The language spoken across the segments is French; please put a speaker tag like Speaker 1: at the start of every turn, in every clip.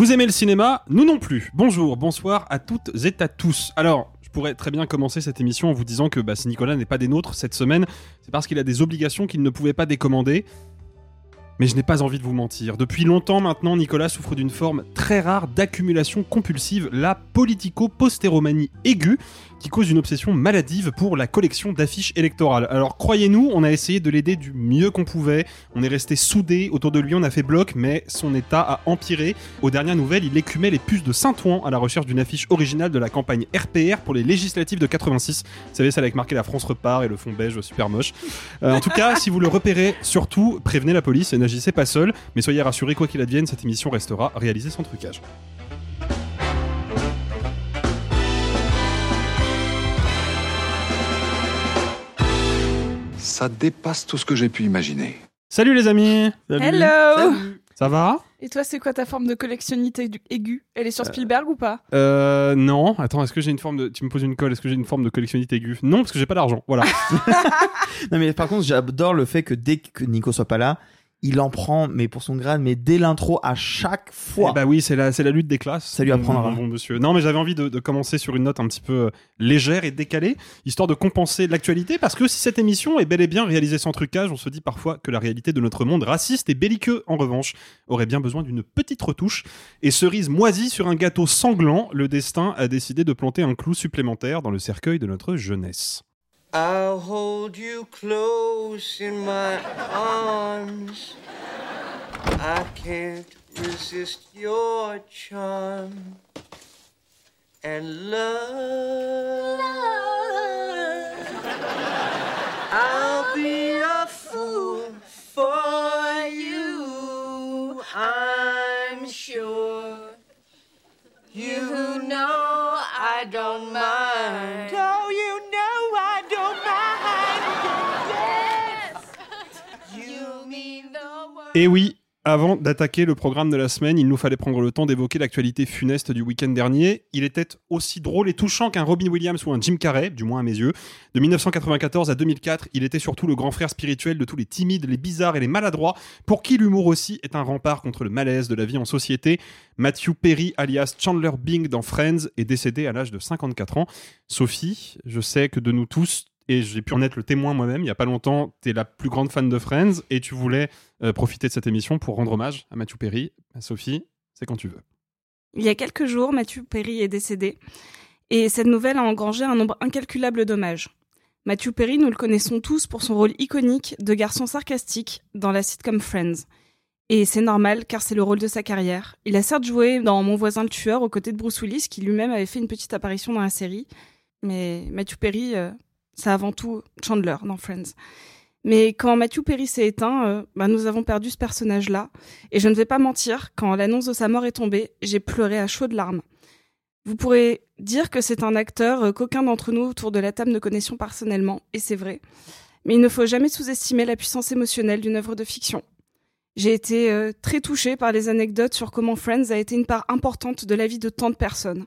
Speaker 1: Vous aimez le cinéma Nous non plus. Bonjour, bonsoir à toutes et à tous. Alors, je pourrais très bien commencer cette émission en vous disant que bah, si Nicolas n'est pas des nôtres cette semaine, c'est parce qu'il a des obligations qu'il ne pouvait pas décommander. Mais je n'ai pas envie de vous mentir. Depuis longtemps maintenant, Nicolas souffre d'une forme très rare d'accumulation compulsive, la politico-postéromanie aiguë, qui cause une obsession maladive pour la collection d'affiches électorales. Alors croyez-nous, on a essayé de l'aider du mieux qu'on pouvait, on est resté soudés autour de lui, on a fait bloc, mais son état a empiré. Aux dernières nouvelles, il écumait les puces de Saint-Ouen à la recherche d'une affiche originale de la campagne RPR pour les législatives de 86. Vous savez, celle avec marqué la France repart et le fond beige super moche. Euh, en tout cas, si vous le repérez, surtout, prévenez la police et n'agissez pas seul, mais soyez rassurés, quoi qu'il advienne, cette émission restera réalisée sans trucage.
Speaker 2: Ça dépasse tout ce que j'ai pu imaginer.
Speaker 1: Salut les amis.
Speaker 3: Hello.
Speaker 1: Ça va?
Speaker 3: Et toi, c'est quoi ta forme de collectionnité aiguë? Elle est sur Spielberg ou pas?
Speaker 1: Euh non, attends, est-ce que j'ai une forme de tu me poses une colle, est-ce que j'ai une forme de collectionnite aiguë? Non, parce que j'ai pas d'argent. Voilà.
Speaker 4: Non mais par contre j'adore le fait que dès que Nico soit pas là, il en prend mais pour son grade mais dès l'intro à chaque fois.
Speaker 1: Eh bah oui, c'est la c'est la lutte des classes.
Speaker 4: Ça lui apprendra.
Speaker 1: Bon, bon, monsieur. Non, mais j'avais envie de, de commencer sur une note un petit peu euh, légère et décalée, histoire de compenser l'actualité parce que si cette émission est bel et bien réalisée sans trucage, on se dit parfois que la réalité de notre monde raciste et belliqueux en revanche aurait bien besoin d'une petite retouche et cerise moisie sur un gâteau sanglant, le destin a décidé de planter un clou supplémentaire dans le cercueil de notre jeunesse.
Speaker 5: I'll hold you close in my arms. I can't resist your charm and love. I'll be a fool for you, I'm sure. You know I don't mind.
Speaker 1: Et oui, avant d'attaquer le programme de la semaine, il nous fallait prendre le temps d'évoquer l'actualité funeste du week-end dernier. Il était aussi drôle et touchant qu'un Robin Williams ou un Jim Carrey, du moins à mes yeux. De 1994 à 2004, il était surtout le grand frère spirituel de tous les timides, les bizarres et les maladroits, pour qui l'humour aussi est un rempart contre le malaise de la vie en société. Matthew Perry, alias Chandler Bing dans Friends, est décédé à l'âge de 54 ans. Sophie, je sais que de nous tous, et j'ai pu en être le témoin moi-même, il y a pas longtemps, tu es la plus grande fan de Friends et tu voulais euh, profiter de cette émission pour rendre hommage à Matthew Perry. Sophie, c'est quand tu veux.
Speaker 3: Il y a quelques jours, Matthew Perry est décédé. Et cette nouvelle a engrangé un nombre incalculable d'hommages. Matthew Perry, nous le connaissons tous pour son rôle iconique de garçon sarcastique dans la sitcom Friends. Et c'est normal, car c'est le rôle de sa carrière. Il a certes joué dans Mon voisin le tueur aux côtés de Bruce Willis, qui lui-même avait fait une petite apparition dans la série. Mais Matthew Perry, euh, c'est avant tout Chandler dans Friends. Mais quand Matthew Perry s'est éteint, euh, bah, nous avons perdu ce personnage-là. Et je ne vais pas mentir, quand l'annonce de sa mort est tombée, j'ai pleuré à chaudes larmes. Vous pourrez dire que c'est un acteur euh, qu'aucun d'entre nous autour de la table ne connaissions personnellement, et c'est vrai. Mais il ne faut jamais sous-estimer la puissance émotionnelle d'une œuvre de fiction. J'ai été euh, très touchée par les anecdotes sur comment Friends a été une part importante de la vie de tant de personnes.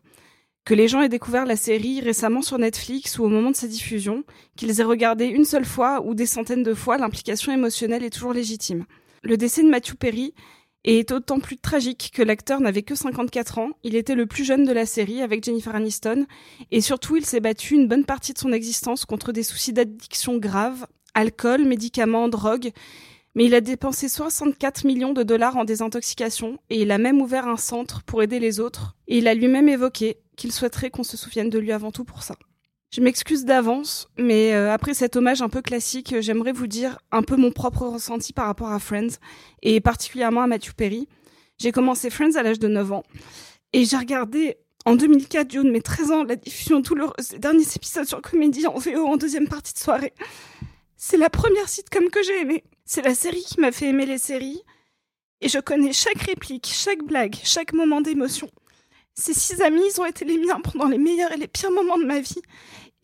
Speaker 3: Que les gens aient découvert la série récemment sur Netflix ou au moment de sa diffusion, qu'ils aient regardé une seule fois ou des centaines de fois, l'implication émotionnelle est toujours légitime. Le décès de Matthew Perry est d'autant plus tragique que l'acteur n'avait que 54 ans, il était le plus jeune de la série avec Jennifer Aniston, et surtout il s'est battu une bonne partie de son existence contre des soucis d'addiction graves, alcool, médicaments, drogue, Mais il a dépensé 64 millions de dollars en désintoxication et il a même ouvert un centre pour aider les autres. Et il a lui-même évoqué qu'il souhaiterait qu'on se souvienne de lui avant tout pour ça. Je m'excuse d'avance, mais euh, après cet hommage un peu classique, j'aimerais vous dire un peu mon propre ressenti par rapport à Friends, et particulièrement à Matthew Perry. J'ai commencé Friends à l'âge de 9 ans, et j'ai regardé en 2004, du haut de mes 13 ans, la diffusion douloureuse des derniers épisodes sur Comédie en VO en deuxième partie de soirée. C'est la première sitcom que j'ai aimée. C'est la série qui m'a fait aimer les séries. Et je connais chaque réplique, chaque blague, chaque moment d'émotion. Ces six amis, ont été les miens pendant les meilleurs et les pires moments de ma vie.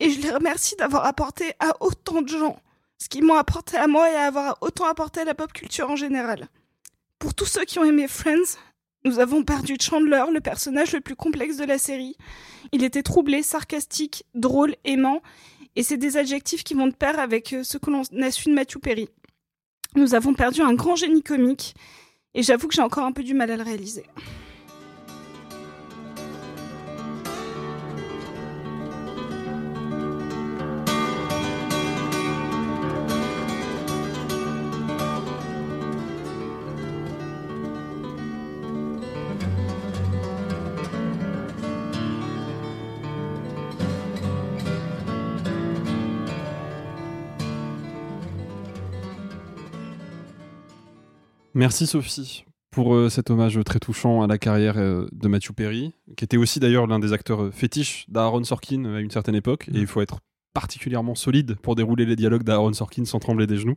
Speaker 3: Et je les remercie d'avoir apporté à autant de gens ce qu'ils m'ont apporté à moi et à avoir autant apporté à la pop culture en général. Pour tous ceux qui ont aimé Friends, nous avons perdu Chandler, le personnage le plus complexe de la série. Il était troublé, sarcastique, drôle, aimant, et c'est des adjectifs qui vont de pair avec euh, ce que l'on a su de Matthew Perry. Nous avons perdu un grand génie comique, et j'avoue que j'ai encore un peu du mal à le réaliser.
Speaker 1: Merci Sophie pour euh, cet hommage très touchant à la carrière euh, de Matthew Perry, qui était aussi d'ailleurs l'un des acteurs euh, fétiches d'Aaron Sorkin à une certaine époque, et il faut être particulièrement solide pour dérouler les dialogues d'Aaron Sorkin sans trembler des genoux.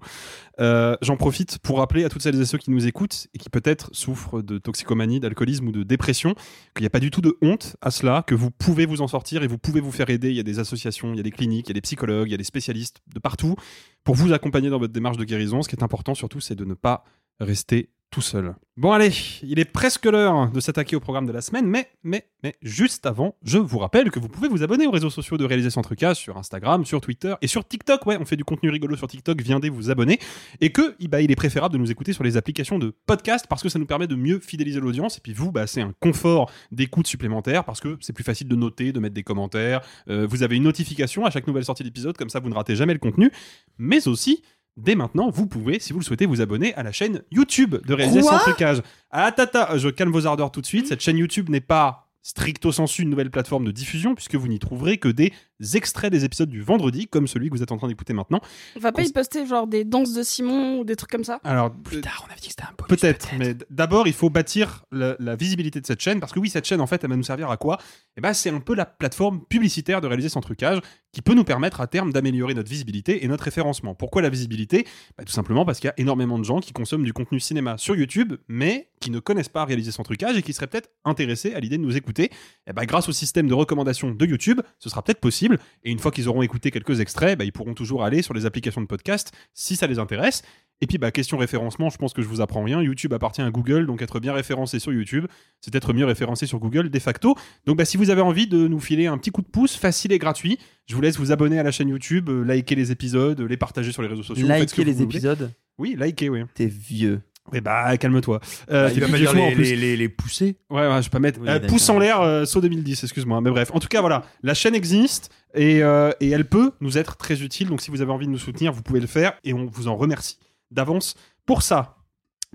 Speaker 1: Euh, J'en profite pour rappeler à toutes celles et ceux qui nous écoutent et qui peut-être souffrent de toxicomanie, d'alcoolisme ou de dépression qu'il n'y a pas du tout de honte à cela, que vous pouvez vous en sortir et vous pouvez vous faire aider. Il y a des associations, il y a des cliniques, il y a des psychologues, il y a des spécialistes de partout pour vous accompagner dans votre démarche de guérison. Ce qui est important surtout, c'est de ne pas rester tout seul. Bon allez, il est presque l'heure de s'attaquer au programme de la semaine, mais, mais, mais, juste avant, je vous rappelle que vous pouvez vous abonner aux réseaux sociaux de Réaliser Sans Trucage, sur Instagram, sur Twitter et sur TikTok. Ouais, on fait du contenu rigolo sur TikTok, viendez vous abonner. Et que, bah, il est préférable de nous écouter sur les applications de podcast parce que ça nous permet de mieux fidéliser l'audience. Et puis vous, bah, c'est un confort d'écoute supplémentaire parce que c'est plus facile de noter, de mettre des commentaires. Euh, vous avez une notification à chaque nouvelle sortie d'épisode, comme ça vous ne ratez jamais le contenu. Mais aussi, Dès maintenant, vous pouvez, si vous le souhaitez, vous abonner à la chaîne YouTube de Réaliser
Speaker 4: Quoi
Speaker 1: Sans Trucage. Ah, tata, je calme vos ardeurs tout de suite. Cette chaîne YouTube n'est pas stricto sensu une nouvelle plateforme de diffusion, puisque vous n'y trouverez que des extraits des épisodes du vendredi, comme celui que vous êtes en train d'écouter maintenant.
Speaker 3: On va pas y poster genre des danses de Simon ou des trucs comme ça
Speaker 1: Alors,
Speaker 4: Plus tard, on avait dit que c'était un bonus.
Speaker 1: Peut-être, mais d'abord, il faut bâtir la, la visibilité de cette chaîne, parce que oui, cette chaîne, en fait, elle va nous servir à quoi? Eh ben, c'est un peu la plateforme publicitaire de réaliser sans trucage, qui peut nous permettre à terme d'améliorer notre visibilité et notre référencement. Pourquoi la visibilité? Bah, Tout simplement parce qu'il y a énormément de gens qui consomment du contenu cinéma sur YouTube, mais qui ne connaissent pas réaliser sans trucage et qui seraient peut-être intéressés à l'idée de nous écouter. Et bah, grâce au système de recommandation de YouTube, ce sera peut-être possible. Et une fois qu'ils auront écouté quelques extraits, bah, ils pourront toujours aller sur les applications de podcast si ça les intéresse. Et puis, question référencement, je pense que je vous apprends rien. YouTube appartient à Google, donc être bien référencé sur YouTube, c'est être mieux référencé sur Google de facto. Donc, si vous avez envie de nous filer un petit coup de pouce facile et gratuit, je vous laisse vous abonner à la chaîne YouTube, euh, liker les épisodes, euh, les partager sur les réseaux sociaux. faites ce que
Speaker 4: Liker les
Speaker 1: vous voulez.
Speaker 4: épisodes.
Speaker 1: Oui, liker, oui.
Speaker 4: T'es vieux.
Speaker 1: Eh bah, calme-toi. Euh,
Speaker 6: Bah, il va pas dire les,
Speaker 1: plus.
Speaker 6: les, les, les pousser.
Speaker 1: Ouais, ouais, je vais pas mettre
Speaker 4: Oui,
Speaker 1: euh, pouce en l'air, euh, saut 2010, excuse-moi. Mais bref, en tout cas, voilà, la chaîne existe et, euh, et elle peut nous être très utile. Donc, si vous avez envie de nous soutenir, vous pouvez le faire et on vous en remercie d'avance pour ça.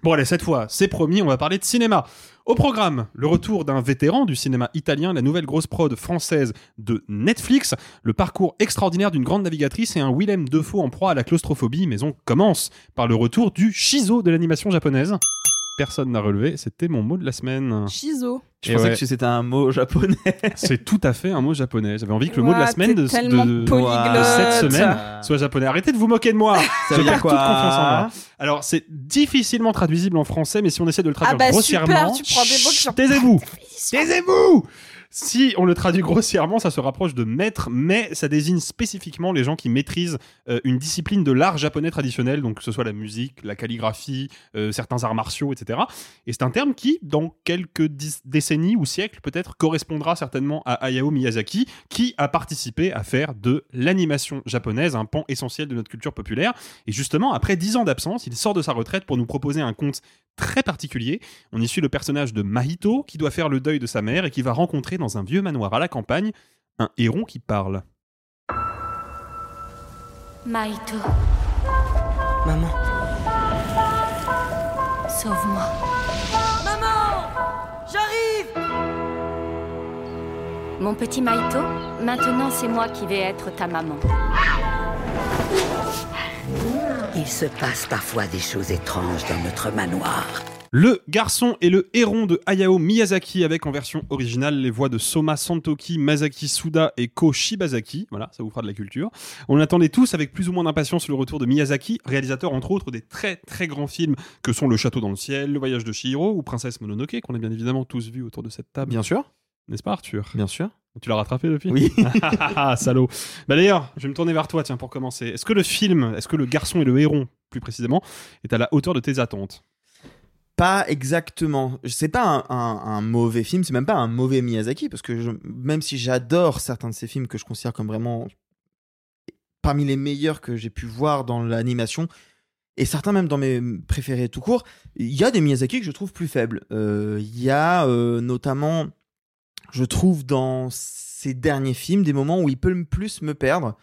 Speaker 1: Bon, allez, cette fois, c'est promis, on va parler de cinéma. Au programme, le retour d'un vétéran du cinéma italien, la nouvelle grosse prod française de Netflix, le parcours extraordinaire d'une grande navigatrice et un Willem Defoe en proie à la claustrophobie. Mais on commence par le retour du shizo de l'animation japonaise. Personne n'a relevé, c'était mon mot de la semaine.
Speaker 3: Shizo.
Speaker 4: Je
Speaker 1: Et
Speaker 4: pensais
Speaker 1: ouais.
Speaker 4: que c'était un mot japonais.
Speaker 1: C'est tout à fait un mot japonais. J'avais envie que le mot de la semaine de, cette semaine soit japonais. Arrêtez de vous moquer de moi.
Speaker 4: Ça
Speaker 1: Je
Speaker 4: veut dire
Speaker 1: perds
Speaker 4: quoi
Speaker 1: toute confiance en moi. Alors, c'est difficilement traduisible en français, mais si on essaie de le traduire
Speaker 3: Ah bah
Speaker 1: grossièrement,
Speaker 3: super, tu prends des mots qui sont...
Speaker 1: taisez-vous. Taisez-vous si on le traduit grossièrement, ça se rapproche de maître, mais ça désigne spécifiquement les gens qui maîtrisent euh, une discipline de l'art japonais traditionnel, donc que ce soit la musique, la calligraphie, euh, certains arts martiaux, etc. Et c'est un terme qui, dans quelques décennies ou siècles, peut-être correspondra certainement à Hayao Miyazaki, qui a participé à faire de l'animation japonaise un pan essentiel de notre culture populaire. Et justement, après dix ans d'absence, il sort de sa retraite pour nous proposer un conte très particulier. On y suit le personnage de Mahito, qui doit faire le deuil de sa mère et qui va rencontrer dans un vieux manoir à la campagne un héron qui parle.
Speaker 7: Maito.
Speaker 5: Maman.
Speaker 8: Sauve-moi.
Speaker 5: Maman J'arrive
Speaker 8: Mon petit Maito, maintenant c'est moi qui vais être ta maman.
Speaker 9: Il se passe parfois des choses étranges dans notre manoir.
Speaker 1: Le garçon et le héron de Hayao Miyazaki avec en version originale les voix de Soma Santoki, Masaki Suda et Ko Shibazaki. Voilà, ça vous fera de la culture. On attendait tous avec plus ou moins d'impatience le retour de Miyazaki, réalisateur entre autres des très très grands films que sont Le Château dans le ciel, Le Voyage de Chihiro ou Princesse Mononoke qu'on a bien évidemment tous vus autour de cette table.
Speaker 4: Bien sûr.
Speaker 1: N'est-ce pas Arthur?
Speaker 4: Bien sûr.
Speaker 1: Tu l'as rattrapé depuis
Speaker 4: Oui.
Speaker 1: Ah, salaud. Bah d'ailleurs, je vais me tourner vers toi, tiens, pour commencer. Est-ce que le film, est-ce que le garçon et le héron, plus précisément, est à la hauteur de tes attentes?
Speaker 4: Pas exactement. C'est pas un, mauvais film, c'est même pas un mauvais Miyazaki, parce que même si j'adore certains de ses films que je considère comme vraiment parmi les meilleurs que j'ai pu voir dans l'animation, et certains même dans mes préférés tout court, il y a des Miyazaki que je trouve plus faibles. Euh, Il y a euh, notamment, je trouve dans ses derniers films, des moments où il peut plus me perdre.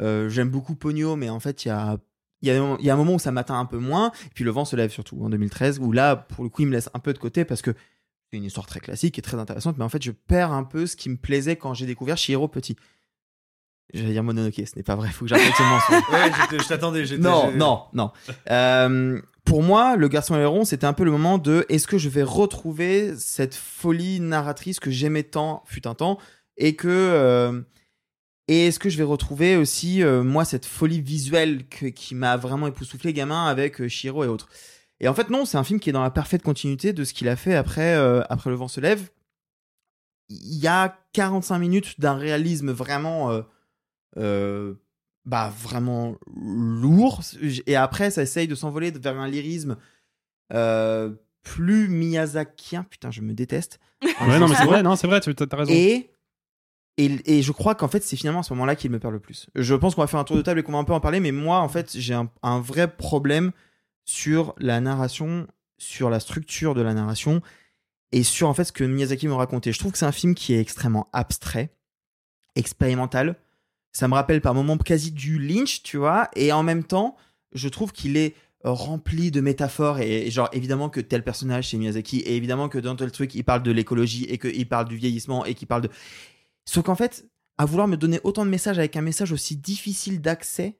Speaker 4: Euh, J'aime beaucoup Pogno, mais en fait, il y a il y, a, il y a un moment où ça m'atteint un peu moins, et puis le vent se lève surtout en 2013, où là, pour le coup, il me laisse un peu de côté parce que c'est une histoire très classique et très intéressante, mais en fait, je perds un peu ce qui me plaisait quand j'ai découvert Shihiro petit. J'allais dire Mononoke, ce n'est pas vrai, faut que j'arrête ce mensonge.
Speaker 10: Ouais, je t'attendais. j'étais-
Speaker 4: Non, non, non. Euh, pour moi, le garçon et le héron, c'était un peu le moment de est-ce que je vais retrouver cette folie narratrice que j'aimais tant, fut un temps, et que. euh, et est-ce que je vais retrouver aussi, euh, moi, cette folie visuelle que- qui m'a vraiment époustouflé gamin avec euh, Shiro et autres? Et en fait, non, c'est un film qui est dans la parfaite continuité de ce qu'il a fait après, euh, après Le vent se lève. Il y a 45 minutes d'un réalisme vraiment. bah vraiment lourd et après ça essaye de s'envoler vers un lyrisme plus miyazakien putain je me déteste
Speaker 1: Ouais, non, mais c'est vrai, non, c'est vrai, tu as raison.
Speaker 4: et et, je crois qu'en fait c'est finalement à ce moment-là qu'il me perd le plus. Je pense qu'on va faire un tour de table et qu'on va un peu en parler mais moi en fait j'ai un, vrai problème sur la narration sur la structure de la narration et sur en fait ce que Miyazaki me racontait. Je trouve que c'est un film qui est extrêmement abstrait expérimental. Ça me rappelle par moments quasi du Lynch, tu vois, et en même temps, je trouve qu'il est rempli de métaphores et, et genre évidemment que tel personnage c'est Miyazaki et évidemment que dans tel truc il parle de l'écologie et qu'il parle du vieillissement et qu'il parle de sauf qu'en fait à vouloir me donner autant de messages avec un message aussi difficile d'accès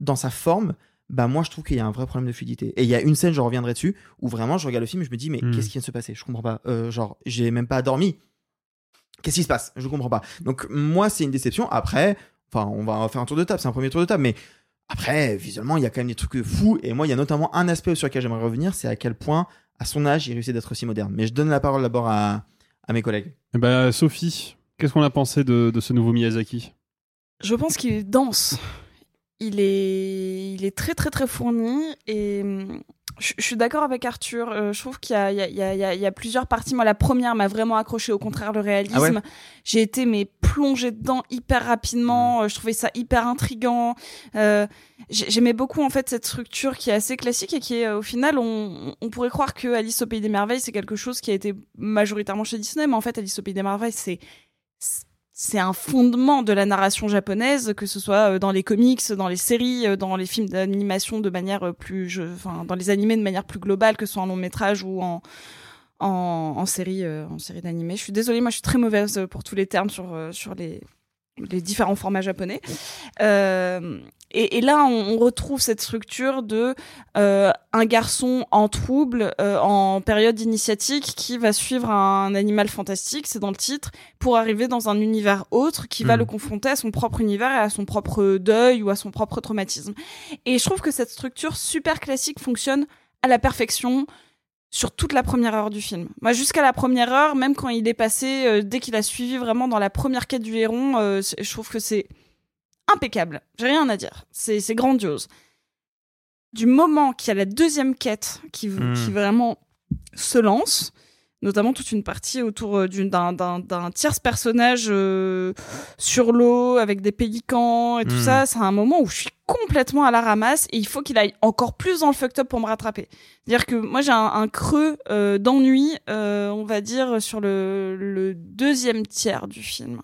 Speaker 4: dans sa forme bah moi je trouve qu'il y a un vrai problème de fluidité et il y a une scène je reviendrai dessus où vraiment je regarde le film et je me dis mais
Speaker 1: Hmm.
Speaker 4: qu'est-ce qui vient de se passer? Je comprends pas Euh, genre j'ai même pas dormi qu'est-ce qui se passe? Je comprends pas. Donc moi c'est une déception. Après, enfin on va faire un tour de table, c'est un premier tour de table, mais après visuellement il y a quand même des trucs fous. Et moi il y a notamment un aspect sur lequel j'aimerais revenir, c'est à quel point à son âge il réussit d'être aussi moderne. Mais je donne la parole d'abord à, à mes collègues.
Speaker 1: Eh ben, Sophie, qu'est-ce qu'on a pensé de, de ce nouveau Miyazaki?
Speaker 3: Je pense qu'il est dense. Il est, il est très très très fourni et hum, je, je suis d'accord avec Arthur. Euh, je trouve qu'il y a, y, y, y plusieurs parties. Moi, la première m'a vraiment accroché. Au contraire, le réalisme.
Speaker 4: Ah ouais?
Speaker 3: J'ai été mais plongée dedans hyper rapidement. Euh, Je trouvais ça hyper intrigant. Euh, j'ai- J'aimais beaucoup en fait cette structure qui est assez classique et qui est au final, on, on pourrait croire que Alice au pays des merveilles c'est quelque chose qui a été majoritairement chez Disney, mais en fait, Alice au pays des merveilles c'est c'est un fondement de la narration japonaise, que ce soit euh, dans les comics, dans les séries, euh, dans les films d'animation de manière euh, plus, je- enfin, dans les animés de manière plus globale, que ce soit en long métrage ou en en, en série, en série d'animé. Je suis désolée, moi je suis très mauvaise pour tous les termes sur sur les les différents formats japonais. Euh, et, et là, on, on retrouve cette structure de euh, un garçon en trouble, euh, en période initiatique, qui va suivre un animal fantastique, c'est dans le titre, pour arriver dans un univers autre qui va
Speaker 11: Mhm.
Speaker 3: le confronter à son propre univers et à son propre deuil ou à son propre traumatisme. Et je trouve que cette structure super classique fonctionne à la perfection sur toute la première heure du film. Moi, jusqu'à la première heure, même quand il est passé, euh, dès qu'il a suivi vraiment dans la première quête du héron, je trouve que c'est impeccable. J'ai rien à dire. C'est grandiose. Du moment qu'il y a la deuxième quête qui,
Speaker 11: Mm.
Speaker 3: qui vraiment se lance, notamment toute une partie autour euh, d'un tierce personnage euh, sur l'eau avec des pélicans et tout
Speaker 11: Mm.
Speaker 3: ça, c'est un moment où je suis complètement à la ramasse et il faut qu'il aille encore plus dans le fucked up pour me rattraper. C'est-à-dire que moi j'ai un, un creux euh, d'ennui, euh, on va dire, sur le, le deuxième tiers du film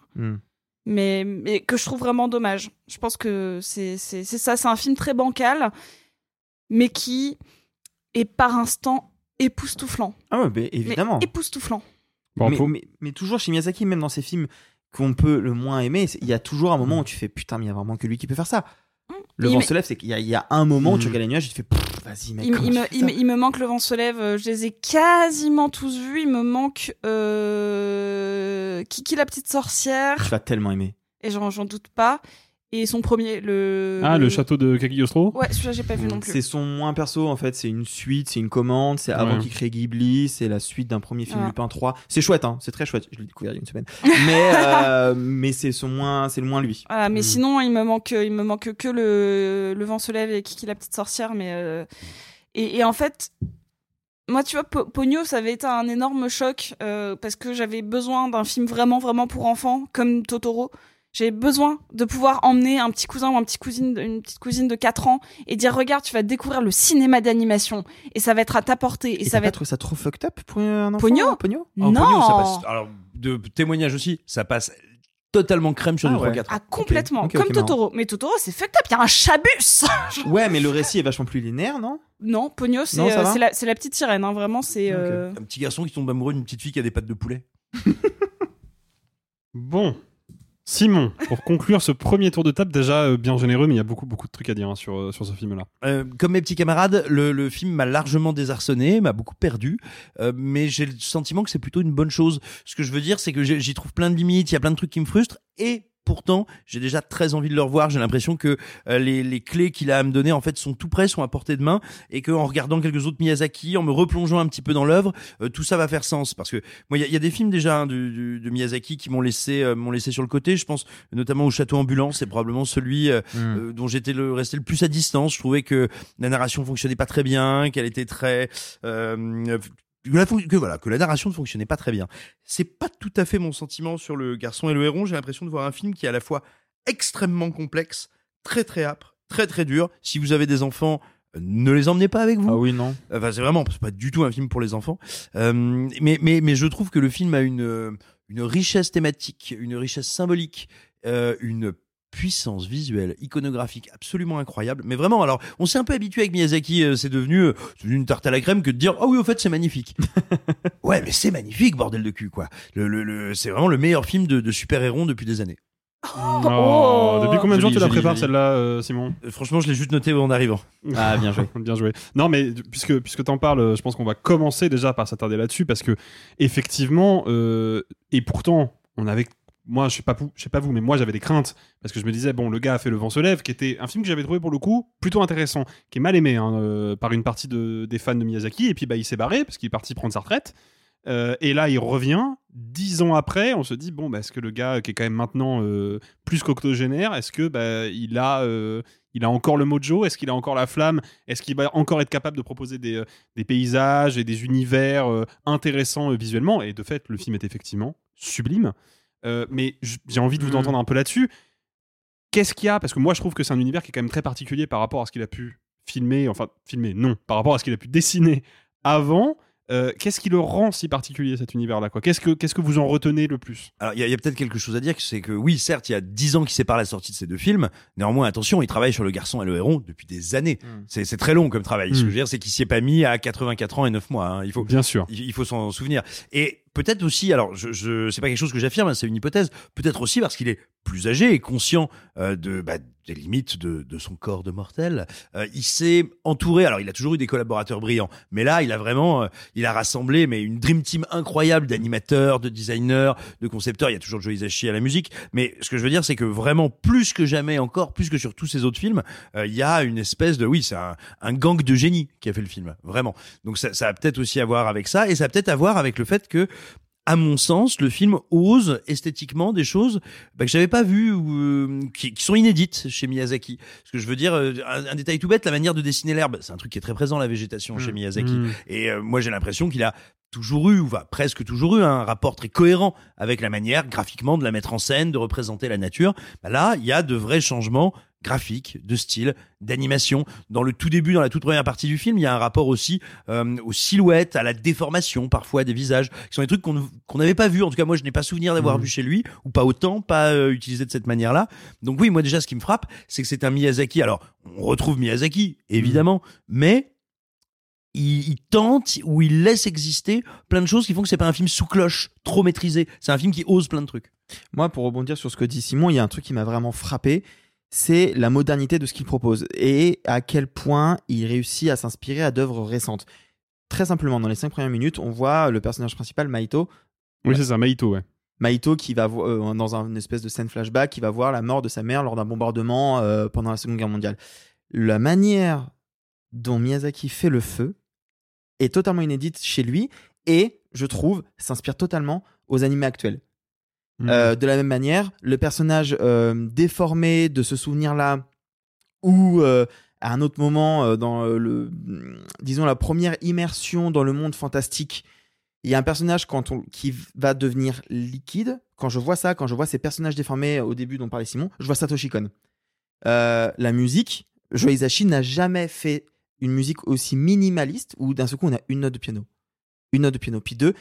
Speaker 3: mais, mais que je trouve vraiment dommage. Je pense que c'est c'est c'est ça, c'est un film très bancal, mais qui est par instant époustouflant.
Speaker 4: Ah ouais, mais évidemment.
Speaker 3: Mais époustouflant.
Speaker 1: Bon,
Speaker 4: mais,
Speaker 1: faut-
Speaker 4: mais- mais toujours chez Miyazaki, même dans ses films qu'on peut le moins aimer, il y a toujours un moment où tu fais putain, mais il y a vraiment que lui qui peut faire ça. Le vent se lève, c'est qu'il y, a- il y a un moment où tu
Speaker 1: Mm.
Speaker 4: regardes les nuages et tu fais Pff, vas-y, mec.
Speaker 3: Il, me- il il, il manque Le vent se lève, euh, je les ai quasiment tous vus. Il me manque euh, Kiki la petite sorcière,
Speaker 4: Tu vas tellement aimer.
Speaker 3: et j'en doute pas. Et son premier, le.
Speaker 1: Ah, le château de Cagliostro?
Speaker 3: Ouais, celui-là j'ai pas vu non plus.
Speaker 4: C'est son moins perso en fait, c'est une suite, c'est une commande, c'est avant
Speaker 1: Ouais.
Speaker 4: qu'il crée Ghibli, c'est la suite d'un premier film
Speaker 3: Ah.
Speaker 4: Lupin 3. C'est chouette, hein, c'est très chouette, je l'ai découvert il y a une semaine. mais euh, mais c'est son moins, c'est le moins lui.
Speaker 3: Voilà, mais
Speaker 4: Mm.
Speaker 3: sinon, il me manque, il me manque que le, le vent se lève et Kiki la petite sorcière. Mais euh, et, et en fait, moi, tu vois, Po- Pogno, ça avait été un énorme choc euh, parce que j'avais besoin d'un film vraiment, vraiment pour enfants, comme Totoro. J'avais besoin de pouvoir emmener un petit cousin ou un petit cousine, une petite cousine de 4 ans et dire regarde, tu vas découvrir le cinéma d'animation et ça va être à ta portée et,
Speaker 4: Et
Speaker 3: ça va être
Speaker 4: trouvé ça trop fucked up pour un enfant
Speaker 3: Pogno
Speaker 4: Pogno
Speaker 3: non
Speaker 10: Pogno, ça passe. Alors, de témoignage aussi, ça passe totalement crème sur
Speaker 4: Ah
Speaker 10: du
Speaker 4: ouais.
Speaker 10: 3-4.
Speaker 3: ah complètement comme. Totoro. Mais Totoro, c'est fucked up. Il y a un chabus.
Speaker 4: Ouais, mais le récit est vachement plus linéaire, non?
Speaker 3: Non, Pogno, c'est euh, c'est la, petite sirène, hein, vraiment, c'est... Euh,
Speaker 10: Un petit garçon qui tombe amoureux d'une petite fille qui a des pattes de poulet.
Speaker 1: Bon. Simon, pour conclure ce premier tour de table, déjà euh, bien généreux, mais il y a beaucoup, beaucoup de trucs à dire hein, sur, euh, sur ce film-là.
Speaker 10: Euh, comme mes petits camarades, le, le film m'a largement désarçonné, m'a beaucoup perdu, euh, mais j'ai le sentiment que c'est plutôt une bonne chose. Ce que je veux dire, c'est que j'y trouve plein de limites, il y a plein de trucs qui me frustrent, et pourtant, j'ai déjà très envie de le revoir. J'ai l'impression que euh, les, les clés qu'il a à me donner, en fait, sont tout près, sont à portée de main, et qu'en regardant quelques autres Miyazaki, en me replongeant un petit peu dans l'œuvre, euh, tout ça va faire sens. Parce que moi, il y, a- il y a des films déjà hein, du- du- de Miyazaki qui m'ont laissé, euh, m'ont laissé sur le côté. Je pense notamment au Château ambulant, c'est probablement celui euh, dont j'étais le resté le plus à distance. Je trouvais que la narration fonctionnait pas très bien, qu'elle était très euh, que la, que voilà que la narration ne fonctionnait pas très bien. C'est pas tout à fait mon sentiment sur le garçon et le héron. J'ai l'impression de voir un film qui est à la fois extrêmement complexe, très très âpre, très très dur. Si vous avez des enfants, euh, ne les emmenez pas avec vous.
Speaker 4: Ah oui, non.
Speaker 10: Enfin, c'est vraiment c'est pas du tout un film pour les enfants. Euh, mais, mais, mais je trouve que le film a une, une richesse thématique, une richesse symbolique, euh, une puissance visuelle, iconographique absolument incroyable. Mais vraiment, alors, on s'est un peu habitué avec Miyazaki, euh, c'est devenu, euh, devenu une tarte à la crème que de dire, ah oui, au fait, c'est magnifique. ouais, mais c'est magnifique, bordel de cul, quoi. Le, le, le- c'est vraiment le meilleur film de, de super-héros depuis des années.
Speaker 1: Oh, depuis combien de jours tu la prépares celle-là, euh, Simon
Speaker 10: Euh, Franchement, je l'ai juste noté en arrivant.
Speaker 4: Ah, bien joué.
Speaker 1: Bien joué. Non, mais puisque puisque t'en parles, je pense qu'on va commencer déjà par s'attarder là-dessus parce que effectivement, euh, et pourtant, on avait, moi, je sais pas, je sais pas vous, mais moi, j'avais des craintes parce que je me disais, bon, le gars a fait Le Vent se lève, qui était un film que j'avais trouvé pour le coup plutôt intéressant, qui est mal aimé hein, euh, par une partie de, des fans de Miyazaki, et puis bah il s'est barré parce qu'il est parti prendre sa retraite. Euh, et là, il revient dix ans après. On se dit bon, bah, est-ce que le gars qui est quand même maintenant euh, plus qu'octogénaire, est-ce que bah, il a il a encore le mojo? Est-ce qu'il a encore la flamme? Est-ce qu'il va encore être capable de proposer des, des paysages et des univers intéressants visuellement? Et de fait, le film est effectivement sublime. Euh, mais j'ai envie de vous
Speaker 4: Mhm.
Speaker 1: entendre un peu là-dessus. Qu'est-ce qu'il y a? Parce que moi, je trouve que c'est un univers qui est quand même très particulier par rapport à ce qu'il a pu filmer, enfin filmer, non, par rapport à ce qu'il a pu dessiner avant. Euh, qu'est-ce qui le rend si particulier cet univers-là quoi? Qu'est-ce que qu'est-ce que vous en retenez le plus?
Speaker 10: Alors, il y a, peut-être quelque chose à dire, c'est que oui, certes, il y a dix ans qui séparent la sortie de ces deux films. Néanmoins, attention, il travaille sur Le Garçon et le Héron depuis des années. C'est c'est très long comme travail. Ce que je veux dire, c'est qu'il s'y est pas mis à 84 ans et 9 mois. hein. Il faut,
Speaker 1: Bien sûr.
Speaker 10: il, il faut s'en souvenir. Et peut-être aussi, alors, je, je c'est pas quelque chose que j'affirme, hein, c'est une hypothèse. Peut-être aussi parce qu'il est plus âgé et conscient euh, de bah, des limites de, de son corps de mortel. Euh, il s'est entouré. Alors, il a toujours eu des collaborateurs brillants, mais là, il a vraiment, euh, il a rassemblé mais une dream team incroyable d'animateurs, de designers, de concepteurs. Il y a toujours Joe Hisaishi à la musique, mais ce que je veux dire, c'est que vraiment plus que jamais encore, plus que sur tous ces autres films, euh, il y a une espèce de, oui, c'est un, un gang de génie qui a fait le film, vraiment. Donc ça, ça a peut-être aussi à voir avec ça, et ça a peut-être à voir avec le fait que à mon sens, le film ose esthétiquement des choses bah, que j'avais pas vues ou euh, qui, qui sont inédites chez Miyazaki. Ce que je veux dire, euh, un, un détail tout bête, la manière de dessiner l'herbe, c'est un truc qui est très présent la végétation chez Miyazaki.
Speaker 1: Mm.
Speaker 10: Et euh, moi, j'ai l'impression qu'il a toujours eu, ou va presque toujours eu, un rapport très cohérent avec la manière graphiquement de la mettre en scène, de représenter la nature. Bah là, il y a de vrais changements graphiques, de style, d'animation. Dans le tout début, dans la toute première partie du film, il y a un rapport aussi euh, aux silhouettes, à la déformation parfois des visages, qui sont des trucs qu'on qu'on n'avait pas vu. En tout cas, moi, je n'ai pas souvenir d'avoir
Speaker 1: Mhm.
Speaker 10: vu chez lui, ou pas autant, pas euh, utilisé de cette manière-là. Donc oui, moi déjà, ce qui me frappe, c'est que c'est un Miyazaki. Alors, on retrouve Miyazaki, évidemment, mais il, il tente ou il laisse exister plein de choses qui font que c'est pas un film sous cloche, trop maîtrisé. C'est un film qui ose plein de trucs.
Speaker 4: Moi, pour rebondir sur ce que dit Simon, il y a un truc qui m'a vraiment frappé, c'est la modernité de ce qu'il propose et à quel point il réussit à s'inspirer à d'œuvres récentes. Très simplement, dans les cinq premières minutes, on voit le personnage principal, Maito.
Speaker 1: Oui, c'est ça, Maito, ouais.
Speaker 4: Maito qui va euh, dans un- une espèce de scène flashback, qui va voir la mort de sa mère lors d'un bombardement euh, pendant la Seconde Guerre mondiale. La manière dont Miyazaki fait le feu est totalement inédite chez lui et, je trouve, s'inspire totalement aux animés actuels.
Speaker 1: Mhm.
Speaker 4: Euh, de la même manière, le personnage euh, déformé de ce souvenir-là, ou euh, à un autre moment, dans le, disons la première immersion dans le monde fantastique, il y a un personnage quand on, qui va devenir liquide. Quand je vois ça, quand je vois ces personnages déformés au début dont parlait Simon, je vois Satoshi Kon. La musique, Joe n'a jamais fait une musique aussi minimaliste où d'un seul coup on a une note de piano. Une note de piano. Puis deux,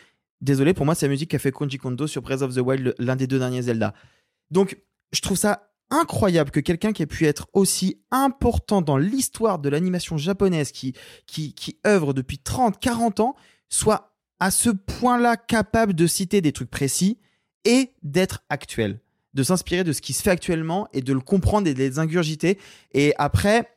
Speaker 4: désolé, pour moi c'est la musique qu'a fait Koji Kondo sur Breath of the Wild, l'un des deux derniers Zelda. Donc je trouve ça incroyable que quelqu'un qui ait pu être aussi important dans l'histoire de l'animation japonaise, qui, qui, qui œuvre depuis 30, 40 ans, soit à ce point-là capable de citer des trucs précis et d'être actuel, de s'inspirer de ce qui se fait actuellement et de le comprendre et de les ingurgiter. Et après,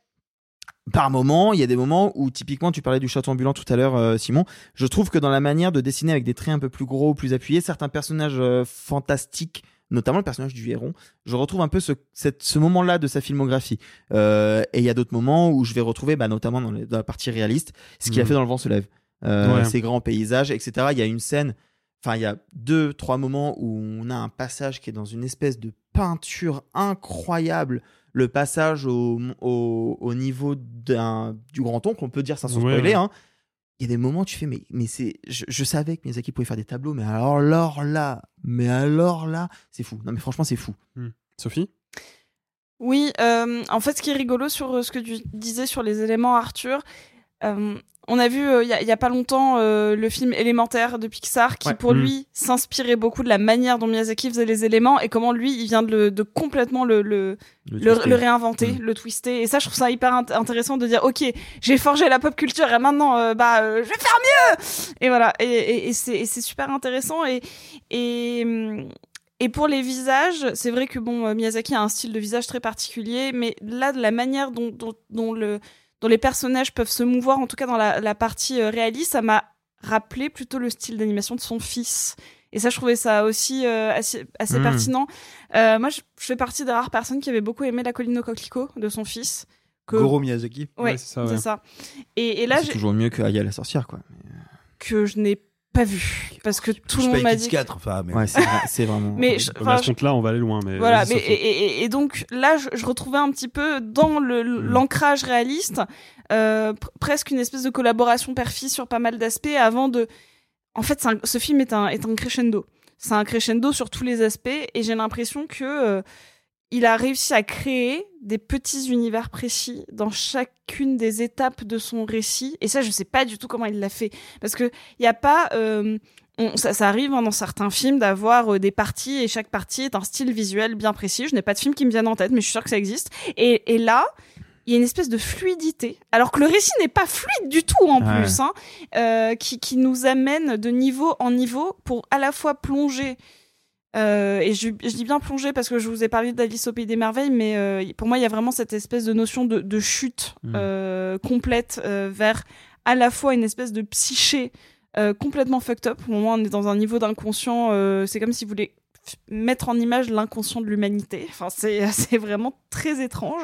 Speaker 4: par moment, il y a des moments où typiquement tu parlais du château ambulant tout à l'heure, euh, Simon. Je trouve que dans la manière de dessiner avec des traits un peu plus gros, plus appuyés, certains personnages euh, fantastiques, notamment le personnage du héron, je retrouve un peu ce, cette- ce moment-là de sa filmographie. Euh, et il y a d'autres moments où je vais retrouver, bah, notamment dans, les- dans la partie réaliste, ce qu'il a
Speaker 1: Mhm.
Speaker 4: fait dans Le vent se lève, Euh,
Speaker 1: Ouais.
Speaker 4: ces grands paysages, etc. Il y a une scène, enfin il y a deux, trois moments où on a un passage qui est dans une espèce de peinture incroyable. Le passage au, au, au niveau du grand oncle, on peut dire ça sans
Speaker 1: Ouais,
Speaker 4: spoiler.
Speaker 1: ouais.
Speaker 4: hein. Il y a des moments où tu fais, mais, mais c'est, je, je savais que Miyazaki pouvait faire des tableaux, mais alors, alors là, mais alors là, c'est fou. Non mais franchement, c'est fou.
Speaker 1: Sophie?
Speaker 3: Oui, euh, en fait, ce qui est rigolo sur euh, ce que tu disais sur les éléments Arthur, euh, on a vu euh, il y, a- il y a pas longtemps euh, le film Élémentaire de Pixar qui
Speaker 4: Ouais.
Speaker 3: pour
Speaker 4: Mm.
Speaker 3: lui s'inspirait beaucoup de la manière dont Miyazaki faisait les éléments et comment lui il vient de, le- de complètement le, le,
Speaker 4: Le
Speaker 3: réinventer,
Speaker 4: Mm.
Speaker 3: le twister. Et ça, je trouve ça hyper int- intéressant de dire ok, j'ai forgé la pop culture et maintenant euh, bah euh, je vais faire mieux. Et voilà, et, et, et c'est super intéressant et et hum, et pour les visages, c'est vrai que bon, euh, Miyazaki a un style de visage très particulier, mais là, de la manière dont, dont, dont le, dont les personnages peuvent se mouvoir, en tout cas dans la, la partie euh, réaliste, ça m'a rappelé plutôt le style d'animation de son fils. Et ça, je trouvais ça aussi euh, assez, assez
Speaker 4: Mm.
Speaker 3: pertinent. Euh, moi, je, je fais partie des rares personnes qui avaient beaucoup aimé La colline au coquelicot de son fils. Que...
Speaker 10: Goro Miyazaki.
Speaker 3: Ouais,
Speaker 1: Ouais, c'est ça,
Speaker 3: c'est
Speaker 1: ouais.
Speaker 3: ça. Et, et là,
Speaker 4: c'est toujours mieux que Aya la sorcière, quoi.
Speaker 3: que je n'ai pas vu. Parce que tout le monde m'a dit.
Speaker 10: 4, enfin, mais.
Speaker 4: Ouais, c'est, vrai- c'est vraiment.
Speaker 3: Mais je- enfin,
Speaker 1: à ce
Speaker 3: je-
Speaker 1: compte-là, on va aller loin. Mais
Speaker 3: Voilà, mais et, et- et donc là, je, je retrouvais un petit peu dans le- l'ancrage réaliste, euh, pr- presque une espèce de collaboration père-fils sur pas mal d'aspects avant de. En fait, un- ce film est un, est un crescendo. C'est un crescendo sur tous les aspects et j'ai l'impression que euh, il a réussi à créer des petits univers précis dans chacune des étapes de son récit. Et ça, je sais pas du tout comment il l'a fait parce que il y a pas. euh, on- ça, ça arrive hein, dans certains films d'avoir euh, des parties et chaque partie est un style visuel bien précis. Je n'ai pas de film qui me viennent en tête, mais je suis sûre que ça existe. Et, et là, il y a une espèce de fluidité, alors que le récit n'est pas fluide du tout en
Speaker 4: Ouais.
Speaker 3: plus, hein, euh, qui, qui nous amène de niveau en niveau pour à la fois plonger. Euh, et je, je dis bien plonger parce que je vous ai parlé d'Alice au pays des merveilles, mais euh, pour moi il y a vraiment cette espèce de notion de, de chute
Speaker 4: Mm.
Speaker 3: euh, complète vers à la fois une espèce de psyché complètement fucked up. Au moment où on est dans un niveau d'inconscient, c'est comme si vous voulez mettre en image l'inconscient de l'humanité. Enfin, c'est vraiment très étrange.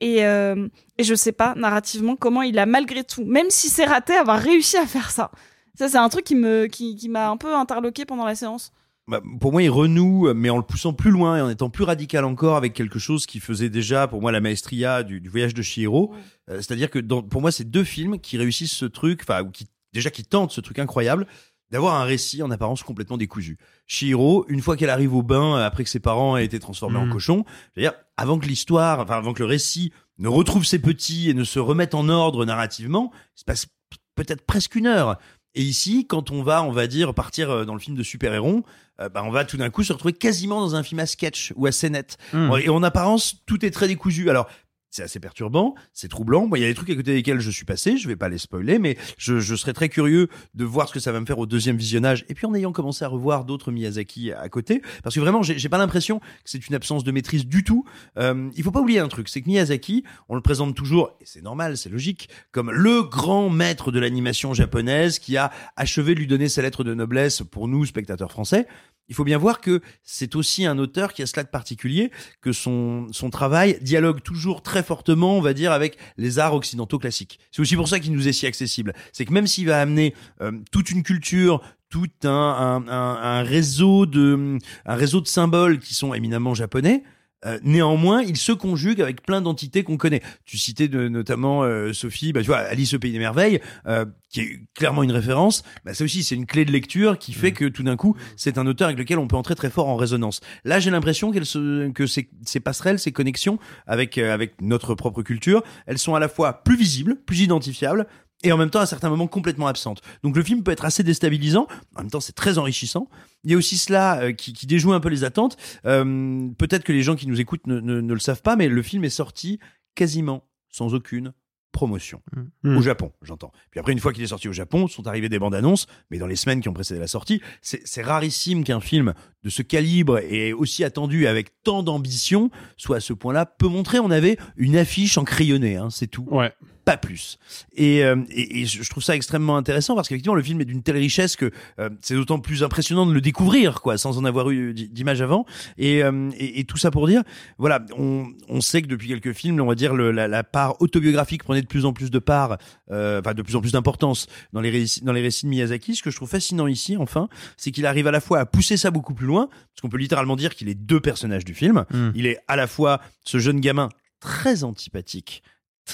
Speaker 3: Et, et je sais pas narrativement comment il a malgré tout, même si c'est raté, avoir réussi à faire ça. Ça, c'est un truc qui me qui, qui m'a un peu interloqué pendant la séance.
Speaker 10: Bah, pour moi, il renoue, mais en le poussant plus loin et en étant plus radical encore avec quelque chose qui faisait déjà, pour moi, la maestria du, du voyage de Chihiro. Euh, C'est-à-dire que dans, pour moi, c'est deux films qui réussissent ce truc, enfin, ou qui, déjà qui tentent ce truc incroyable d'avoir un récit en apparence complètement décousu. Chihiro, une fois qu'elle arrive au bain euh, après que ses parents aient été transformés en
Speaker 1: Mhm.
Speaker 10: cochon, je veux dire, avant que l'histoire, enfin, avant que le récit ne retrouve ses petits et ne se remette en ordre narrativement, il se passe peut-être presque une heure. Et ici, quand on va, on va dire, partir euh, dans le film de super-héros, euh, bah, on va tout d'un coup se retrouver quasiment dans un film à sketch ou à scénette.
Speaker 4: Mm.
Speaker 10: Et en apparence, tout est très décousu. Alors, c'est assez perturbant, c'est troublant. Moi, il y a des trucs à côté desquels je suis passé, je vais pas les spoiler, mais je, je serais très curieux de voir ce que ça va me faire au deuxième visionnage. Et puis en ayant commencé à revoir d'autres Miyazaki à côté, parce que vraiment, j'ai pas l'impression que c'est une absence de maîtrise du tout. Euh, il faut pas oublier un truc, c'est que Miyazaki, on le présente toujours, et c'est normal, c'est logique, comme le grand maître de l'animation japonaise qui a achevé de lui donner sa lettre de noblesse pour nous, spectateurs français. Il faut bien voir que c'est aussi un auteur qui a cela de particulier, que son, son travail dialogue toujours très fortement, on va dire, avec les arts occidentaux classiques. C'est aussi pour ça qu'il nous est si accessible. C'est que même s'il va amener euh, toute une culture, tout un, un, un, un réseau de un réseau de symboles qui sont éminemment japonais, euh, néanmoins, il se conjugue avec plein d'entités qu'on connaît. Tu citais de, notamment euh, Sophie, bah, tu vois, Alice au pays des merveilles, euh, qui est clairement une référence. Bah, ça aussi, c'est une clé de lecture qui fait que tout d'un coup, c'est un auteur avec lequel on peut entrer très fort en résonance. Là, j'ai l'impression qu'elle se, que ces, ces passerelles, ces connexions avec avec notre propre culture, elles sont à la fois plus visibles, plus identifiables, et en même temps à certains moments complètement absentes. Donc le film peut être assez déstabilisant, en même temps c'est très enrichissant. Il y a aussi cela euh, qui, qui, déjoue un peu les attentes. Euh, Peut-être que les gens qui nous écoutent ne, ne, ne, le savent pas, mais le film est sorti quasiment sans aucune promotion
Speaker 1: mmh.
Speaker 10: au Japon, j'entends. Puis après, une fois qu'il est sorti au Japon, sont arrivées des bandes annonces, mais dans les semaines qui ont précédé la sortie, c'est rarissime qu'un film de ce calibre et aussi attendu avec tant d'ambition soit à ce point-là peu montré. On avait une affiche en crayonné, hein, c'est tout.
Speaker 1: Ouais
Speaker 10: pas plus. Et, euh, et, et, je trouve ça extrêmement intéressant parce qu'effectivement le film est d'une telle richesse que euh, c'est d'autant plus impressionnant de le découvrir quoi, sans en avoir eu d'image avant. Et, euh, et, tout ça pour dire, voilà, on, on sait que depuis quelques films, on va dire le, la, la, part autobiographique prenait de plus en plus de part, euh, enfin de plus en plus d'importance dans les récits, dans les récits de Miyazaki. Ce que je trouve fascinant ici, enfin, c'est qu'il arrive à la fois à pousser ça beaucoup plus loin, parce qu'on peut littéralement dire qu'il est deux personnages du film.
Speaker 4: Mm.
Speaker 10: Il est à la fois ce jeune gamin très antipathique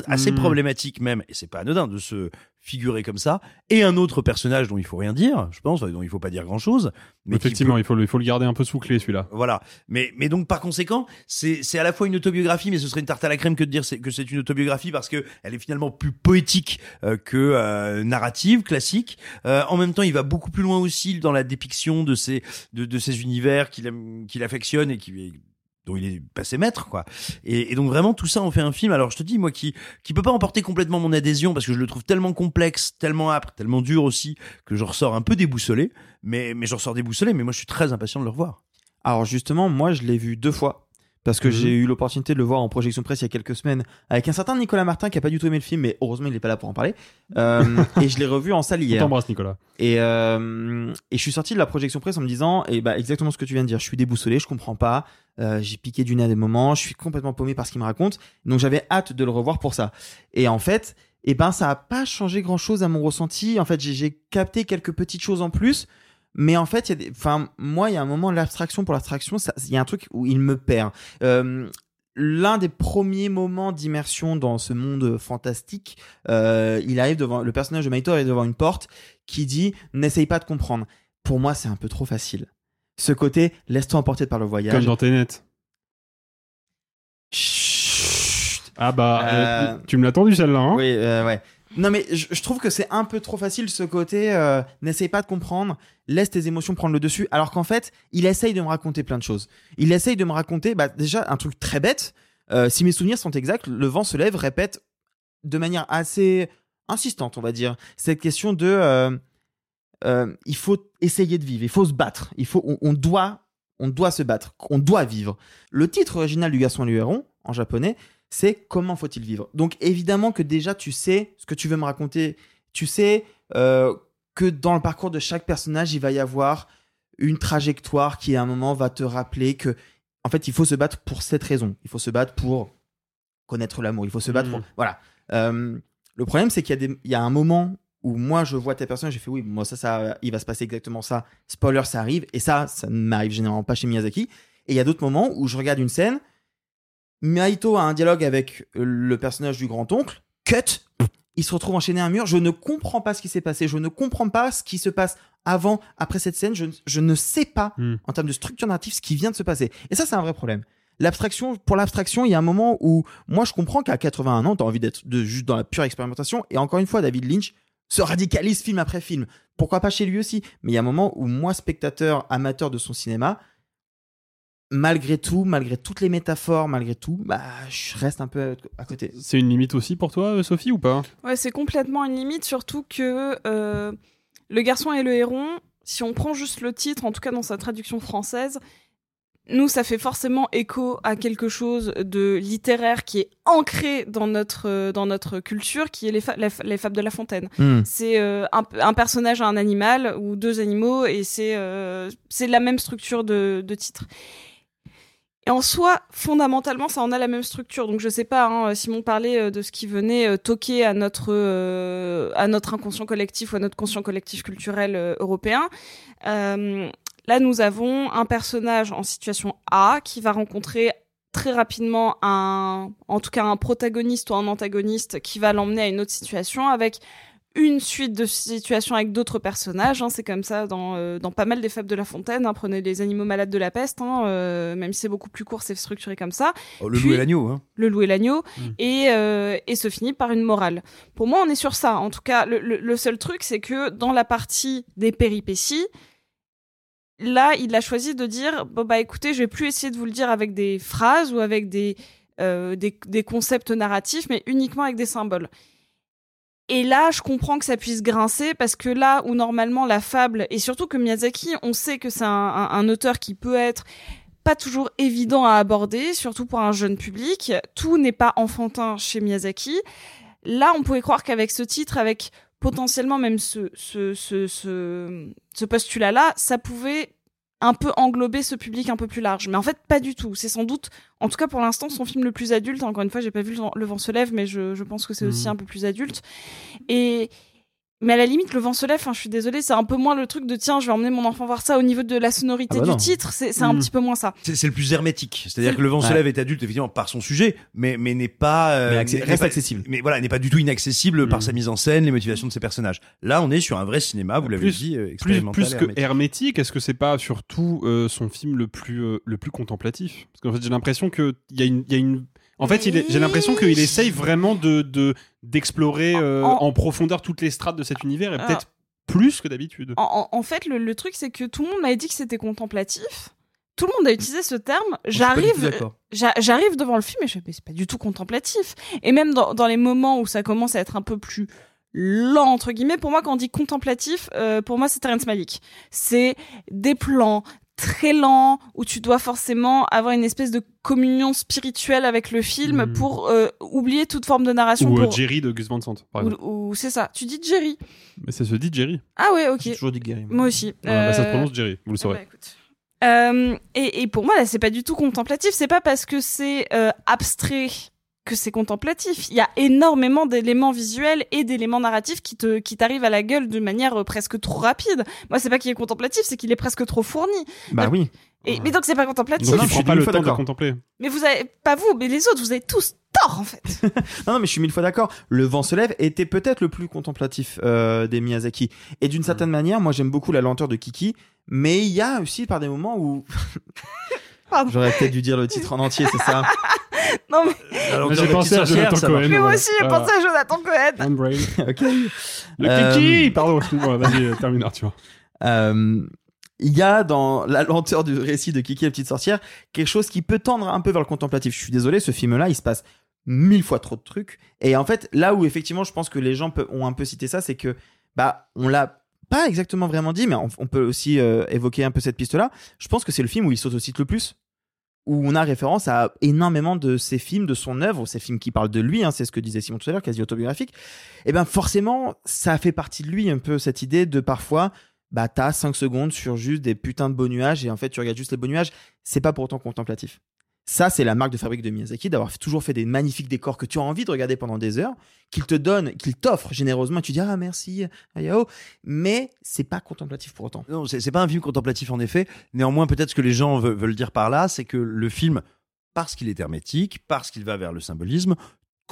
Speaker 10: assez
Speaker 4: Mm.
Speaker 10: problématique même, et c'est pas anodin de se figurer comme ça, et un autre personnage dont il faut rien dire, je pense, dont il faut pas dire grand chose. Mais
Speaker 1: Effectivement,
Speaker 10: peut...
Speaker 1: il, faut le, il faut le garder un peu sous clé celui-là.
Speaker 10: Voilà. Mais, mais donc par conséquent, c'est, c'est à la fois une autobiographie, mais ce serait une tarte à la crème que de dire que c'est une autobiographie parce que elle est finalement plus poétique euh, que euh, narrative, classique. Euh, en même temps, il va beaucoup plus loin aussi dans la dépiction de ces, de, de ces univers qu'il, qu'il affectionne et qui dont il est passé maître quoi. Et, et, donc vraiment tout ça en fait un film. Alors je te dis moi qui qui peut pas emporter complètement mon adhésion parce que je le trouve tellement complexe tellement âpre tellement dur aussi que je ressors un peu déboussolé. Mais mais je ressors déboussolé mais moi je suis très impatient de le revoir.
Speaker 4: Alors justement moi je l'ai vu deux fois parce que mmh. j'ai eu l'opportunité de le voir en projection presse il y a quelques semaines avec un certain Nicolas Martin qui a pas du tout aimé le film, mais heureusement il est pas là pour en parler. Euh, et je l'ai revu en salle hier.
Speaker 1: T'embrasse Nicolas.
Speaker 4: Et, euh, et je suis sorti de la projection presse en me disant, et bah exactement ce que tu viens de dire, je suis déboussolé, je comprends pas, euh, j'ai piqué du nez à des moments, je suis complètement paumé par ce qu'il me raconte, donc j'avais hâte de le revoir pour ça. Et en fait, et ben ça a pas changé grand chose à mon ressenti. En fait, j'ai capté quelques petites choses en plus. Mais en fait, y a des, enfin, moi, il y a un moment, l'abstraction pour l'abstraction, il y a un truc où il me perd. Euh, L'un des premiers moments d'immersion dans ce monde fantastique, euh, il arrive devant le personnage de Maito arrive devant une porte qui dit n'essaye pas de comprendre. Pour moi, c'est un peu trop facile. Ce côté laisse-toi emporter par le voyage.
Speaker 1: Comme dans Tenet.
Speaker 4: Chut.
Speaker 1: Ah bah, euh... tu me l'as tendu celle-là. Hein?
Speaker 4: Oui, ouais. Non mais je, trouve que c'est un peu trop facile ce côté euh, n'essaye pas de comprendre, laisse tes émotions prendre le dessus alors qu'en fait, il essaye de me raconter plein de choses. Il essaye de me raconter bah, déjà un truc très bête, euh, si mes souvenirs sont exacts, le vent se lève répète de manière assez insistante, on va dire, cette question de euh, il faut essayer de vivre, il faut se battre, il faut on, doit on doit se battre, on doit vivre. Le titre original du garçon et le héron en japonais, c'est comment faut-il vivre. Donc évidemment que déjà tu sais ce que tu veux me raconter, tu sais euh, que dans le parcours de chaque personnage, il va y avoir une trajectoire qui à un moment va te rappeler que en fait il faut se battre pour cette raison, il faut se battre pour connaître l'amour, il faut se battre
Speaker 1: Mmh.
Speaker 4: pour voilà. Euh, le problème c'est qu'il y a des, il y a un moment où moi je vois tes personnages, j'ai fait oui, moi ça, ça, il va se passer exactement ça. Spoiler, ça arrive et ça, ça ne m'arrive généralement pas chez Miyazaki. Et il y a d'autres moments où je regarde une scène Maito a un dialogue avec le personnage du grand-oncle. Cut Il se retrouve enchaîné à un mur. Je ne comprends pas ce qui s'est passé. Je ne comprends pas ce qui se passe avant, après cette scène. Je, je ne sais pas,
Speaker 1: Mm.
Speaker 4: en termes de structure narrative, ce qui vient de se passer. Et ça, c'est un vrai problème. L'abstraction, pour l'abstraction, il y a un moment où, moi, je comprends qu'à 81 ans, t'as envie d'être de, juste dans la pure expérimentation. Et encore une fois, David Lynch se radicalise film après film. Pourquoi pas chez lui aussi? Mais il y a un moment où, moi, spectateur, amateur de son cinéma, malgré tout, malgré toutes les métaphores, malgré tout, bah, je reste un peu à côté.
Speaker 1: C'est une limite aussi pour toi, euh, Sophie, ou pas?
Speaker 3: Ouais, c'est complètement une limite, surtout que euh, Le garçon et le héron, si on prend juste le titre, en tout cas dans sa traduction française, nous, ça fait forcément écho à quelque chose de littéraire qui est ancré dans notre, euh, dans notre culture, qui est les, fa- les, fa- les fables de La Fontaine.
Speaker 4: Hmm.
Speaker 3: C'est euh, un, un personnage à un animal ou deux animaux, et c'est euh, c'est la même structure de, de titre. Et en soi, fondamentalement, ça en a la même structure. Donc je sais pas, hein, Simon parlait euh, de ce qui venait euh, toquer à notre euh, à notre inconscient collectif ou à notre conscient collectif culturel euh, européen. Euh, là, nous avons un personnage en situation A qui va rencontrer très rapidement un, en tout cas un protagoniste ou un antagoniste qui va l'emmener à une autre situation avec une suite de situations avec d'autres personnages. hein. c'est comme ça dans, euh, dans pas mal des fables de La Fontaine. hein. Prenez les animaux malades de la peste, hein, euh, même si c'est beaucoup plus court, c'est structuré comme ça.
Speaker 10: Oh, le
Speaker 3: Puis-
Speaker 10: loup et l'agneau. Hein.
Speaker 3: le loup et l'agneau,
Speaker 10: Mm.
Speaker 3: et, euh, et se finit par une morale. Pour moi, on est sur ça. En tout cas, le, le- le seul truc, c'est que dans la partie des péripéties, là, il a choisi de dire bon bah écoutez, je vais plus essayer de vous le dire avec des phrases ou avec des euh, des, des concepts narratifs, mais uniquement avec des symboles. Et là, je comprends que ça puisse grincer parce que là où normalement la fable, et surtout que Miyazaki, on sait que c'est un, auteur qui peut être pas toujours évident à aborder, surtout pour un jeune public. Tout n'est pas enfantin chez Miyazaki. Là, on pouvait croire qu'avec ce titre, avec potentiellement même ce, ce, ce, ce, ce postulat-là, ça pouvait un peu englober ce public un peu plus large. Mais en fait, pas du tout. C'est sans doute, en tout cas pour l'instant, son film le plus adulte. Encore une fois, j'ai pas vu Le Vent- se lève, mais je, je pense que c'est aussi
Speaker 4: Mhm.
Speaker 3: un peu plus adulte. Et mais à la limite, Le Vent se lève, enfin, je suis désolée, c'est un peu moins le truc de tiens, je vais emmener mon enfant voir ça au niveau de la sonorité
Speaker 10: Ah bah
Speaker 3: du
Speaker 10: non.
Speaker 3: titre. C'est c'est un
Speaker 10: Mhm.
Speaker 3: petit peu moins ça.
Speaker 10: C'est c'est le plus hermétique. C'est-à-dire
Speaker 3: C'est-
Speaker 10: que le vent se lève est adulte, évidemment, par son sujet, mais, mais n'est pas, euh,
Speaker 4: Mais accé-
Speaker 10: n'est
Speaker 4: reste
Speaker 10: pas-
Speaker 4: accessible.
Speaker 10: Mais voilà, n'est pas du tout inaccessible par
Speaker 1: Mm.
Speaker 10: sa mise en scène, les motivations de ses personnages. Là, on est sur un vrai cinéma, vous l'avez
Speaker 1: Plus-
Speaker 10: dit, euh,
Speaker 1: Plus,
Speaker 10: expérimental.
Speaker 1: plus
Speaker 10: et
Speaker 1: que
Speaker 10: hermétique.
Speaker 1: hermétique, est-ce que c'est pas surtout euh, son film le plus, euh, le plus contemplatif? Parce qu'en fait, j'ai l'impression qu'il y a une. il Y a une... En fait, il est- j'ai l'impression qu'il essaye vraiment de de- d'explorer euh,
Speaker 3: En-
Speaker 1: en... profondeur toutes les strates de cet univers et
Speaker 3: Alors-
Speaker 1: peut-être plus que d'habitude.
Speaker 3: En, en- en fait, le, le truc, c'est que tout le monde m'avait dit que c'était contemplatif. Tout le monde a utilisé ce terme. J'arrive, j'arrive devant le film et je fais, mais c'est pas du tout contemplatif. Et même dans, dans les moments où ça commence à être un peu plus lent entre guillemets, pour moi, quand on dit contemplatif, euh, pour moi, c'est Terrence Malick. C'est des plans très lents où tu dois forcément avoir une espèce de communion spirituelle avec le film
Speaker 1: Mhm.
Speaker 3: pour euh, oublier toute forme de narration.
Speaker 1: Ou euh. Jerry de Gus Van Sant, par exemple.
Speaker 3: ou, ou c'est ça. Tu dis Jerry.
Speaker 1: Mais ça se dit Jerry.
Speaker 3: Ah ouais, ok.
Speaker 4: J'ai toujours dit Gary.
Speaker 3: Moi aussi.
Speaker 1: Ah, bah, ça se
Speaker 3: Euh,
Speaker 1: prononce Jerry, vous le saurez.
Speaker 3: bah, écoute. Euh, et, et pour moi, là, c'est pas du tout contemplatif. C'est pas parce que c'est euh, abstrait que c'est contemplatif. Il y a énormément d'éléments visuels et d'éléments narratifs qui te qui t'arrivent à la gueule de manière euh, presque trop rapide. Moi, c'est pas qu'il est contemplatif, c'est qu'il est presque trop fourni.
Speaker 4: Bah oui.
Speaker 3: Et, mais donc c'est pas contemplatif.
Speaker 1: Donc, il
Speaker 4: je suis
Speaker 1: pas
Speaker 4: mille
Speaker 1: le
Speaker 4: fois
Speaker 1: temps de
Speaker 4: d'accord.
Speaker 1: contempler.
Speaker 3: Mais vous avez pas vous, mais les autres, vous avez tous tort en fait.
Speaker 4: Non, non, mais je suis mille fois d'accord. Le vent se lève était peut-être le plus contemplatif euh, des Miyazaki. Et d'une certaine manière, moi j'aime beaucoup la lenteur de Kiki, mais il y a aussi par des moments où.
Speaker 3: Pardon.
Speaker 4: J'aurais peut-être dû dire le titre en entier, c'est ça
Speaker 3: non mais,
Speaker 10: Alors,
Speaker 1: J'ai
Speaker 10: la
Speaker 1: pensé à
Speaker 10: petite sorcière,
Speaker 1: Jonathan Cohen.
Speaker 3: mais moi aussi, j'ai pensé à Jonathan Cohen.
Speaker 4: Ok.
Speaker 1: Le
Speaker 4: Euh,
Speaker 1: kiki Pardon, excuse-moi. Vas-y, euh, termine, Arthur.
Speaker 4: Euh, il y a dans la lenteur du récit de Kiki la petite sorcière quelque chose qui peut tendre un peu vers le contemplatif. Je suis désolé, ce film-là, il se passe mille fois trop de trucs. Et en fait, là où effectivement, je pense que les gens ont un peu cité ça, c'est que bah on l'a pas exactement vraiment dit, mais on, peut aussi euh, évoquer un peu cette piste-là. Je pense que c'est le film où il s'autocite le plus. Où on a référence à énormément de ses films, de son œuvre, ces films qui parlent de lui, hein, c'est ce que disait Simon tout à l'heure, quasi autobiographique. Et ben forcément, ça fait partie de lui un peu cette idée de parfois bah t'as 5 secondes sur juste des putains de beaux nuages et en fait tu regardes juste les beaux nuages, c'est pas pour autant contemplatif. Ça, c'est la marque de fabrique de Miyazaki, d'avoir toujours fait des magnifiques décors que tu as envie de regarder pendant des heures, qu'il te donne, qu'il t'offre généreusement, tu dis ah merci, Hayao, mais c'est pas contemplatif pour autant.
Speaker 10: Non, c'est pas un film contemplatif en effet. Néanmoins, peut-être ce que les gens veulent dire par là, c'est que le film, parce qu'il est hermétique, parce qu'il va vers le symbolisme,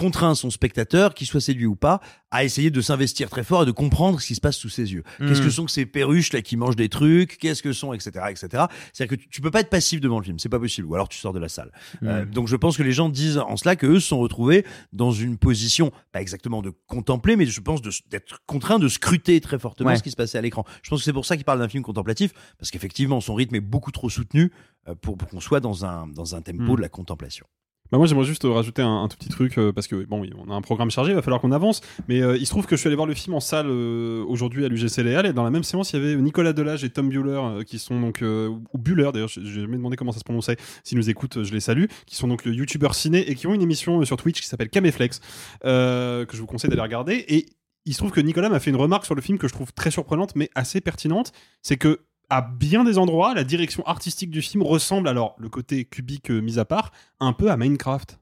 Speaker 10: contraint son spectateur, qu'il soit séduit ou pas, à essayer de s'investir très fort et de comprendre ce qui se passe sous ses yeux. Qu'est-ce que sont que ces perruches là qui mangent des trucs? Qu'est-ce que sont, etc., etc. C'est-à-dire que tu, tu peux pas être passif devant le film, c'est pas possible. Ou alors tu sors de la salle. Euh,
Speaker 4: Mm.
Speaker 10: donc je pense que les gens disent en cela que eux se sont retrouvés dans une position, pas exactement de contempler, mais je pense d'être contraints de scruter très fortement
Speaker 4: Ouais.
Speaker 10: ce qui se passait à l'écran. Je pense que c'est pour ça qu'ils parlent d'un film contemplatif, parce qu'effectivement son rythme est beaucoup trop soutenu euh, pour, pour qu'on soit dans un dans un tempo
Speaker 1: Mm.
Speaker 10: de la contemplation.
Speaker 1: Bah moi j'aimerais juste rajouter un, tout petit truc euh, parce que bon on a un programme chargé, il va falloir qu'on avance. Mais euh, il se trouve que je suis allé voir le film en salle euh, aujourd'hui à l'UGC Léal et dans la même séance il y avait Nicolas Delage et Tom Bueller euh, qui sont donc ou Bueller d'ailleurs, j'ai jamais demandé comment ça se prononçait. S'ils nous écoutent, je les salue. Qui sont donc youtubeurs ciné et qui ont une émission sur Twitch qui s'appelle Caméflex que je vous conseille d'aller regarder. Et il se trouve que Nicolas m'a fait une remarque sur le film que je trouve très surprenante mais assez pertinente, c'est que à bien des endroits, la direction artistique du film ressemble, alors le côté cubique euh, mis à part, un peu à Minecraft.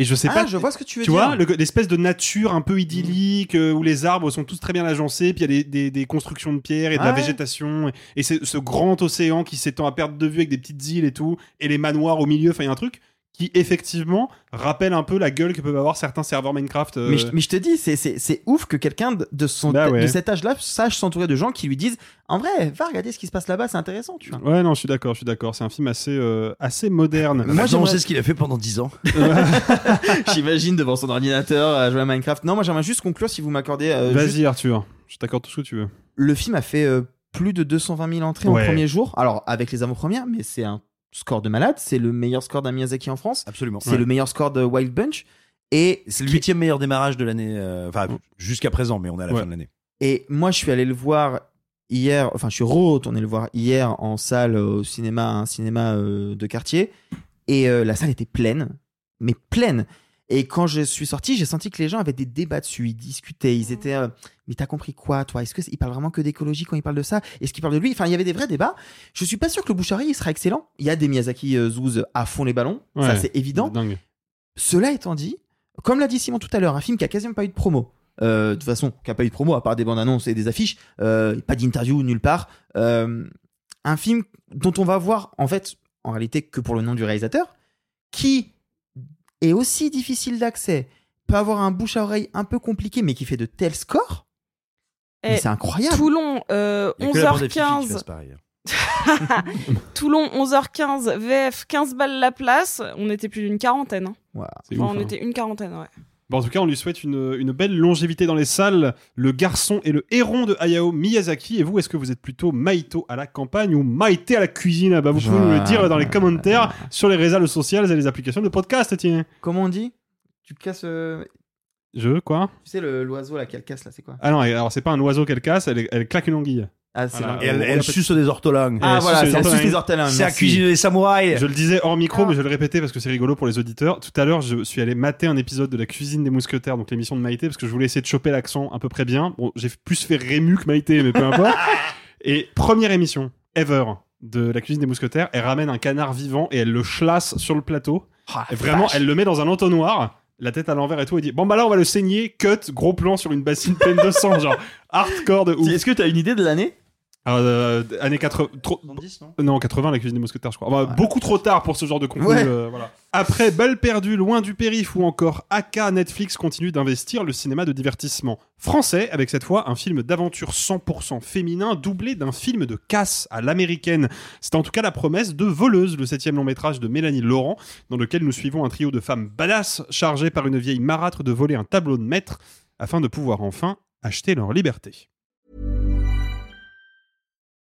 Speaker 1: Et je sais
Speaker 4: Ah,
Speaker 1: pas.
Speaker 4: je vois ce que tu veux
Speaker 1: Tu
Speaker 4: dire.
Speaker 1: vois, le- l'espèce de nature un peu idyllique euh, où les arbres sont tous très bien agencés, puis il y a des, des- des constructions de pierre et de la
Speaker 4: Ouais.
Speaker 1: végétation, et, et c'est ce grand océan qui s'étend à perte de vue avec des petites îles et tout, et les manoirs au milieu. Enfin, il y a un truc qui effectivement rappelle un peu la gueule que peuvent avoir certains serveurs Minecraft. euh,
Speaker 4: Mais, je, mais je te dis, c'est- ouf que quelqu'un de, de son,
Speaker 1: Bah ouais.
Speaker 4: de cet âge-là sache s'entourer de gens qui lui disent En vrai, va regarder ce qui se passe là-bas, c'est intéressant, tu vois.
Speaker 1: Ouais, non, je suis d'accord, je suis d'accord. C'est un film assez, euh, assez moderne.
Speaker 4: Moi, j'aimerais-
Speaker 10: sait ce qu'il a fait pendant 10 ans.
Speaker 4: J'imagine devant son ordinateur à jouer à Minecraft. Non, moi j'aimerais juste conclure si vous m'accordez. euh, juste-
Speaker 1: Vas-y, Arthur, je t'accorde tout ce que tu veux.
Speaker 4: Le film a fait euh, plus de 220 000 entrées
Speaker 1: Ouais.
Speaker 4: en premier jour. Alors, avec les avant-premières, mais c'est un score de malade. C'est le meilleur score d'un Miyazaki en France.
Speaker 10: Absolument.
Speaker 4: C'est le meilleur score de Wild Bunch. Et,
Speaker 10: C'est le huitième meilleur démarrage de l'année, euh, enfin jusqu'à présent, mais on est à la
Speaker 1: Ouais.
Speaker 10: fin de l'année.
Speaker 4: et moi, je suis allé le voir hier. Enfin, je suis retourné le voir hier en salle euh, au cinéma, un cinéma euh, de quartier. Et euh, la salle était pleine, mais pleine. Et quand je suis sorti, j'ai senti que les gens avaient des débats dessus, ils discutaient, ils étaient. euh, mais t'as compris quoi, toi? Est-ce qu'il parle vraiment que d'écologie quand il parle de ça? Est-ce qu'il parle de lui? Enfin, il y avait des vrais débats. Je suis pas sûr que le Bouchari il sera excellent. Il y a des Miyazaki euh, Zouz à fond les ballons, ça c'est évident.
Speaker 1: Dingue.
Speaker 4: Cela étant dit, comme l'a dit Simon tout à l'heure, un film qui a quasiment pas eu de promo. Euh, de toute façon, qui a pas eu de promo à part des bandes annonces et des affiches, euh, pas d'interview nulle part. Euh, un film dont on va voir en fait, en réalité, que pour le nom du réalisateur, qui est aussi difficile d'accès, peut avoir un bouche à oreille un peu compliqué, mais qui fait de tels scores. Mais
Speaker 3: Et
Speaker 4: c'est incroyable.
Speaker 3: Toulon, euh,
Speaker 10: Il y a que la bande à Fifi qui
Speaker 3: 11h15.
Speaker 10: fasse pareil.
Speaker 3: Toulon, 11h15, VF, 15 balles la place. On était plus d'une quarantaine. hein. Enfin,
Speaker 1: ouf,
Speaker 3: on
Speaker 1: hein.
Speaker 3: était une quarantaine, ouais.
Speaker 1: Bon, en tout cas, on lui souhaite une, une belle longévité dans les salles. Le garçon et le héron de Hayao Miyazaki. Et vous, est-ce que vous êtes plutôt Maito à la campagne ou Maïté à la cuisine? Ah bah, Vous pouvez nous le dire dans les commentaires sur les réseaux sociaux et les applications de podcast, tiens.
Speaker 4: Comment on dit? Tu casses. euh,
Speaker 1: Je, quoi?
Speaker 4: Tu sais, l'oiseau là qu'elle casse là, c'est quoi?
Speaker 1: Ah non, alors c'est pas un oiseau qu'elle casse, elle, elle claque une anguille.
Speaker 4: Ah, c'est
Speaker 1: Voilà.
Speaker 4: là.
Speaker 10: Et elle, elle suce des ortolans.
Speaker 4: Ah
Speaker 1: Elle
Speaker 4: voilà, la
Speaker 1: ortolans.
Speaker 4: suce des ortolans.
Speaker 10: C'est à
Speaker 4: merci.
Speaker 10: cuisiner des samouraïs.
Speaker 1: Je le disais hors micro, mais je vais le répéter parce que c'est rigolo pour les auditeurs. Tout à l'heure, je suis allé mater un épisode de la cuisine des mousquetaires, donc l'émission de Maïté, parce que je voulais essayer de choper l'accent à peu près bien. Bon, j'ai plus fait Rému que Maïté, mais peu importe. Et première émission ever de la cuisine des mousquetaires, elle ramène un canard vivant et elle le chlasse sur le plateau.
Speaker 4: Ah,
Speaker 1: Et vraiment, elle le met dans un entonnoir. La tête à l'envers et tout, et dit Bon, bah là, on va le saigner, cut, gros plan sur une bassine pleine de sang, genre hardcore de ouf.
Speaker 4: Est-ce que tu as une idée de l'année?
Speaker 1: Euh, années 80, trop,
Speaker 10: 70, non?
Speaker 1: Non, 80, la cuisine des mousquetaires, je crois. Bah, Beaucoup trop tard pour ce genre de contenu.
Speaker 4: Ouais.
Speaker 1: euh, voilà. Après Balle perdue, loin du périph' ou encore AK, Netflix continue d'investir le cinéma de divertissement français, avec cette fois un film d'aventure 100% féminin doublé d'un film de casse à l'américaine. C'est en tout cas la promesse de Voleuse, le septième long métrage de Mélanie Laurent, dans lequel nous suivons un trio de femmes badass chargées par une vieille marâtre de voler un tableau de maître afin de pouvoir enfin acheter leur liberté.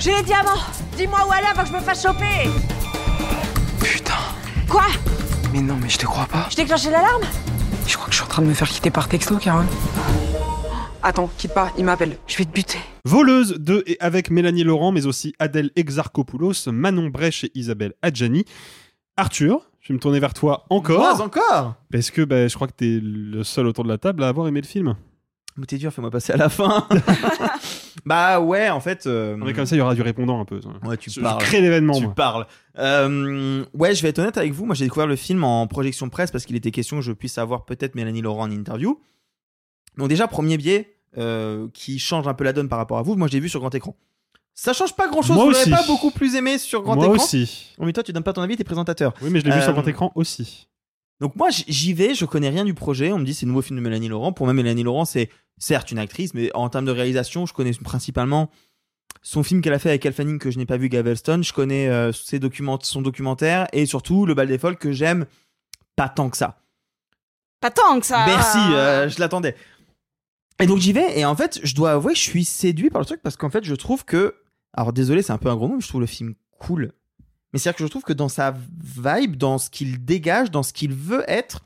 Speaker 5: J'ai les diamants Dis-moi où aller avant que je me fasse choper
Speaker 12: Putain.
Speaker 5: Quoi?
Speaker 12: Mais non, mais je te crois pas.
Speaker 5: Je déclenché l'alarme?
Speaker 12: Je crois que je suis en train de me faire quitter par texto, Carole. Attends, quitte pas, il m'appelle. Je vais te buter.
Speaker 1: Voleuse de et avec Mélanie Laurent, mais aussi Adèle Exarchopoulos, Manon Brèche et Isabelle Adjani. Arthur, je vais me tourner vers toi encore.
Speaker 4: Moi encore?
Speaker 1: Parce que bah, je crois que t'es le seul autour de la table à avoir aimé le film.
Speaker 4: Mais t'es dur, fais-moi passer à la fin. bah ouais, en fait. euh,
Speaker 1: Mais comme ça, il y aura du répondant un peu.
Speaker 4: Ouais, tu
Speaker 1: Je- je
Speaker 4: parles.
Speaker 1: crée l'événement,
Speaker 4: Tu
Speaker 1: moi.
Speaker 4: parles. Euh, ouais, je vais être honnête avec vous. Moi, j'ai découvert le film en projection presse parce qu'il était question que je puisse avoir peut-être Mélanie Laurent en interview. Donc déjà, premier biais euh, qui change un peu la donne par rapport à vous. Moi, j'ai vu sur grand écran. Ça change pas grand-chose.
Speaker 1: Moi
Speaker 4: Vous l'avez pas beaucoup plus aimé sur grand
Speaker 1: Moi
Speaker 4: écran.
Speaker 1: aussi.
Speaker 4: Oh, mais toi, tu donnes pas ton avis, t'es présentateur.
Speaker 1: Oui, mais je l'ai vu sur grand écran aussi.
Speaker 4: Donc moi j'y vais, je connais rien du projet. On me dit c'est le nouveau film de Mélanie Laurent. Pour moi Mélanie Laurent c'est certes une actrice, mais en termes de réalisation, je connais principalement son film qu'elle a fait avec Elle Fanning que je n'ai pas vu, Gavelstone. Je connais euh, ses documents, son documentaire et surtout Le Bal des Folles que j'aime pas tant que ça.
Speaker 3: Pas tant que ça.
Speaker 4: Merci, euh, je l'attendais. Et donc j'y vais et en fait je dois avouer je suis séduit par le truc parce qu'en fait je trouve que alors désolé c'est un peu un gros mot mais je trouve le film cool. Mais c'est-à-dire que je trouve que dans sa vibe, dans ce qu'il dégage, dans ce qu'il veut être,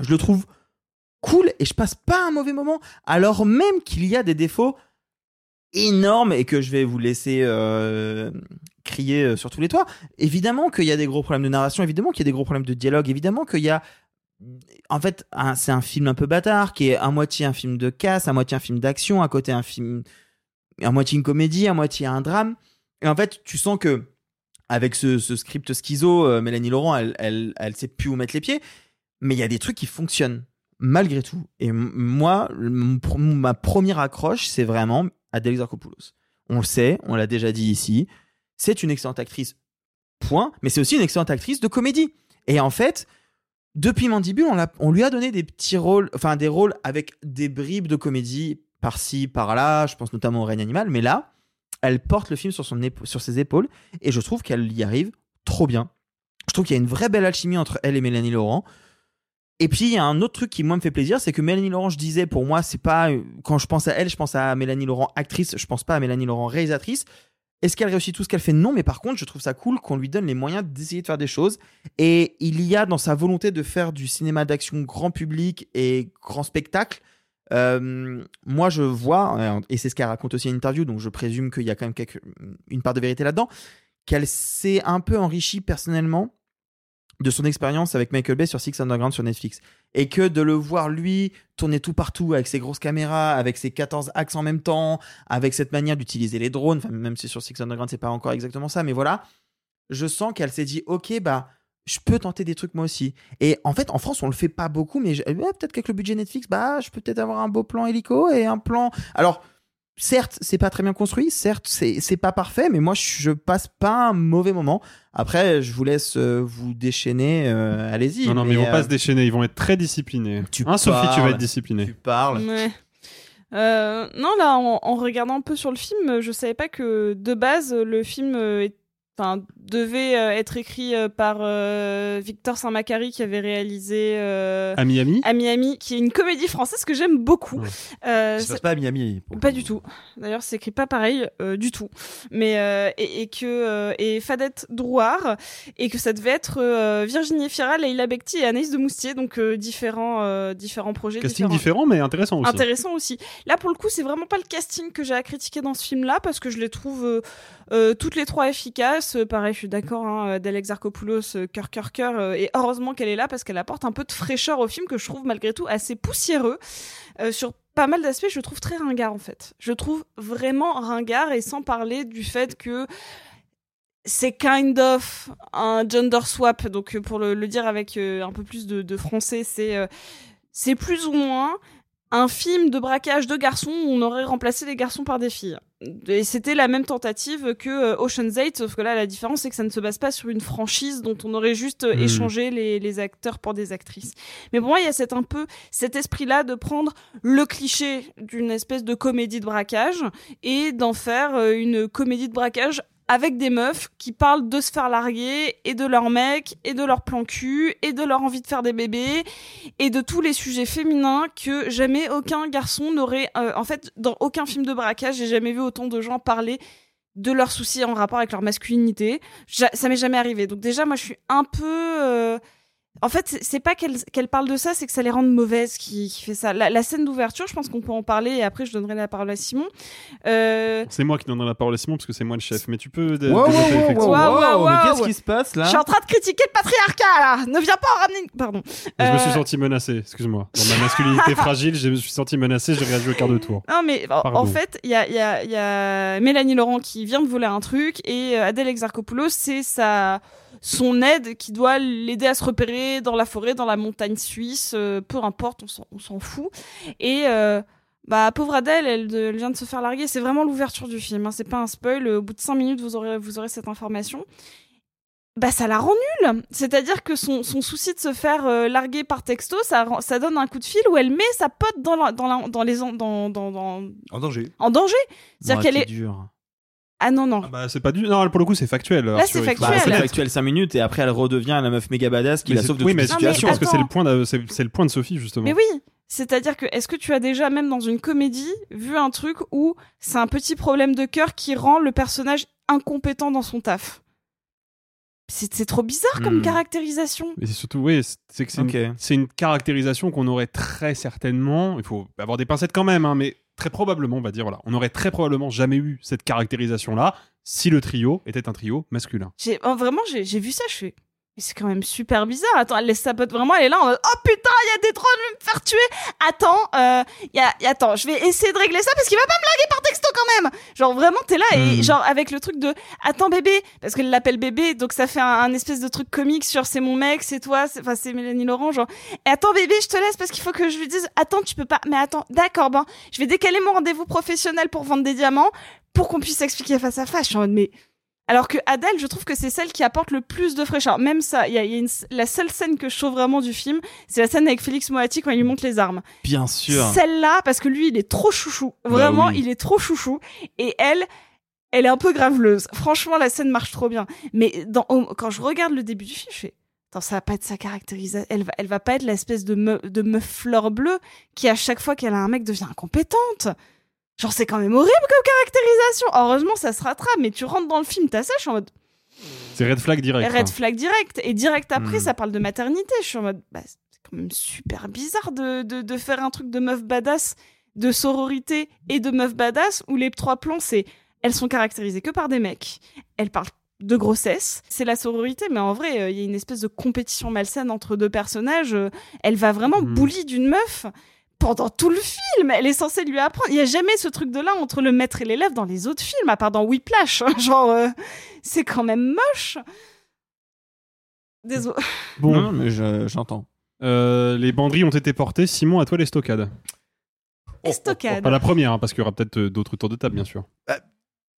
Speaker 4: je le trouve cool et je passe pas un mauvais moment alors même qu'il y a des défauts énormes et que je vais vous laisser euh, crier euh, sur tous les toits. Évidemment qu'il y a des gros problèmes de narration, évidemment qu'il y a des gros problèmes de dialogue, évidemment qu'il y a en fait, c'est un film un peu bâtard qui est à moitié un film de casse, à moitié un film d'action, à côté un film, à moitié une comédie, à moitié un drame. Et en fait, tu sens que avec ce, script schizo, euh, Mélanie Laurent, elle, elle, elle sait plus où mettre les pieds. Mais il y a des trucs qui fonctionnent malgré tout. Et moi, ma première accroche, c'est vraiment Adèle Exarchopoulos. On le sait, on l'a déjà dit ici. C'est une excellente actrice, point. Mais c'est aussi une excellente actrice de comédie. Et en fait, depuis Mandibule, on, on lui a donné des petits rôles, enfin des rôles avec des bribes de comédie par-ci, par-là. Je pense notamment au règne animal. Mais là, elle porte le film sur, ses épaules et je trouve qu'elle y arrive trop bien. Je trouve qu'il y a une vraie belle alchimie entre elle et Mélanie Laurent. Et puis il y a un autre truc qui moi me fait plaisir, c'est que Mélanie Laurent, je disais, pour moi, c'est pas euh, quand je pense à elle, je pense à Mélanie Laurent actrice, je pense pas à Mélanie Laurent réalisatrice. Est-ce qu'elle réussit tout ce qu'elle fait? Non, mais par contre, je trouve ça cool qu'on lui donne les moyens d'essayer de faire des choses. Et il y a dans sa volonté de faire du cinéma d'action grand public et grand spectacle. Euh, moi, je vois, euh, et c'est ce qu'elle raconte aussi à une interview, donc je présume qu'il y a quand même une part de vérité là-dedans, qu'elle s'est un peu enrichie personnellement de son expérience avec Michael Bay sur Six Underground sur Netflix. Et que de le voir lui tourner tout partout avec ses grosses caméras, avec ses 14 axes en même temps, avec cette manière d'utiliser les drones, même si sur Six Underground c'est pas encore exactement ça, mais voilà, je sens qu'elle s'est dit, ok, bah, je peux tenter des trucs moi aussi. Et en fait, en France, on le fait pas beaucoup, mais je- ouais, peut-être qu'avec le budget Netflix, bah, je peux peut-être avoir un beau plan hélico et un plan. Alors, certes, c'est pas très bien construit, certes, c'est c'est pas parfait, mais moi, je passe pas un mauvais moment. Après, je vous laisse euh, vous déchaîner, euh, allez-y.
Speaker 1: Non, non, mais ils vont
Speaker 4: euh,
Speaker 1: pas se déchaîner, ils vont être très disciplinés. hein, Sophie, tu vas
Speaker 4: parles,
Speaker 1: être disciplinée.
Speaker 4: Tu parles.
Speaker 3: Ouais. Euh, non, là, en, en regardant un peu sur le film, je savais pas que de base, le film euh, est- enfin, devait euh, être écrit euh, par euh, Victor Saint-Macary qui avait réalisé euh,
Speaker 1: À Miami
Speaker 3: à Miami, qui est une comédie française que j'aime beaucoup. Euh,
Speaker 10: Ça passe pas à Miami.
Speaker 3: pas du tout. D'ailleurs, c'est écrit pas pareil euh, du tout. Mais euh, et, et que euh, et Fadette Drouard et que ça devait être euh, Virginie Fira, Leila Bekti et Anaïs de Moustier, donc euh, différents euh, différents projets.
Speaker 1: Casting
Speaker 3: différents-
Speaker 1: différent, mais intéressant aussi.
Speaker 3: Intéressant aussi. Là, pour le coup, c'est vraiment pas le casting que j'ai à critiquer dans ce film-là, parce que je les trouve euh, euh, toutes les trois efficaces. Euh, pareil, je suis d'accord, hein, Adèle Exarchopoulos, euh, cœur, cœur, cœur. euh, et heureusement qu'elle est là, parce qu'elle apporte un peu de fraîcheur au film que je trouve malgré tout assez poussiéreux. Euh, sur pas mal d'aspects, je trouve très ringard, en fait. Je trouve vraiment ringard, et sans parler du fait que c'est kind of un gender swap. Donc, euh, pour le, dire avec euh, un peu plus de, de français, c'est euh, c'est plus ou moins un film de braquage de garçons où on aurait remplacé les garçons par des filles. Et c'était la même tentative que euh, Ocean's 8, sauf que là, la différence, c'est que ça ne se base pas sur une franchise dont on aurait juste euh,
Speaker 13: Mhm.
Speaker 3: échangé les, les acteurs pour des actrices. Mais pour moi, il y a cet, un peu cet esprit-là de prendre le cliché d'une espèce de comédie de braquage et d'en faire euh, une comédie de braquage avec des meufs qui parlent de se faire larguer et de leur mec et de leur plan cul et de leur envie de faire des bébés et de tous les sujets féminins que jamais aucun garçon n'aurait euh, en fait dans aucun film de braquage j'ai jamais vu autant de gens parler de leurs soucis en rapport avec leur masculinité. Ça m'est jamais arrivé. Donc déjà moi je suis un peu euh, en fait, c'est- pas qu'elle qu'elle parle de ça, c'est que ça les rend mauvaises qui, qui fait ça. La, la scène d'ouverture, je pense qu'on peut en parler et après je donnerai la parole à Simon. Euh,
Speaker 1: C'est moi qui donnerai la parole à Simon parce que c'est moi le chef. Mais tu peux.
Speaker 4: Wow, wow, wow, mais qu'est-ce qui se passe là?
Speaker 3: Je suis en train de critiquer le patriarcat là. Ne viens pas en ramener. Pardon.
Speaker 1: Je me suis
Speaker 3: Euh,
Speaker 1: senti menacé, excuse-moi. Dans ma masculinité fragile, je me suis senti menacé, j'ai réagi au quart de tour.
Speaker 3: Non mais en-
Speaker 1: Pardon.
Speaker 3: en fait, il y a, il y, a, il y a Mélanie Laurent qui vient de voler un truc et euh, Adèle Exarchopoulos, c'est sa son aide qui doit l'aider à se repérer dans la forêt, dans la montagne suisse, euh, peu importe, on s'en- fout. Et euh, bah pauvre Adèle, elle, vient de se faire larguer. C'est vraiment l'ouverture du film. Hein, c'est pas un spoil. Au bout de cinq minutes, vous aurez vous aurez cette information. Bah ça la rend nulle. C'est-à-dire que son, son souci de se faire euh, larguer par texto, ça, ça donne un coup de fil où elle met sa pote dans, la- dans, la- dans les en- dans, dans, dans,
Speaker 10: En danger.
Speaker 3: en danger. C'est-à-dire qu'elle
Speaker 4: c'est
Speaker 3: est.
Speaker 4: dur.
Speaker 3: Ah non, non.
Speaker 1: Bah, c'est pas du. Non, pour le coup, c'est factuel.
Speaker 3: Là, c'est factuel.
Speaker 4: Bah, c'est factuel 5 minutes et après elle redevient la meuf méga badass qui
Speaker 1: Mais
Speaker 4: la sauve de
Speaker 1: oui,
Speaker 4: toute
Speaker 1: mais
Speaker 4: situations.
Speaker 1: parce que c'est le point de, c'est, le point de Sophie justement.
Speaker 3: Mais oui, c'est-à-dire que est-ce que tu as déjà, même dans une comédie, vu un truc où c'est un petit problème de cœur qui rend le personnage incompétent dans son taf? C'est c'est trop bizarre comme
Speaker 4: Hmm.
Speaker 3: caractérisation.
Speaker 1: Mais c'est surtout, oui, c'est- que c'est une, c'est une caractérisation qu'on aurait très certainement. Il faut avoir des pincettes quand même, hein, mais très probablement, on va dire, voilà, on aurait très probablement jamais eu cette caractérisation-là si le trio était un trio masculin.
Speaker 3: J'ai oh, vraiment, j'ai j'ai vu ça, je fais. Mais c'est quand même super bizarre. Attends, elle laisse sa pote vraiment, elle est là en mode Oh putain, il y a des drones, je vais me faire tuer. Attends, euh, y a, y a- attends, je vais essayer de régler ça parce qu'il va pas me larguer par texto quand même. Genre vraiment, t'es là et
Speaker 4: Hmm.
Speaker 3: genre avec le truc de Attends bébé, parce qu'elle l'appelle bébé, donc ça fait un, un espèce de truc comique sur c'est mon mec, c'est toi, enfin c'est Mélanie Laurent, genre et attends bébé, je te laisse parce qu'il faut que je lui dise Attends, tu peux pas, mais attends, d'accord, ben je vais décaler mon rendez-vous professionnel pour vendre des diamants pour qu'on puisse s'expliquer face à face. Je suis en mode mais alors que Adèle, je trouve que c'est celle qui apporte le plus de fraîcheur. Même ça, il y a, il y a une- la seule scène que je trouve vraiment du film, c'est la scène avec Félix Moati quand il lui montre les armes.
Speaker 4: Bien sûr.
Speaker 3: Celle-là, parce que lui, il est trop chouchou. Vraiment,
Speaker 4: Bah oui.
Speaker 3: il est trop chouchou. Et elle, elle est un peu graveleuse. Franchement, la scène marche trop bien. Mais dans, quand je regarde le début du film, je fais, Attends, ça va pas être sa caractérisation. Elle va, elle va pas être l'espèce de, meuf, de meuf fleur bleue qui, à chaque fois qu'elle a un mec, devient incompétente. Genre, c'est quand même horrible comme caractérisation. Heureusement, ça se rattrape, mais tu rentres dans le film, t'as ça, je suis en mode
Speaker 1: C'est red flag direct.
Speaker 3: red
Speaker 1: hein.
Speaker 3: flag direct. Et direct après,
Speaker 4: Hmm.
Speaker 3: ça parle de maternité. Je suis en mode, bah, c'est quand même super bizarre de, de, de faire un truc de meuf badass, de sororité et de meuf badass où les trois plans, c'est elles sont caractérisées que par des mecs. Elles parlent de grossesse. C'est la sororité, mais en vrai, euh, il y a une espèce de compétition malsaine entre deux personnages. Euh, Elle va vraiment bully d'une meuf pendant tout le film. Elle est censée lui apprendre. Il y a jamais ce truc de là entre le maître et l'élève dans les autres films, à part dans Whiplash. Genre, euh, c'est quand même moche. Désolé.
Speaker 1: Bon,
Speaker 4: Non, mais je- j'entends.
Speaker 1: euh, les banderies ont été portées. Simon, à toi les stockades.
Speaker 3: Estocade.
Speaker 1: Pas la première, hein, parce qu'il y aura peut-être euh, d'autres tours de table, bien sûr.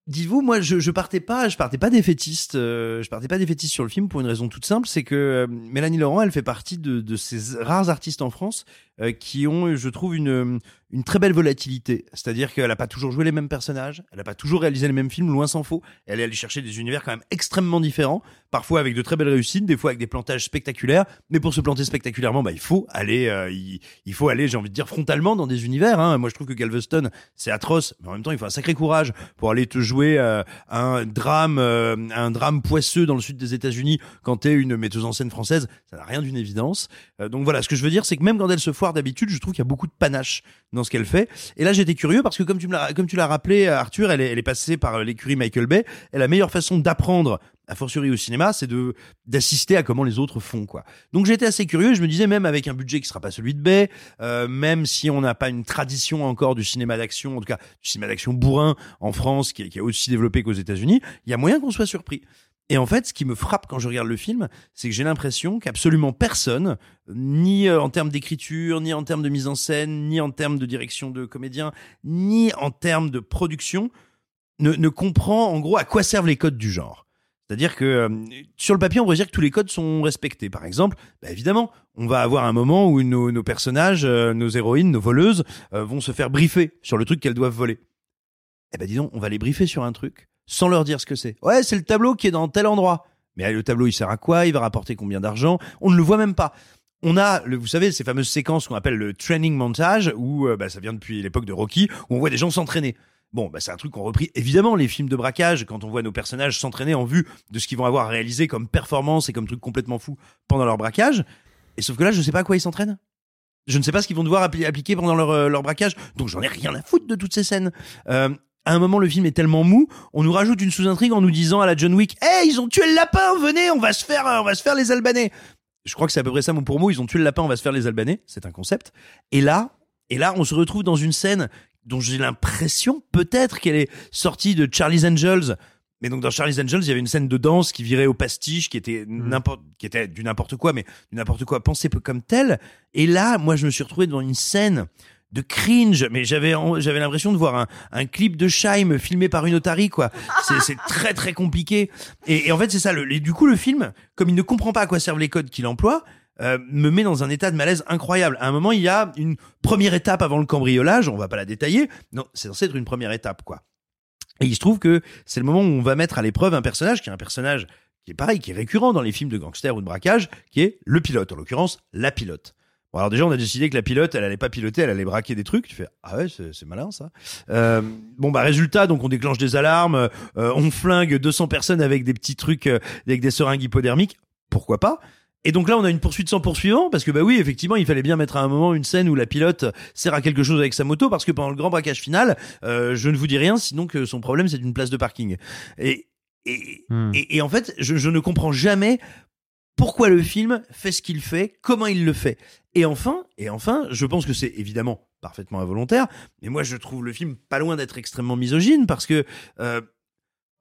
Speaker 10: Dites-vous, moi, je, je partais pas, je partais pas défaitiste, euh, je partais pas défaitiste sur le film pour une raison toute simple, c'est que euh, Mélanie Laurent, elle fait partie de, de ces rares artistes en France euh, qui ont, je trouve, une, une très belle volatilité. C'est-à-dire qu'elle a pas toujours joué les mêmes personnages, elle a pas toujours réalisé les mêmes films, loin s'en faut. Elle est allée chercher des univers quand même extrêmement différents, parfois avec de très belles réussites, des fois avec des plantages spectaculaires. Mais pour se planter spectaculairement, bah, il faut aller, euh, il, il faut aller, j'ai envie de dire, frontalement dans des univers. Hein. Moi, je trouve que Galveston, c'est atroce, mais en même temps, il faut un sacré courage pour aller te jouer euh, un drame, euh, un drame poisseux dans le sud des États-Unis quand t'es une metteuse en scène française. Ça n'a rien d'une évidence. Euh, donc voilà, ce que je veux dire, c'est que même quand elle se foire d'habitude, je trouve qu'il y a beaucoup de panache dans ce qu'elle fait. Et là, j'étais curieux parce que comme tu l'as, comme tu l'as rappelé, Arthur, elle est, passée par l'écurie Michael Bay. Et la meilleure façon d'apprendre a fortiori au cinéma, c'est de d'assister à comment les autres font quoi. Donc j'étais assez curieux, je me disais même avec un budget qui sera pas celui de Bay, euh, même si on n'a pas une tradition encore du cinéma d'action, en tout cas du cinéma d'action bourrin en France qui qui est aussi développé qu'aux États-Unis, il y a moyen qu'on soit surpris. Et en fait, ce qui me frappe quand je regarde le film, c'est que j'ai l'impression qu'absolument personne, ni euh, en termes d'écriture, ni en termes de mise en scène, ni en termes de direction de comédien, ni en termes de production, ne, comprend en gros à quoi servent les codes du genre. C'est-à-dire que euh, sur le papier, on pourrait dire que tous les codes sont respectés. Par exemple, bah, évidemment, on va avoir un moment où nos, personnages, euh, nos héroïnes, nos voleuses, vont se faire briefer sur le truc qu'elles doivent voler. Eh ben dis donc, on va les briefer sur un truc sans leur dire ce que c'est. Ouais, c'est le tableau qui est dans tel endroit. Mais le tableau, il sert à quoi? Il va rapporter combien d'argent? On ne le voit même pas. On a, vous savez, ces fameuses séquences qu'on appelle le training montage, où euh, bah, ça vient depuis l'époque de Rocky, où on voit des gens s'entraîner. Bon, bah, c'est un truc qu'on repris évidemment les films de braquage quand on voit nos personnages s'entraîner en vue de ce qu'ils vont avoir réalisé comme performance et comme truc complètement fou pendant leur braquage. Et sauf que là, je sais pas à quoi ils s'entraînent. Je ne sais pas ce qu'ils vont devoir appli- appliquer pendant leur, euh, leur braquage, donc j'en ai rien à foutre de toutes ces scènes. Euh, à un moment, le film est tellement mou, on nous rajoute une sous-intrigue en nous disant à la John Wick, hey, ils ont tué le lapin, venez, on va se faire, euh, on va se faire les Albanais. Je crois que c'est à peu près ça mot pour mot. Ils ont tué le lapin, on va se faire les Albanais. C'est un concept. Et là, et là, on se retrouve dans une scène dont j'ai l'impression peut-être qu'elle est sortie de Charlie's Angels. Mais donc dans Charlie's Angels, il y avait une scène de danse qui virait au pastiche, qui était n'importe, qui était du n'importe quoi, mais du n'importe quoi pensé peu comme tel. Et là, moi, je me suis retrouvé devant une scène de cringe, mais j'avais j'avais l'impression de voir un, un clip de Scheim filmé par une otarie quoi. C'est très très compliqué. Et, et en fait c'est ça. Le, et du coup le film, comme il ne comprend pas à quoi servent les codes qu'il emploie, euh, me met dans un état de malaise incroyable. À un moment il y a une première étape avant le cambriolage. On va pas la détailler. Non, c'est censé être une première étape quoi. Et il se trouve que c'est le moment où on va mettre à l'épreuve un personnage qui est un personnage qui est pareil, qui est récurrent dans les films de gangsters ou de braquage, qui est le pilote, en l'occurrence la pilote. Bon, alors déjà, on a décidé que la pilote, elle allait pas piloter, elle allait braquer des trucs. Tu fais ah ouais, c'est malin ça. Euh, bon bah résultat, donc on déclenche des alarmes, euh, on flingue 200 personnes avec des petits trucs, euh, avec des seringues hypodermiques. Pourquoi pas? Et donc là, on a une poursuite sans poursuivant, parce que bah oui, effectivement, il fallait bien mettre à un moment une scène où la pilote sert à quelque chose avec sa moto, parce que pendant le grand braquage final, euh, je ne vous dis rien, sinon que son problème c'est une place de parking. Et et, et, et en fait, je, je ne comprends jamais pourquoi le film fait ce qu'il fait, comment il le fait. Et enfin, et enfin, je pense que c'est évidemment parfaitement involontaire, mais moi je trouve le film pas loin d'être extrêmement misogyne parce que euh,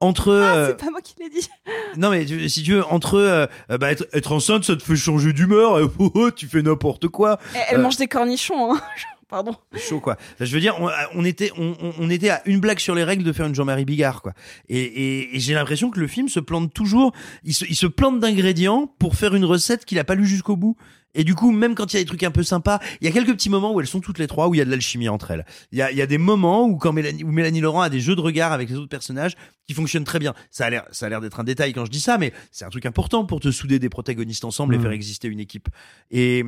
Speaker 10: entre
Speaker 3: Ah,
Speaker 10: euh,
Speaker 3: c'est pas moi qui l'ai dit.
Speaker 10: non mais tu- si tu veux entre euh, bah, être, être enceinte ça te fait changer d'humeur euh, oh, oh, tu fais n'importe quoi
Speaker 3: Elle, elle
Speaker 10: Euh,
Speaker 3: mange des cornichons. Hein. Pardon.
Speaker 10: chaud quoi. Je veux dire, on, on était, on, on- on était à une blague sur les règles de faire une Jean-Marie Bigard quoi. Et, et, et j'ai l'impression que le film se plante toujours, il se, il se plante d'ingrédients pour faire une recette qu'il a pas lu jusqu'au bout. Et du coup, même quand il y a des trucs un peu sympas, il y a quelques petits moments où elles sont toutes les trois, où il y a de l'alchimie entre elles. Il y a, y a des moments où quand Mélanie, où Mélanie Laurent a des jeux de regard avec les autres personnages qui fonctionnent très bien. Ça a l'air, ça a l'air d'être un détail quand je dis ça, mais c'est un truc important pour te souder des protagonistes ensemble et
Speaker 1: Mhm.
Speaker 10: faire exister une équipe. Et,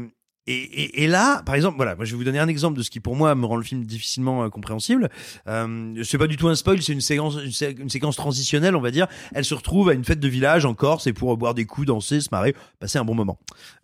Speaker 10: et, et, et là, par exemple, voilà, moi je vais vous donner un exemple de ce qui pour moi me rend le film difficilement euh, compréhensible. Euh, c'est pas du tout un spoil, c'est une séquence, une, sé- une séquence transitionnelle, on va dire. Elle se retrouve à une fête de village en Corse et pour boire des coups, danser, se marrer, passer un bon moment.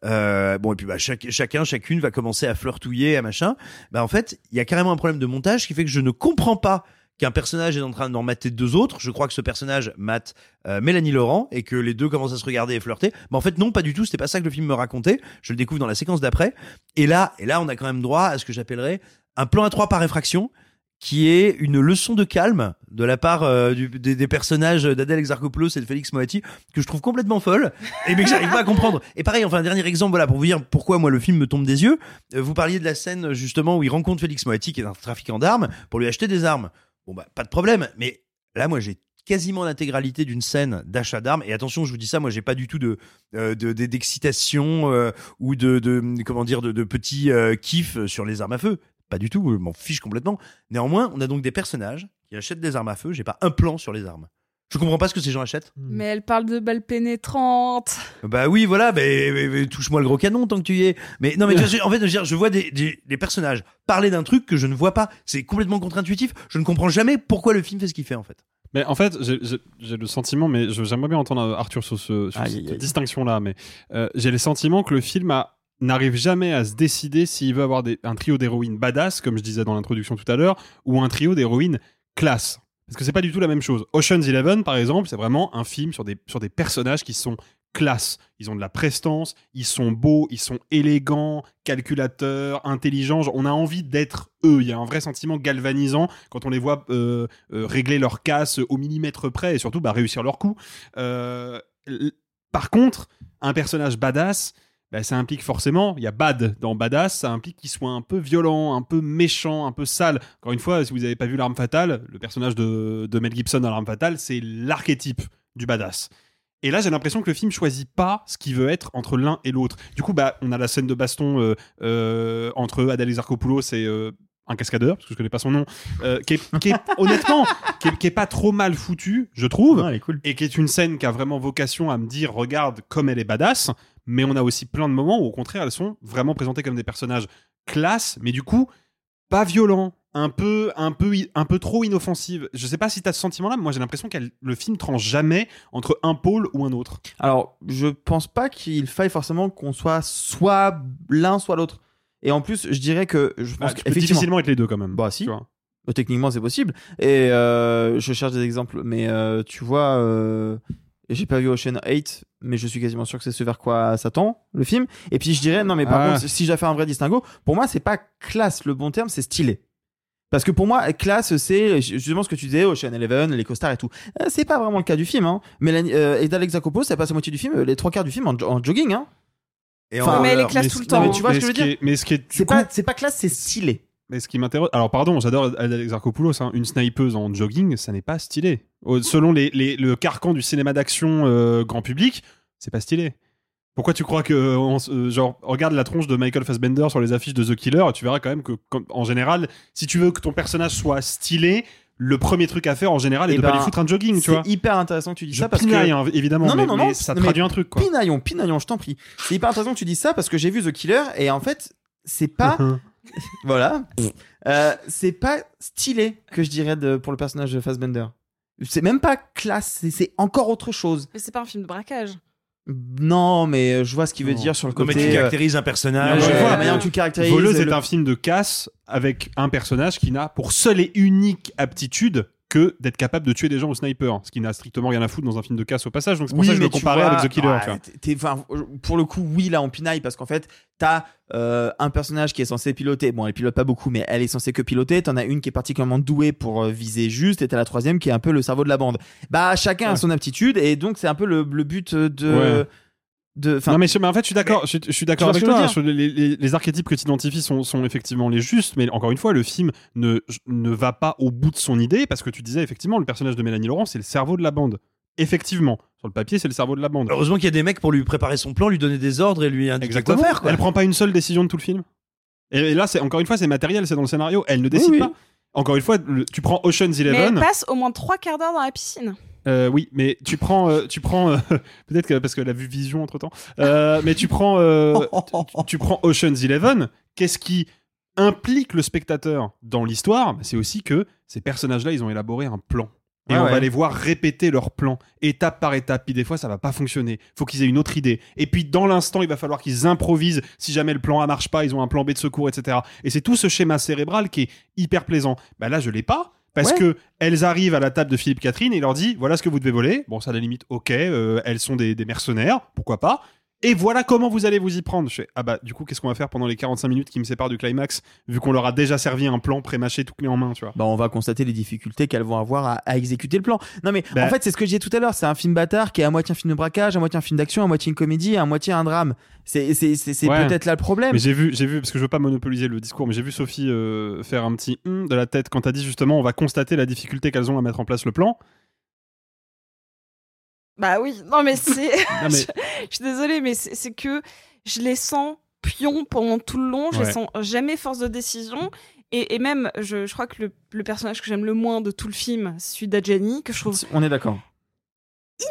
Speaker 10: Euh, bon et puis bah chacun, chacune va commencer à flirtouiller, à machin. Bah en fait, il y a carrément un problème de montage qui fait que je ne comprends pas qu'un personnage est en train d'en mater deux autres. Je crois que ce personnage mate euh, Mélanie Laurent et que les deux commencent à se regarder et flirter. Mais en fait, non, pas du tout. C'était pas ça que le film me racontait. Je le découvre dans la séquence d'après. Et là, et là, on a quand même droit à ce que j'appellerais un plan à trois par réfraction qui est une leçon de calme de la part euh, du- des, des personnages d'Adèle Exarchopoulos et de Félix Moati que je trouve complètement folle et mais que j'arrive pas à comprendre. Et pareil, enfin un dernier exemple voilà pour vous dire pourquoi moi le film me tombe des yeux. Euh, vous parliez de la scène justement où il rencontre Félix Moati qui est un trafiquant d'armes pour lui acheter des armes. Bon bah pas de problème, mais là moi j'ai quasiment l'intégralité d'une scène d'achat d'armes. Et attention je vous dis ça moi j'ai pas du tout de euh, de- de- d'excitation euh, ou de, de comment dire de, de petits euh, kiffs sur les armes à feu. Pas du tout je m'en fiche complètement. Néanmoins on a donc des personnages qui achètent des armes à feu. J'ai pas un plan sur les armes je comprends pas ce que ces gens achètent
Speaker 3: Mais elle parle de balles pénétrantes.
Speaker 10: bah oui, voilà, mais, mais- mais touche-moi le gros canon tant que tu y es. Mais non, mais tu vois, en fait, je, veux dire, je vois des, des, des personnages parler d'un truc que je ne vois pas. C'est complètement contre-intuitif. Je ne comprends jamais pourquoi le film fait ce qu'il fait en fait.
Speaker 1: Mais en fait, j'ai- le sentiment, mais je- j'aimerais bien entendre Arthur sur, ce, sur
Speaker 10: Aïe,
Speaker 1: cette
Speaker 10: aïe.
Speaker 1: distinction-là, mais euh, j'ai le sentiment que le film a- n'arrive jamais à se décider s'il veut avoir des- un trio d'héroïnes badass, comme je disais dans l'introduction tout à l'heure, ou un trio d'héroïnes classe. Parce que c'est pas du tout la même chose. Ocean's Eleven, par exemple, c'est vraiment un film sur des, sur des personnages qui sont classe. Ils ont de la prestance, ils sont beaux, ils sont élégants, calculateurs, intelligents. On a envie d'être eux. Il y a un vrai sentiment galvanisant quand on les voit euh, euh, régler leur casse au millimètre près et surtout bah, réussir leur coup. Euh, par contre, un personnage badass, bah, ça implique forcément, il y a bad dans badass, ça implique qu'il soit un peu violent, un peu méchant, un peu sale. Encore une fois, si vous n'avez pas vu L'Arme Fatale, le personnage de, de Mel Gibson dans L'Arme Fatale, c'est l'archétype du badass. Et là, j'ai l'impression que le film choisit pas ce qu'il veut être entre l'un et l'autre. Du coup, bah, on a la scène de baston euh, euh, entre Adèle Exarchopoulos et, euh, un cascadeur, parce que je connais pas son nom, euh, qui est, qui est- honnêtement, qui est, qui est pas trop mal foutu, je trouve,
Speaker 4: cool.
Speaker 1: et qui est une scène qui a vraiment vocation à me dire, regarde comme elle est badass, mais on a aussi plein de moments où au contraire elles sont vraiment présentées comme des personnages classe, mais du coup pas violents, un peu, un peu, un peu trop inoffensives. Je sais pas si t'as ce sentiment-là, mais moi j'ai l'impression que le film tranche jamais entre un pôle ou un autre.
Speaker 4: Alors, je pense pas qu'il faille forcément qu'on soit soit l'un, soit l'autre. Et en plus, je dirais que je pense
Speaker 1: Bah, tu peux difficilement être les deux quand même.
Speaker 4: Bah si.
Speaker 1: tu vois.
Speaker 4: Euh, Techniquement, c'est possible. Et euh, je cherche des exemples, mais euh, tu vois, euh, j'ai pas vu Ocean 8, mais je suis quasiment sûr que c'est ce vers quoi ça tend, le film. Et puis je dirais, non, mais par
Speaker 1: Ah.
Speaker 4: contre, si dois faire un vrai distinguo, pour moi, c'est pas classe le bon terme, c'est stylé. Parce que pour moi, classe, c'est justement ce que tu disais, Ocean Eleven, les costards et tout. C'est pas vraiment le cas du film. Hein. Mélanie, euh, et d'Alex Zakopoulos, ça passe à moitié du film, les trois quarts du film en, en jogging. Hein.
Speaker 10: Et
Speaker 4: Enfin,
Speaker 10: en-
Speaker 3: mais elle est classe
Speaker 1: mais
Speaker 3: tout le temps.
Speaker 4: mais tu vois
Speaker 1: mais
Speaker 4: ce que je veux dire
Speaker 1: est- Mais ce qui est, du
Speaker 4: C'est pas, c'est pas classe, c'est stylé.
Speaker 1: Mais ce qui m'intéresse, alors pardon, j'adore Alex Zarkopoulos, hein, une snipeuse en jogging, ça n'est pas stylé. Selon les, les- le carcan du cinéma d'action euh, grand public, c'est pas stylé. Pourquoi tu crois que, on s- euh, genre, regarde la tronche de Michael Fassbender sur les affiches de The Killer, tu verras quand même que, en général, si tu veux que ton personnage soit stylé, le premier truc à faire en général est
Speaker 4: Eh
Speaker 1: de pas
Speaker 4: ben,
Speaker 1: lui foutre un jogging, tu vois.
Speaker 4: C'est hyper intéressant que tu dis
Speaker 1: Je
Speaker 4: ça parce
Speaker 1: pinaille,
Speaker 4: que.
Speaker 1: hein, évidemment,
Speaker 4: Non, non,
Speaker 1: mais,
Speaker 4: non,
Speaker 1: mais
Speaker 4: non,
Speaker 1: ça
Speaker 4: non,
Speaker 1: traduit
Speaker 4: mais
Speaker 1: un truc, quoi.
Speaker 4: Pinaillon, pinaillon, je t'en prie. C'est hyper intéressant que tu dis ça parce que j'ai vu The Killer et en fait, c'est pas. voilà. Euh, c'est pas stylé que je dirais de, pour le personnage de Fassbender. C'est même pas classe, c'est encore autre chose.
Speaker 3: Mais c'est pas un film de braquage.
Speaker 4: Non, mais je vois ce qu'il veut dire sur le
Speaker 10: mais
Speaker 4: côté.
Speaker 10: tu
Speaker 4: euh,
Speaker 10: caractérises un personnage.
Speaker 4: Ouais,
Speaker 1: voilà,
Speaker 4: la manière dont tu le caractérises.
Speaker 1: Voleuse est
Speaker 4: le-
Speaker 1: un film de casse avec un personnage qui n'a pour seule et unique aptitude que d'être capable de tuer des gens au sniper, ce qui n'a strictement rien à foutre dans un film de casse au passage. Donc c'est pour ça que je le comparais
Speaker 4: vois,
Speaker 1: avec The Killer. tu vois.
Speaker 4: pour le coup, oui, là, on pinaille parce qu'en fait, t'as euh, un personnage qui est censé piloter. Bon, elle pilote pas beaucoup, mais elle est censée que piloter. T'en as une qui est particulièrement douée pour euh, viser juste, et t'as la troisième qui est un peu le cerveau de la bande. Bah, chacun a son aptitude, et donc c'est un peu le, le but de.
Speaker 1: Ouais.
Speaker 4: De
Speaker 1: non mais, en fait je suis d'accord, je, je suis d'accord
Speaker 4: tu
Speaker 1: avec toi. sur les, les- les archétypes que tu identifies sont, sont effectivement les justes, mais encore une fois le film ne, ne va pas au bout de son idée parce que tu disais effectivement le personnage de Mélanie Laurent c'est le cerveau de la bande. Effectivement, sur le papier c'est le cerveau de la bande.
Speaker 10: Heureusement qu'il y a des mecs pour lui préparer son plan, lui donner des ordres et lui indiquer quoi faire. Quoi.
Speaker 1: Elle prend pas une seule décision de tout le film. Et, et là c'est encore une fois c'est matériel, c'est dans le scénario. Elle ne décide
Speaker 4: oui.
Speaker 1: pas. Encore une fois, le- tu prends Ocean's
Speaker 3: Mais elle
Speaker 1: Eleven.
Speaker 3: passe au moins trois quarts d'heure dans la piscine.
Speaker 1: Euh, oui, mais tu prends, euh, tu prends euh, peut-être que parce qu'elle a vu Vision entre temps. mais tu prends, tu, tu prends Ocean's Eleven. Qu'est-ce qui implique le spectateur dans l'histoire? Bah, C'est aussi que ces personnages-là, ils ont élaboré un plan. Et on
Speaker 4: ouais.
Speaker 1: va les voir répéter leur plan, étape par étape. Puis des fois, ça va pas fonctionner. Faut qu'ils aient une autre idée. Et puis dans l'instant, il va falloir qu'ils improvisent. Si jamais le plan A marche pas, ils ont un plan B de secours, etc. Et c'est tout ce schéma cérébral qui est hyper plaisant. Bah là, je l'ai pas. Parce
Speaker 4: Ouais.
Speaker 1: que elles arrivent à la table de Philippe Catherine et il leur dit voilà ce que vous devez voler. Bon, ça à la limite, ok, euh, elles sont des, des mercenaires, pourquoi pas. Et voilà comment vous allez vous y prendre. Je fais, ah bah du coup, qu'est-ce qu'on va faire pendant les 45 minutes qui me séparent du climax, vu qu'on leur a déjà servi un plan pré-mâché tout clé en main, tu vois.
Speaker 4: Bah, on va constater les difficultés qu'elles vont avoir à, à exécuter le plan. Non, mais
Speaker 1: Bah.
Speaker 4: en fait, c'est ce que je disais tout à l'heure. C'est un film bâtard qui est à moitié un film de braquage, à moitié un film d'action, à moitié une comédie, à moitié un drame. C'est
Speaker 1: Ouais.
Speaker 4: peut-être là le problème.
Speaker 1: Mais j'ai vu, j'ai vu, parce que je veux pas monopoliser le discours, mais j'ai vu Sophie euh, faire un petit hum de la tête quand t'as dit justement on va constater la difficulté qu'elles ont à mettre en place le plan.
Speaker 3: Bah oui, non mais c'est.
Speaker 1: Mais-
Speaker 3: je, je suis désolée, mais c'est que je les sens pions pendant tout le long, je les sens jamais force de décision. Et, et même, je, je crois que le, le personnage que j'aime le moins de tout le film, c'est celui d'Adjani, que je trouve
Speaker 4: On est d'accord.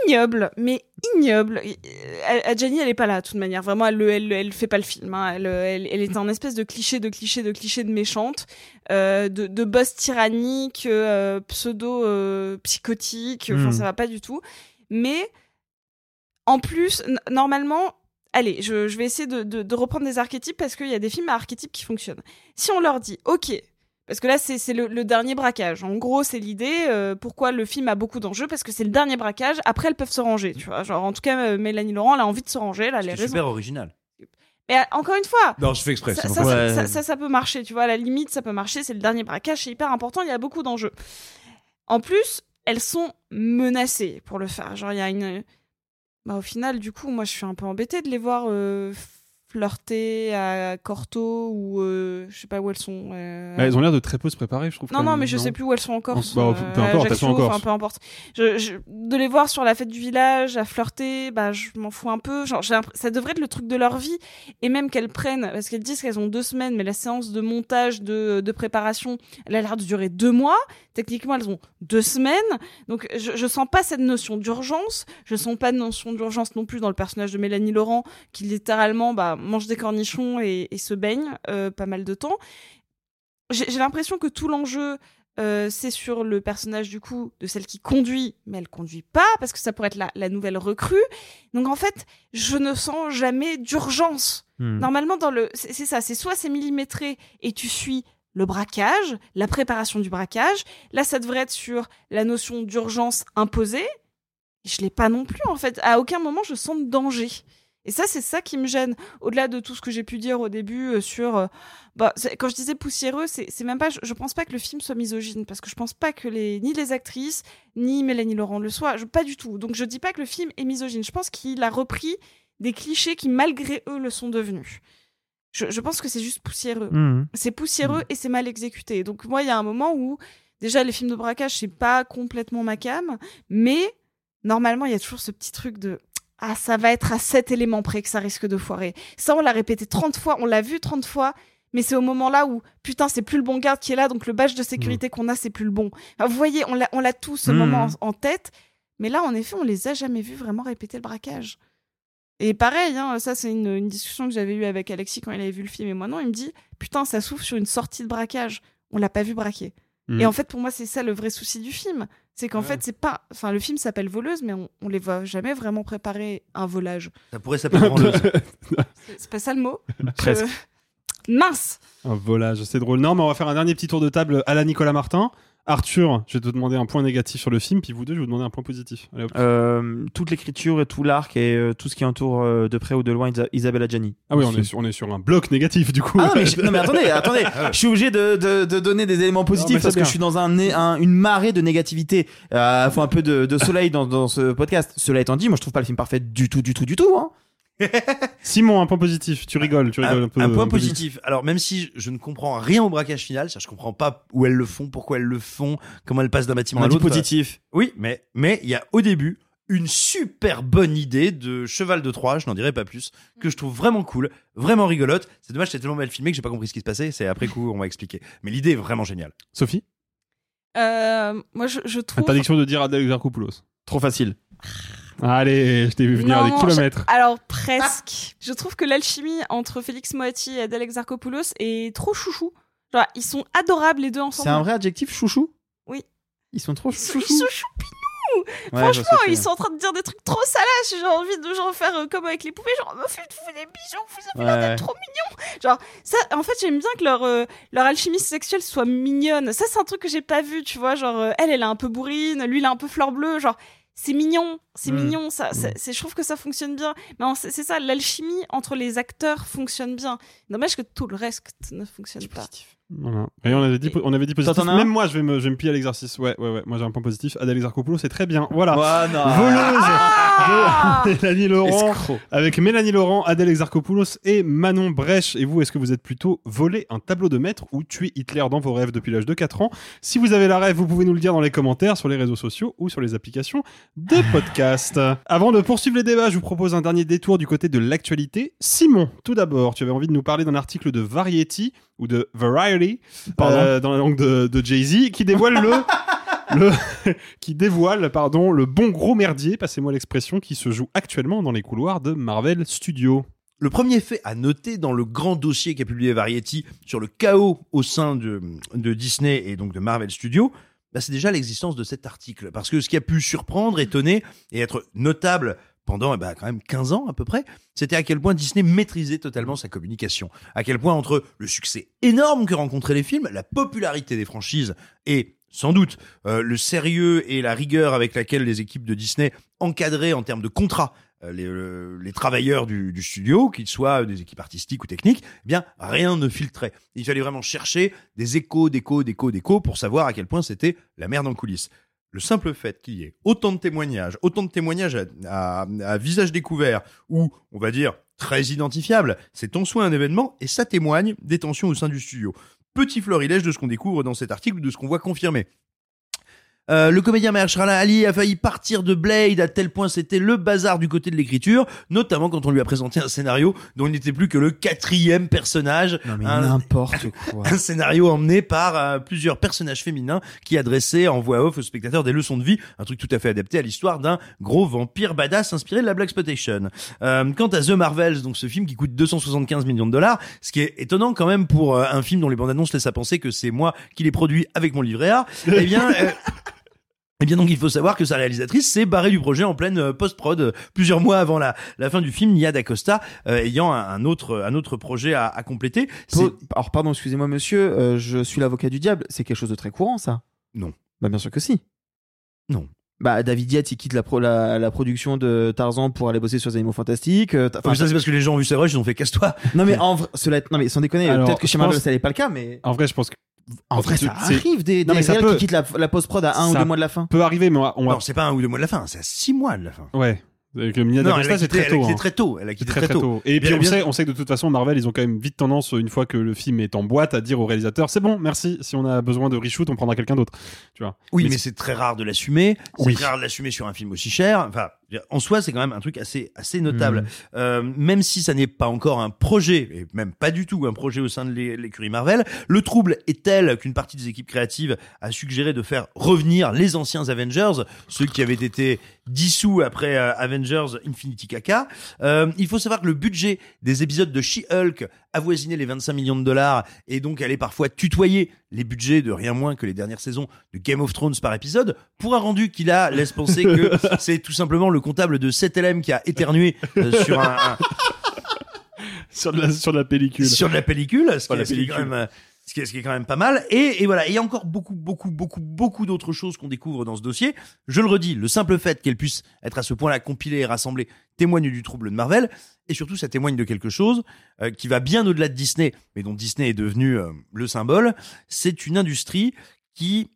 Speaker 3: ignoble, mais ignoble. Euh, Adjani, elle est pas là, de toute manière. Vraiment, elle, le- elle, elle fait pas le film. hein. Elle, elle, elle est un espèce de cliché, de cliché, de cliché de méchante, euh, de, de boss tyrannique, euh, pseudo euh, psychotique. Enfin,
Speaker 4: Hmm.
Speaker 3: ça va pas du tout. Mais en plus, normalement. Allez, je, je vais essayer de, de- de reprendre des archétypes parce qu'il y a des films à archétypes qui fonctionnent. Si on leur dit, ok, parce que là, c'est le, le dernier braquage. En gros, c'est l'idée. euh, pourquoi le film a beaucoup d'enjeux Parce que c'est le dernier braquage. Après, elles peuvent se ranger. Tu vois, genre en tout cas, euh, Mélanie Laurent, elle a envie de se ranger. Elle a les
Speaker 10: C'est
Speaker 3: raisons.
Speaker 10: super original.
Speaker 3: Mais euh, encore une fois,
Speaker 10: Non, je fais exprès.
Speaker 3: ça,
Speaker 10: c'est
Speaker 3: ça, ça, ça- ça, ça peut marcher. Tu vois, à la limite, ça peut marcher. C'est le dernier braquage. C'est hyper important. Il y a beaucoup d'enjeux. En plus, elles sont menacées pour le faire. Genre, il y a une. Bah, au final, du coup, moi, je suis un peu embêtée de les voir euh, flirter à Corto ou euh, je sais pas où elles sont. euh,
Speaker 1: Bah, elles ont l'air de très peu se préparer, je trouve.
Speaker 3: non, non, mais je sais plus où elles sont encore.
Speaker 1: Bah, peu importe, elles sont en Corse.
Speaker 3: Enfin, peu importe. Je, je- de les voir sur la fête du village, à flirter, bah, je m'en fous un peu. Genre, ça devrait être le truc de leur vie. Et même qu'elles prennent, parce qu'elles disent qu'elles ont deux semaines, mais la séance de montage, de, de préparation, elle a l'air de durer deux mois. Techniquement, elles ont deux semaines. Donc, je, je sens pas cette notion d'urgence. Je sens pas de notion d'urgence non plus dans le personnage de Mélanie Laurent, qui littéralement, bah, mange des cornichons et, et se baigne, euh, pas mal de temps j'ai l'impression que tout l'enjeu euh, c'est sur le personnage du coup de celle qui conduit, mais elle conduit pas parce que ça pourrait être la, la nouvelle recrue. Donc en fait, je ne sens jamais d'urgence.
Speaker 4: Hmm.
Speaker 3: Normalement, dans le, c'est c'est ça, c'est soit c'est millimétré et tu suis le braquage, la préparation du braquage. Là, ça devrait être sur la notion d'urgence imposée. Je l'ai pas non plus en fait. À aucun moment je sens de danger. Et ça, c'est ça qui me gêne. Au-delà de tout ce que j'ai pu dire au début euh, sur, euh, bah, quand je disais poussiéreux, c'est même pas. Je, je pense pas que le film soit misogyne parce que je pense pas que les ni les actrices ni Mélanie Laurent le soient. Je, pas du tout. Donc je dis pas que le film est misogyne. Je pense qu'il a repris des clichés qui malgré eux le sont devenus. Je, je pense que c'est juste poussiéreux.
Speaker 4: Mhm.
Speaker 3: C'est poussiéreux et c'est mal exécuté. Donc moi, il y a un moment où déjà les films de braquage c'est pas complètement ma cam, mais normalement il y a toujours ce petit truc de ah ça va être à cet élément près que ça risque de foirer. Ça on l'a répété 30 fois, on l'a vu 30 fois. Mais c'est au moment là où, putain, c'est plus le bon garde qui est là, donc le badge de sécurité qu'on a, c'est plus le bon. Enfin, vous voyez, on l'a, tous ce
Speaker 4: Mhm.
Speaker 3: moment en, en tête. Mais là, en effet, on les a jamais vus vraiment répéter le braquage. Et pareil, hein, ça c'est une, une discussion que j'avais eue avec Alexis quand il avait vu le film et moi non, il me dit putain ça souffle sur une sortie de braquage, on l'a pas vu braquer. Et en fait pour moi c'est ça le vrai souci du film, c'est qu'en fait c'est pas, enfin le film s'appelle voleuse mais on, on les voit jamais vraiment préparer un volage.
Speaker 10: Ça pourrait s'appeler branleuse.
Speaker 3: C'est- C'est pas ça le mot
Speaker 1: Presque.
Speaker 3: Je- Mince.
Speaker 1: Un volage, c'est drôle. Non, mais on va faire un dernier petit tour de table à la Nicolas Martin. Arthur, je vais te demander un point négatif sur le film, puis vous deux, je vais vous demander un point positif. Allez.
Speaker 4: Euh, toute l'écriture et tout l'arc et euh, tout ce qui entoure euh, de près ou de loin Isa- Isabelle Adjani.
Speaker 1: ah oui, on est, sur, on est sur un bloc négatif, du coup.
Speaker 4: Ah non mais, je- non, mais attendez, attendez, je suis obligé de, de, de donner des éléments positifs parce que je suis dans un, né- un- une marée de négativité. Euh, faut un peu de, de soleil dans, dans ce podcast. Cela étant dit, moi je trouve pas le film parfait du tout, du tout, du tout. Hein.
Speaker 1: Simon, un point positif. Tu rigoles, tu rigoles un,
Speaker 10: un,
Speaker 1: peu.
Speaker 10: un point
Speaker 1: un peu vite.
Speaker 10: positif. Alors même si je ne comprends rien au braquage final, ça je comprends pas où elles le font, pourquoi elles le font, comment elles passent d'un bâtiment à l'autre.
Speaker 4: positif.
Speaker 10: Oui, mais mais il y a au début une super bonne idée de cheval de Troie, je n'en dirai pas plus, que je trouve vraiment cool, vraiment rigolote. C'est dommage, c'est tellement mal filmé que j'ai pas compris ce qui se passait. C'est après coup on va expliquer. Mais l'idée est vraiment géniale.
Speaker 1: Sophie
Speaker 3: Euh, moi je, je trouve.
Speaker 1: Interdiction de dire Adèle Exarchopoulos.
Speaker 4: Trop facile.
Speaker 1: Allez, je t'ai vu venir à des kilomètres.
Speaker 3: je- alors presque. Je trouve que l'alchimie entre Félix Moati et Adèle Exarchopoulos est trop chouchou. Genre, ils sont adorables les deux ensemble.
Speaker 4: C'est un vrai adjectif chouchou?
Speaker 3: Oui.
Speaker 4: Ils sont trop chouchou.
Speaker 3: ils sont choupinous.
Speaker 4: Ouais,
Speaker 3: Franchement, ils sont en train de dire des trucs trop salaces. J'ai envie de genre faire euh, comme avec les poupées, genre me faites-vous des bisous, vous avez l'air d'être trop mignons. Genre ça, en fait, j'aime bien que leur euh, leur alchimie sexuelle soit mignonne. Ça, c'est un truc que j'ai pas vu, tu vois. Genre euh, elle, elle est un peu bourrine, lui, il a un peu fleur bleue, genre. C'est mignon, c'est
Speaker 4: Mm.
Speaker 3: mignon, ça, ça- c'est, je trouve que ça fonctionne bien. Mais c'est ça, l'alchimie entre les acteurs fonctionne bien. Dommage que tout le reste ne fonctionne pas.
Speaker 1: Voilà. Et on avait dit, on avait dit positif. Même moi, je vais me, je vais me plier à l'exercice. Ouais, ouais, ouais. Moi, j'ai un point positif. Adèle Exarchopoulos, c'est très bien. Voilà.
Speaker 4: Ouais, non.
Speaker 1: Voleuse
Speaker 4: Ah
Speaker 1: de Mélanie Laurent.
Speaker 4: Escroc.
Speaker 1: Avec Mélanie Laurent, Adèle Exarchopoulos et Manon Brèche. Et vous, est-ce que vous êtes plutôt voler un tableau de maître ou tuer Hitler dans vos rêves depuis l'âge de 4 ans? Si vous avez la rêve, vous pouvez nous le dire dans les commentaires, sur les réseaux sociaux ou sur les applications de podcast. Avant de poursuivre les débats, je vous propose un dernier détour du côté de l'actualité. Simon, tout d'abord, tu avais envie de nous parler d'un article de Variety ou de Variety Euh, dans la langue de, de Jay-Z qui dévoile le le qui dévoile pardon le bon gros merdier, passez-moi l'expression, qui se joue actuellement dans les couloirs de Marvel Studios.
Speaker 10: Le premier fait à noter dans le grand dossier qu'a publié Variety sur le chaos au sein de, de Disney et donc de Marvel Studios, bah, c'est déjà l'existence de cet article. Parce que ce qui a pu surprendre, étonner et être notable pendant eh ben, quand même 15 ans à peu près, c'était à quel point Disney maîtrisait totalement sa communication. À quel point entre le succès énorme que rencontraient les films, la popularité des franchises et sans doute euh, le sérieux et la rigueur avec laquelle les équipes de Disney encadraient en termes de contrats euh, les, euh, les travailleurs du, studio, qu'ils soient des équipes artistiques ou techniques, eh bien rien ne filtrait. Il fallait vraiment chercher des échos, d'échos, d'échos, d'échos pour savoir à quel point c'était la merde en coulisses. Le simple fait qu'il y ait autant de témoignages, autant de témoignages à, visage découvert, ou on va dire très identifiable. C'est en soi un événement et ça témoigne des tensions au sein du studio. Petit florilège de ce qu'on découvre dans cet article, de ce qu'on voit confirmé. Euh, le comédien Mahershala Ali a failli partir de Blade à tel point c'était le bazar du côté de l'écriture, notamment quand on lui a présenté un scénario dont il n'était plus que le quatrième personnage.
Speaker 4: Non mais
Speaker 10: un,
Speaker 4: n'importe quoi.
Speaker 10: un scénario emmené par euh, plusieurs personnages féminins qui adressaient en voix off aux spectateurs des leçons de vie, un truc tout à fait adapté à l'histoire d'un gros vampire badass inspiré de la Black Spotation. Euh, quant à The Marvels, donc ce film qui coûte 275 millions de dollars, ce qui est étonnant quand même pour euh, un film dont les bandes annonces laissent à penser que c'est moi qui l'ai produit avec mon livret A, eh bien... eh bien donc il faut savoir que sa réalisatrice s'est barrée du projet en pleine euh, post-prod euh, plusieurs mois avant la, la fin du film, Nia d'Acosta euh, ayant un, un autre un autre projet à, à compléter.
Speaker 4: Alors pardon, excusez-moi monsieur, euh, je suis l'avocat du diable. C'est quelque chose de très courant ça?
Speaker 10: Non.
Speaker 4: Bah bien sûr que si.
Speaker 10: Non.
Speaker 4: Bah David Yates il quitte la, pro- la, la production de Tarzan pour aller bosser sur les animaux fantastiques. euh,
Speaker 10: mais ça c'est parce que les gens ont vu sa rush, ils ont fait casse-toi.
Speaker 4: Non mais en vrai, cela, non mais sans déconner, peut-être que chez Marvel
Speaker 1: pense-
Speaker 4: ça n'est pas le cas, mais
Speaker 1: En vrai, je pense que.
Speaker 4: En vrai ça arrive des,
Speaker 1: Non,
Speaker 4: des
Speaker 1: mais ça peut-
Speaker 4: qui quittent la, la post-prod à un ou
Speaker 1: ça
Speaker 4: deux mois de la fin.
Speaker 1: peut arriver, mais on va. on va-
Speaker 10: Non, c'est pas un ou deux mois de la fin, c'est à six mois de la fin.
Speaker 1: Ouais. Avec Mia
Speaker 10: Non, elle a
Speaker 1: c'est
Speaker 10: quitté-
Speaker 1: très
Speaker 10: elle a
Speaker 1: tôt.
Speaker 10: quitté
Speaker 1: hein.
Speaker 10: très tôt. Elle a quitté
Speaker 1: très, très tôt. Et puis on
Speaker 10: bien-
Speaker 1: sait, on sait que de toute façon, Marvel, ils ont quand même vite tendance, une fois que le film est en boîte, à dire au réalisateur c'est bon, merci. Si on a besoin de reshoot, on prendra quelqu'un d'autre. Tu vois.
Speaker 10: Oui, mais, c'est très rare de l'assumer. C'est
Speaker 1: Oui.
Speaker 10: très rare de l'assumer sur un film aussi cher. Enfin, en soi, c'est quand même un truc assez, assez notable.
Speaker 4: Mhm.
Speaker 10: Euh, même si ça n'est pas encore un projet, et même pas du tout un projet au sein de l'é- l'écurie Marvel, le trouble est tel qu'une partie des équipes créatives a suggéré de faire revenir les anciens Avengers, ceux qui avaient été dissous après euh, Avengers Infinity Caca. Euh, il faut savoir que le budget des épisodes de She-Hulk avoisinait les 25 millions de dollars et donc allait parfois tutoyer les budgets de rien moins que les dernières saisons de Game of Thrones par épisode, pour un rendu qui là laisse penser que c'est tout simplement le comptable de 7LM qui a éternué euh, sur un, un-
Speaker 1: Sur de la, sur de la pellicule.
Speaker 10: sur de la pellicule, ce qui,
Speaker 1: la
Speaker 10: est- ce qui est quand
Speaker 1: pellicule.
Speaker 10: même, euh, ce qui est, quand même pas mal. Et, et voilà, il y a encore beaucoup, beaucoup, beaucoup, beaucoup d'autres choses qu'on découvre dans ce dossier. Je le redis, le simple fait qu'elle puisse être à ce point-là compilée et rassemblée témoigne du trouble de Marvel. Et surtout, ça témoigne de quelque chose euh, qui va bien au-delà de Disney, mais dont Disney est devenu euh, le symbole. C'est une industrie qui,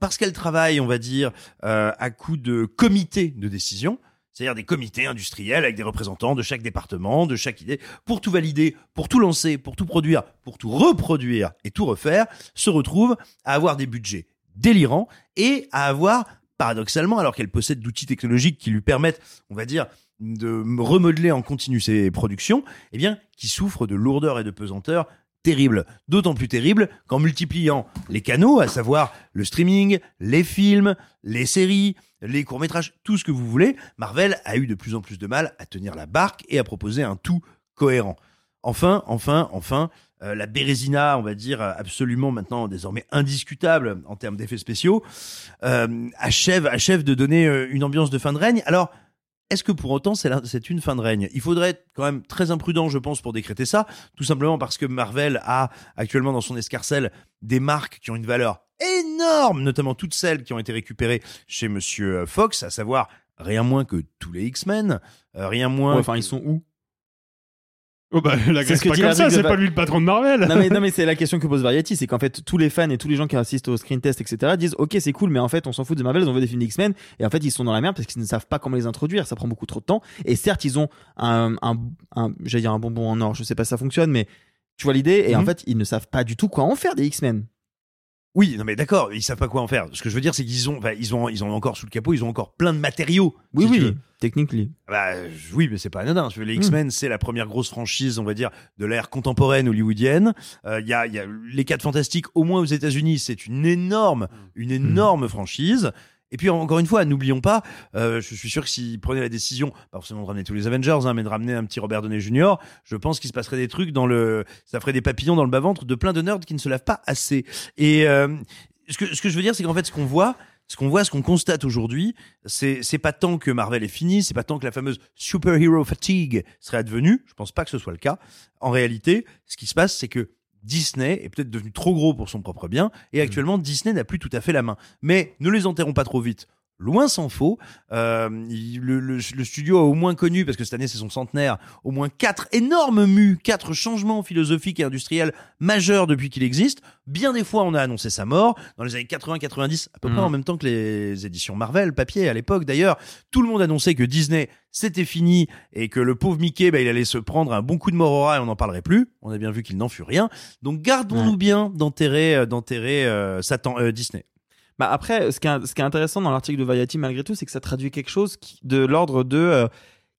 Speaker 10: parce qu'elle travaille, on va dire, euh, à coup de comités de décision, c'est-à-dire des comités industriels avec des représentants de chaque département, de chaque idée, pour tout valider, pour tout lancer, pour tout produire, pour tout reproduire et tout refaire, se retrouve à avoir des budgets délirants et à avoir, paradoxalement, alors qu'elle possède d'outils technologiques qui lui permettent, on va dire, de remodeler en continu ses productions, eh bien, qui souffrent de lourdeur et de pesanteur terrible. D'autant plus terrible qu'en multipliant les canaux, à savoir le streaming, les films, les séries, les courts-métrages, tout ce que vous voulez, Marvel a eu de plus en plus de mal à tenir la barque et à proposer un tout cohérent. Enfin, enfin, enfin, euh, la Bérésina, on va dire, absolument maintenant désormais indiscutable en termes d'effets spéciaux, euh, achève, achève de donner euh, une ambiance de fin de règne. Alors, est-ce que pour autant c'est une fin de règne? Il faudrait être quand même très imprudent, je pense, pour décréter ça, tout simplement parce que Marvel a actuellement dans son escarcelle des marques qui ont une valeur énorme, notamment toutes celles qui ont été récupérées chez Monsieur Fox, à savoir rien moins que tous les X-Men, euh, rien moins.
Speaker 4: Ouais, enfin, ils sont où?
Speaker 1: Oh bah, la
Speaker 4: C'est ce que
Speaker 1: pas
Speaker 4: dit
Speaker 1: comme ça, c'est pas lui le patron de Marvel.
Speaker 4: non mais, non mais c'est la question que pose Variety, c'est qu'en fait tous les fans et tous les gens qui assistent au screen test etc disent ok c'est cool mais en fait on s'en fout de Marvel, on veut des films X-Men et en fait ils sont dans la merde parce qu'ils ne savent pas comment les introduire, ça prend beaucoup trop de temps et certes ils ont un, un, un j'allais dire un bonbon en or, je sais pas si ça fonctionne mais tu vois l'idée et en
Speaker 10: Mhm.
Speaker 4: fait ils ne savent pas du tout quoi en faire des X-Men.
Speaker 10: Oui, non mais d'accord, ils savent pas quoi en faire. Ce que je veux dire, c'est qu'ils ont, enfin, ils ont, ils ont encore sous le capot, ils ont encore plein de matériaux.
Speaker 4: Oui
Speaker 10: si
Speaker 4: oui, technically.
Speaker 10: Bah, oui, mais c'est pas anodin. Les X-Men, c'est la première grosse franchise, on va dire, de l'ère contemporaine hollywoodienne. Euh, Il y, a, il y a les Quatre Fantastiques, au moins aux États-Unis, c'est une énorme, une énorme franchise. Et puis encore une fois, n'oublions pas, euh, je suis sûr que s'ils prenaient la décision, pas forcément de ramener tous les Avengers, hein, mais de ramener un petit Robert Downey Jr., je pense qu'il se passerait des trucs dans le, ça ferait des papillons dans le bas ventre de plein de nerds qui ne se lavent pas assez. Et euh, ce que ce que je veux dire, c'est qu'en fait, ce qu'on voit, ce qu'on voit, ce qu'on constate aujourd'hui, c'est c'est pas tant que Marvel est fini, c'est pas tant que la fameuse superhero fatigue serait advenue. Je pense pas que ce soit le cas. En réalité, ce qui se passe, c'est que Disney est peut-être devenu trop gros pour son propre bien, et actuellement Disney n'a plus tout à fait la main. Mais ne les enterrons pas trop vite. Loin s'en faut. Euh, le, le- le studio a au moins connu, parce que cette année c'est son centenaire, au moins quatre énormes mus, quatre changements philosophiques et industriels majeurs depuis qu'il existe. Bien des fois, on a annoncé sa mort. Dans les années 80-90, à peu près
Speaker 4: Mm.
Speaker 10: en même temps que les éditions Marvel, papier à l'époque d'ailleurs, tout le monde annonçait que Disney c'était fini et que le pauvre Mickey, bah, il allait se prendre un bon coup de Morora et on n'en parlerait plus. On a bien vu qu'il n'en fut rien. Donc gardons-nous bien d'enterrer, euh, d'enterrer euh, Satan, euh, Disney.
Speaker 4: Bah après, ce qui est, ce qui est intéressant dans l'article de Variety malgré tout, c'est que ça traduit quelque chose qui- de l'ordre de euh,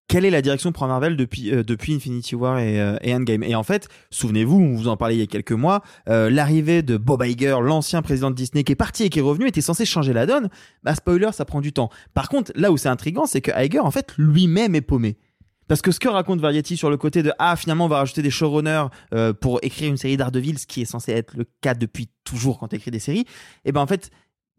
Speaker 4: quelle est la direction pour Marvel depuis euh, depuis Infinity War et, euh, et Endgame. Et en fait, souvenez-vous, on vous en parlait il y a quelques mois, euh, l'arrivée de Bob Iger, l'ancien président de Disney, qui est parti et qui est revenu, était censé changer la donne. Bah spoiler, ça prend du temps. Par contre, là où c'est intriguant, c'est que Iger, en fait, lui-même est paumé. Parce que ce que raconte Variety sur le côté de ah finalement on va rajouter des showrunners euh, pour écrire une série d'Ardeville, ce qui est censé être le cas depuis toujours quand tu écris des séries, et ben en fait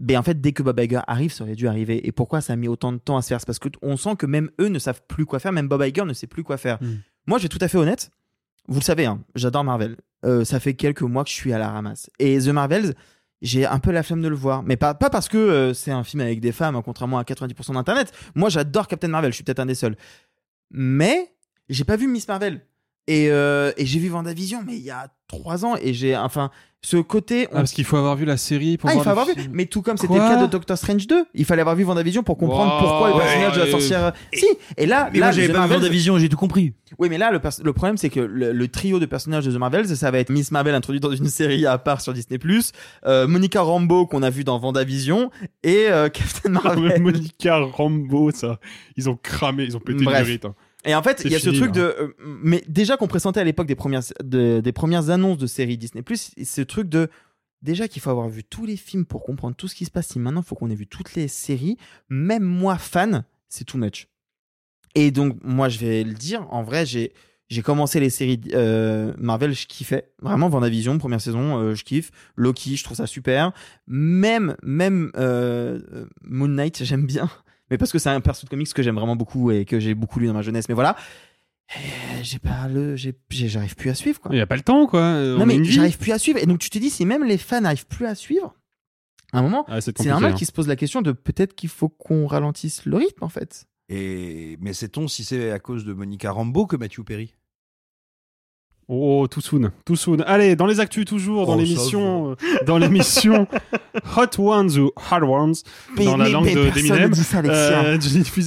Speaker 4: ben en fait, dès que Bob Iger arrive, ça aurait dû arriver. Et pourquoi ça a mis autant de temps à se faire? C'est parce que t- on sent que même eux ne savent plus quoi faire, même Bob Iger ne sait plus quoi faire. Moi, je vais tout à fait honnête. Vous le savez, hein, j'adore Marvel. Euh, ça fait quelques mois que je suis à la ramasse. Et The Marvels, j'ai un peu la flemme de le voir. Mais pas, pas parce que euh, c'est un film avec des femmes, hein, contrairement à 90% d'Internet. Moi, j'adore Captain Marvel. Je suis peut-être un des seuls. Mais j'ai pas vu Miss Marvel. Et, euh, et j'ai vu Vendavision, mais il y a trois ans. Et j'ai, enfin, ce côté.
Speaker 1: Ah, parce qu'il faut avoir vu la série pour
Speaker 4: Ah, il faut avoir vu. Mais tout comme c'était le cas de Doctor Strange 2, il fallait avoir vu Vendavision pour comprendre
Speaker 1: Wow,
Speaker 4: pourquoi le
Speaker 1: ouais,
Speaker 4: personnage de la sorcière. Si. Et là,
Speaker 10: Mais
Speaker 4: là,
Speaker 10: moi j'avais
Speaker 4: The
Speaker 10: pas vu Vendavision j'ai tout compris.
Speaker 4: Oui, mais là, le, pers- le problème, c'est que le, le trio de personnages de The Marvels, ça va être Miss Marvel introduite dans une série à part sur Disney+, euh, Monica Rambeau qu'on a vu dans Vendavision et euh, Captain
Speaker 1: Ah,
Speaker 4: Marvel.
Speaker 1: Monica Rambeau, ça. Ils ont cramé, ils ont pété
Speaker 4: Bref.
Speaker 1: du rythme. hein.
Speaker 4: Et en fait, il y a ce truc de, euh, mais déjà qu'on pressentait à l'époque des premières, de- des premières annonces de séries Disney+, ce truc de déjà qu'il faut avoir vu tous les films pour comprendre tout ce qui se passe. Si maintenant il faut qu'on ait vu toutes les séries, même moi fan, c'est too much. Et donc moi je vais le dire, en vrai j'ai j'ai commencé les séries euh, Marvel, je kiffais vraiment Vendavision première saison, euh, je kiffe. Loki, je trouve ça super. Même même euh, Moon Knight, j'aime bien, mais parce que c'est un perso de comics que j'aime vraiment beaucoup et que j'ai beaucoup lu dans ma jeunesse. Mais voilà, Et j'ai pas le, j'ai j'arrive plus à suivre quoi.
Speaker 1: Il y a pas le temps, quoi.
Speaker 4: Non mais j'arrive plus à suivre. Et donc tu te dis si même les fans n'arrivent plus à suivre, à un moment,
Speaker 1: Ah, c'est
Speaker 4: normal
Speaker 1: hein.
Speaker 4: qu'ils se posent la question de peut-être qu'il faut qu'on ralentisse le rythme en fait.
Speaker 10: Et mais sait-on si c'est à cause de Monica Rambeau que Matthew Perry?
Speaker 1: Oh, too soon, too soon. Allez, dans les actus toujours, dans
Speaker 10: Oh,
Speaker 1: l'émission, euh, dans l'émission Hot Ones ou Hard Ones,
Speaker 4: Mais-
Speaker 1: dans la
Speaker 4: mais-
Speaker 1: langue
Speaker 4: mais
Speaker 1: de
Speaker 4: personne
Speaker 1: d'Eminem.
Speaker 4: ne dit ça, Alexia.
Speaker 1: Euh,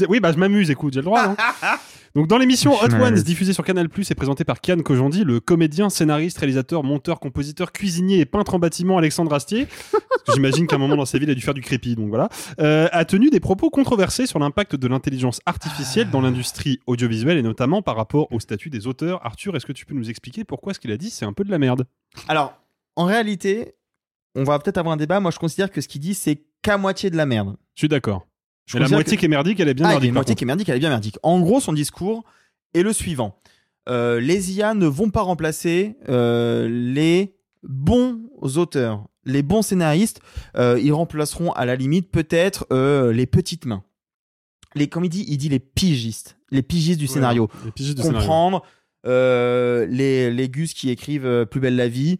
Speaker 1: Oui, bah je m'amuse, écoute, j'ai le droit. non Donc dans l'émission Hot Ones, diffusée sur Canal+, et présentée par Kian Kojandi, le comédien, scénariste, réalisateur, monteur, compositeur, cuisinier et peintre en bâtiment Alexandre Astier, j'imagine qu'à un moment dans sa vie, il a dû faire du crépi, donc voilà, euh, a tenu des propos controversés sur l'impact de l'intelligence artificielle dans l'industrie audiovisuelle et notamment par rapport au statut des auteurs. Arthur, est-ce que tu peux nous expliquer pourquoi ce qu'il a dit, c'est un peu de la merde?
Speaker 4: Alors, en réalité, on va peut-être avoir un débat. Moi, je considère que ce qu'il dit, c'est qu'à moitié de la merde.
Speaker 1: Je suis d'accord.
Speaker 4: Je
Speaker 1: la moitié
Speaker 4: que-
Speaker 1: qui est merdique, elle est bien
Speaker 4: ah,
Speaker 1: merdique.
Speaker 4: une
Speaker 1: par
Speaker 4: moitié
Speaker 1: contre.
Speaker 4: qui est merdique, elle est bien merdique. En gros, son discours est le suivant. Euh, les IA ne vont pas remplacer euh, les bons auteurs, les bons scénaristes. Euh, ils remplaceront à la limite peut-être les petites mains. Les, comme il dit, il dit les pigistes, les pigistes du
Speaker 1: Ouais,
Speaker 4: scénario.
Speaker 1: les pigistes du scénario.
Speaker 4: Comprendre euh, les, les gus qui écrivent Plus belle la vie,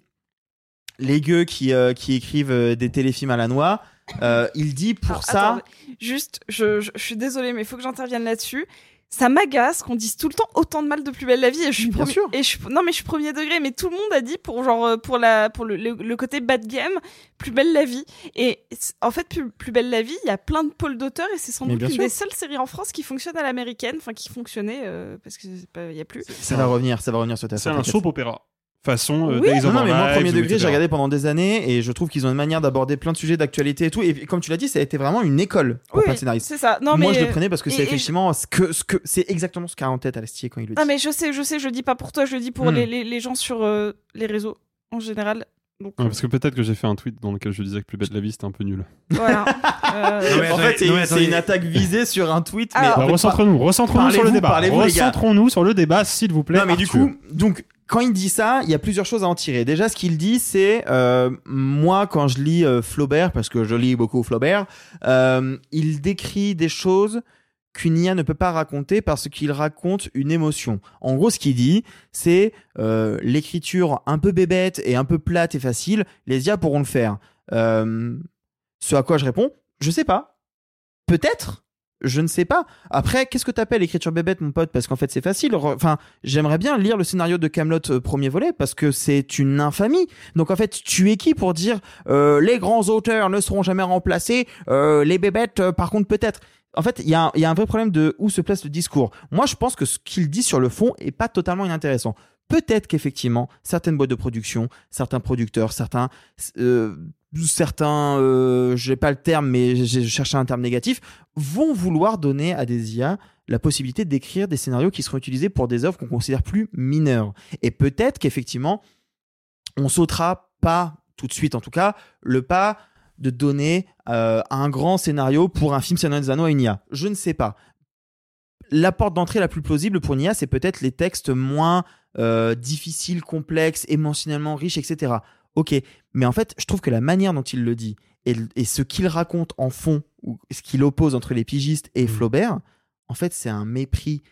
Speaker 4: les gueux qui, qui écrivent des téléfilms à la noix. Euh, il dit pour
Speaker 3: Alors,
Speaker 4: ça.
Speaker 3: attends, juste, je, je, je suis désolée, mais il faut que j'intervienne là-dessus. Ça m'agace qu'on dise tout le temps autant de mal de Plus belle la vie. Et je suis
Speaker 4: Bien
Speaker 3: premier-
Speaker 4: sûr.
Speaker 3: Et je, suis- non, mais je suis premier degré. Mais tout le monde a dit pour genre euh, pour la pour le, le, le côté bad game, Plus belle la vie. Et en fait, Plus, Plus belle la vie, il y a plein de pôles d'auteurs et c'est sans
Speaker 4: Mais
Speaker 3: doute une des seules séries en France qui fonctionne à l'américaine, enfin qui fonctionnait euh, parce que il y a plus.
Speaker 4: Ça va revenir, ça va revenir sur ta
Speaker 1: C'est un soap opéra. Façon euh,
Speaker 3: Oui.
Speaker 1: Days
Speaker 4: Non,
Speaker 1: of
Speaker 4: non,
Speaker 1: Our
Speaker 4: mais moi,
Speaker 1: Lives,
Speaker 4: premier degré, j'ai regardé pendant des années et je trouve qu'ils ont une manière d'aborder plein de sujets d'actualité et tout. Et comme tu l'as dit, ça a été vraiment une école pour
Speaker 3: Oui,
Speaker 4: plein de scénaristes.
Speaker 3: c'est ça. Non,
Speaker 4: moi,
Speaker 3: mais-
Speaker 4: je le prenais parce que c'est effectivement ce que, ce que, c'est exactement ce qu'a en tête Alastier quand il le dit.
Speaker 3: Ah mais je sais, je sais, je le dis pas pour toi, je le dis pour
Speaker 4: Hmm.
Speaker 3: les, les, les gens sur euh, les réseaux en général. Donc
Speaker 1: Ouais, parce que peut-être que j'ai fait un tweet dans lequel je disais que Plus belle la vie c'était un peu nul.
Speaker 3: voilà. Euh,
Speaker 10: Non, mais
Speaker 4: en fait, c'est une attaque visée sur un tweet. mais
Speaker 1: Bah, recentrons-nous, recentrons-nous sur le débat. Recentrons-nous sur le débat, s'il vous plaît.
Speaker 4: Non, mais du coup, donc, quand il dit ça, il y a plusieurs choses à en tirer. Déjà, ce qu'il dit, c'est euh, moi, quand je lis euh, Flaubert, parce que je lis beaucoup Flaubert, euh, il décrit des choses qu'une IA ne peut pas raconter parce qu'il raconte une émotion. En gros, ce qu'il dit, c'est euh, l'écriture un peu bébête et un peu plate et facile, les IA pourront le faire. Euh, ce à quoi je réponds, je sais pas. peut-être. Je ne sais pas. Après, qu'est-ce que t'appelles écriture bébête, mon pote? Parce qu'en fait, c'est facile. Enfin, j'aimerais bien lire le scénario de Camelot premier volet parce que c'est une infamie. Donc en fait, tu es qui pour dire euh, les grands auteurs ne seront jamais remplacés, euh, les bébêtes, euh, par contre, peut-être? En fait, il y, a un- vrai problème de où se place le discours. Moi, je pense que ce qu'il dit sur le fond est pas totalement inintéressant. Peut-être qu'effectivement, certaines boîtes de production, certains producteurs, certains, euh, certains, euh, j'ai pas le terme, mais j'ai cherché un terme négatif, vont vouloir donner à des IA la possibilité d'écrire des scénarios qui seront utilisés pour des œuvres qu'on considère plus mineures. Et peut-être qu'effectivement, on sautera pas tout de suite, en tout cas, le pas de donner euh, un grand scénario pour un film Seigneur des Anneaux à une IA. Je ne sais pas. La porte d'entrée la plus plausible pour une IA, c'est peut-être les textes moins euh, difficiles, complexes, émotionnellement riches, etc. Ok, mais en fait, je trouve que la manière dont il le dit et, et ce qu'il raconte en fond, ou ce qu'il oppose entre les pigistes
Speaker 1: Mmh.
Speaker 4: et Flaubert, en fait, c'est un mépris,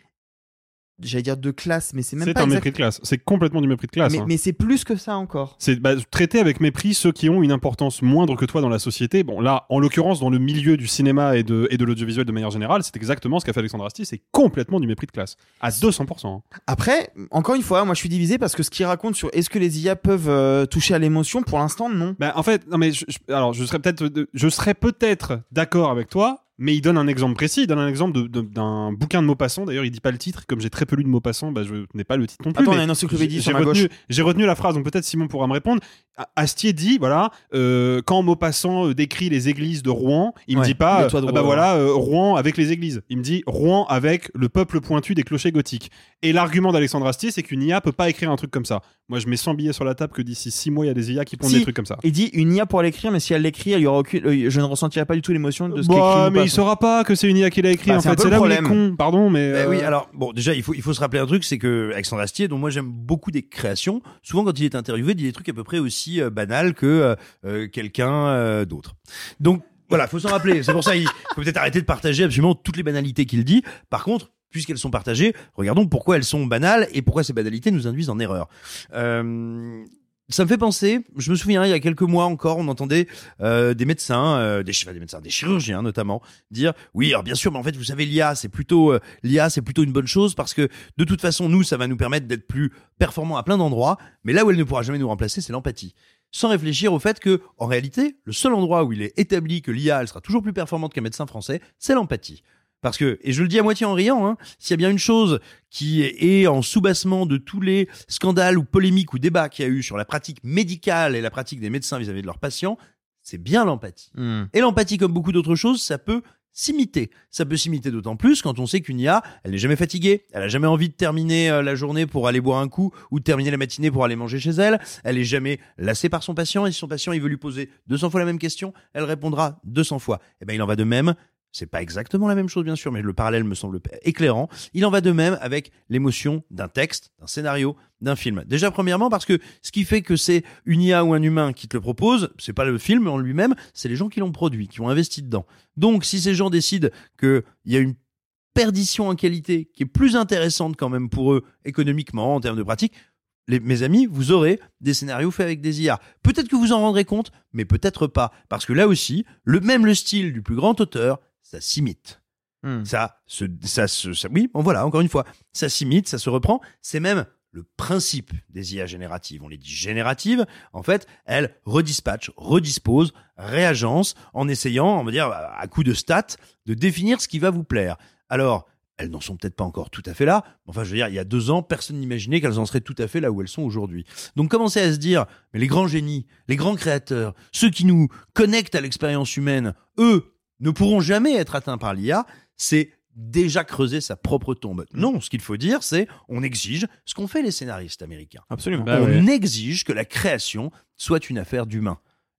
Speaker 4: j'allais dire de classe, mais c'est même
Speaker 1: C'est
Speaker 4: pas
Speaker 1: un
Speaker 4: exact-
Speaker 1: mépris de classe. C'est complètement du mépris de classe.
Speaker 4: Mais,
Speaker 1: hein.
Speaker 4: mais c'est plus que ça encore.
Speaker 1: C'est bah, traiter avec mépris ceux qui ont une importance moindre que toi dans la société. Bon, là, en l'occurrence, dans le milieu du cinéma et de, et de l'audiovisuel de manière générale, c'est exactement ce qu'a fait Alexandre Astier. C'est complètement du mépris de classe. À 200%. hein.
Speaker 4: Après, encore une fois, moi je suis divisé parce que ce qu'il raconte sur est-ce que les IA peuvent euh, toucher à l'émotion, pour l'instant, non.
Speaker 1: Bah, en fait, non mais je, je- alors je serais peut-être, je serais peut-être d'accord avec toi, mais il donne un exemple précis. Il donne un exemple d'un bouquin de Maupassant. D'ailleurs, il dit pas le titre. Comme j'ai très peu lu de Maupassant, bah, je n'ai pas le titre non plus.
Speaker 4: Attends, on
Speaker 1: mais
Speaker 4: a une encyclopédie
Speaker 1: j'ai-
Speaker 4: sur
Speaker 1: j'ai
Speaker 4: ma
Speaker 1: retenu,
Speaker 4: gauche.
Speaker 1: J'ai retenu la phrase, donc peut-être Simon pourra me répondre. Astier dit, voilà, euh, quand Maupassant euh, décrit les églises de Rouen, il me dit pas, euh, bah voilà, euh, Rouen avec les églises. Il me dit Rouen avec le peuple pointu des clochers gothiques. Et l'argument d'Alexandre Astier, c'est qu'une IA peut pas écrire un truc comme ça. Moi, je mets 100 billets sur la table que d'ici 6 mois, il y a des IA qui pondent
Speaker 4: Si,
Speaker 1: des trucs comme ça.
Speaker 4: Il dit une IA pour l'écrire, mais si elle l'écrit, il y aura aucune, euh, je ne ressentirai pas du tout l'émotion de ce qu'écrit
Speaker 1: Bah, mais
Speaker 4: Maupassant.
Speaker 1: il saura pas que c'est une IA qui l'a écrit.
Speaker 4: Bah,
Speaker 1: en fait, c'est là où il est con. Pardon, mais.
Speaker 10: Ben oui, alors bon, déjà il faut il faut se rappeler un truc, c'est que Alexandre Astier, dont moi j'aime beaucoup des créations, souvent quand il est interviewé, il dit des trucs à peu près aussi euh, banals que euh, euh, quelqu'un d'autre. Donc voilà, faut s'en rappeler. C'est pour ça il faut peut-être arrêter de partager absolument toutes les banalités qu'il dit. Par contre, puisqu'elles sont partagées, regardons pourquoi elles sont banales et pourquoi ces banalités nous induisent en erreur. Euh, ça me fait penser, je me souviens, il y a quelques mois encore, on entendait euh, des médecins, euh, des, médecins, des chirurgiens notamment, dire oui, alors bien sûr, mais en fait, vous savez, l'IA, c'est plutôt euh, l'IA, c'est plutôt une bonne chose parce que de toute façon, nous, ça va nous permettre d'être plus performants à plein d'endroits, mais là où elle ne pourra jamais nous remplacer, c'est l'empathie. Sans réfléchir au fait que, en réalité, le seul endroit où il est établi que l'IA, elle sera toujours plus performante qu'un médecin français, c'est l'empathie. Parce que, et je le dis à moitié en riant, hein, s'il y a bien une chose qui est en soubassement de tous les scandales ou polémiques ou débats qu'il y a eu sur la pratique médicale et la pratique des médecins vis-à-vis de leurs patients, c'est bien l'empathie.
Speaker 4: Hmm.
Speaker 10: Et l'empathie, comme beaucoup d'autres choses, ça peut s'imiter. Ça peut s'imiter d'autant plus quand on sait qu'une IA, elle n'est jamais fatiguée, elle a jamais envie de terminer euh, la journée pour aller boire un coup ou de terminer la matinée pour aller manger chez elle, elle est jamais lassée par son patient et si son patient il veut lui poser 200 fois la même question, elle répondra 200 fois. Et ben il en va de même c'est pas exactement la même chose, bien sûr, mais le parallèle me semble éclairant. Il en va de même avec l'émotion d'un texte, d'un scénario, d'un film. Déjà, premièrement, parce que ce qui fait que c'est une IA ou un humain qui te le propose, c'est pas le film en lui-même, c'est les gens qui l'ont produit, qui ont investi dedans. Donc, si ces gens décident qu'il y a une perdition en qualité qui est plus intéressante quand même pour eux, économiquement, en termes de pratique, mes amis, vous aurez des scénarios faits avec des IA. Peut-être que vous en rendrez compte, mais peut-être pas. Parce que là aussi, le même le style du plus grand auteur, ça s'imite.
Speaker 4: Hmm.
Speaker 10: Ça, se, ça, se, ça- oui, bon voilà, encore une fois, ça s'imite, ça se reprend. C'est même le principe des IA génératives. On les dit génératives. En fait, elles redispatchent, redisposent, réagencent en essayant, on va dire, à coup de stats, de définir ce qui va vous plaire. Alors, elles n'en sont peut-être pas encore tout à fait là. mais Enfin, je veux dire, il y a deux ans, personne n'imaginait qu'elles en seraient tout à fait là où elles sont aujourd'hui. Donc, commencer à se dire, mais les grands génies, les grands créateurs, ceux qui nous connectent à l'expérience humaine, eux, ne pourront jamais être atteints par l'IA, c'est déjà creuser sa propre tombe. Non, ce qu'il faut dire, c'est on exige ce qu'ont fait les scénaristes américains.
Speaker 4: Absolument.
Speaker 1: Bah
Speaker 10: on
Speaker 1: ouais.
Speaker 10: exige que la création soit une affaire d'humain.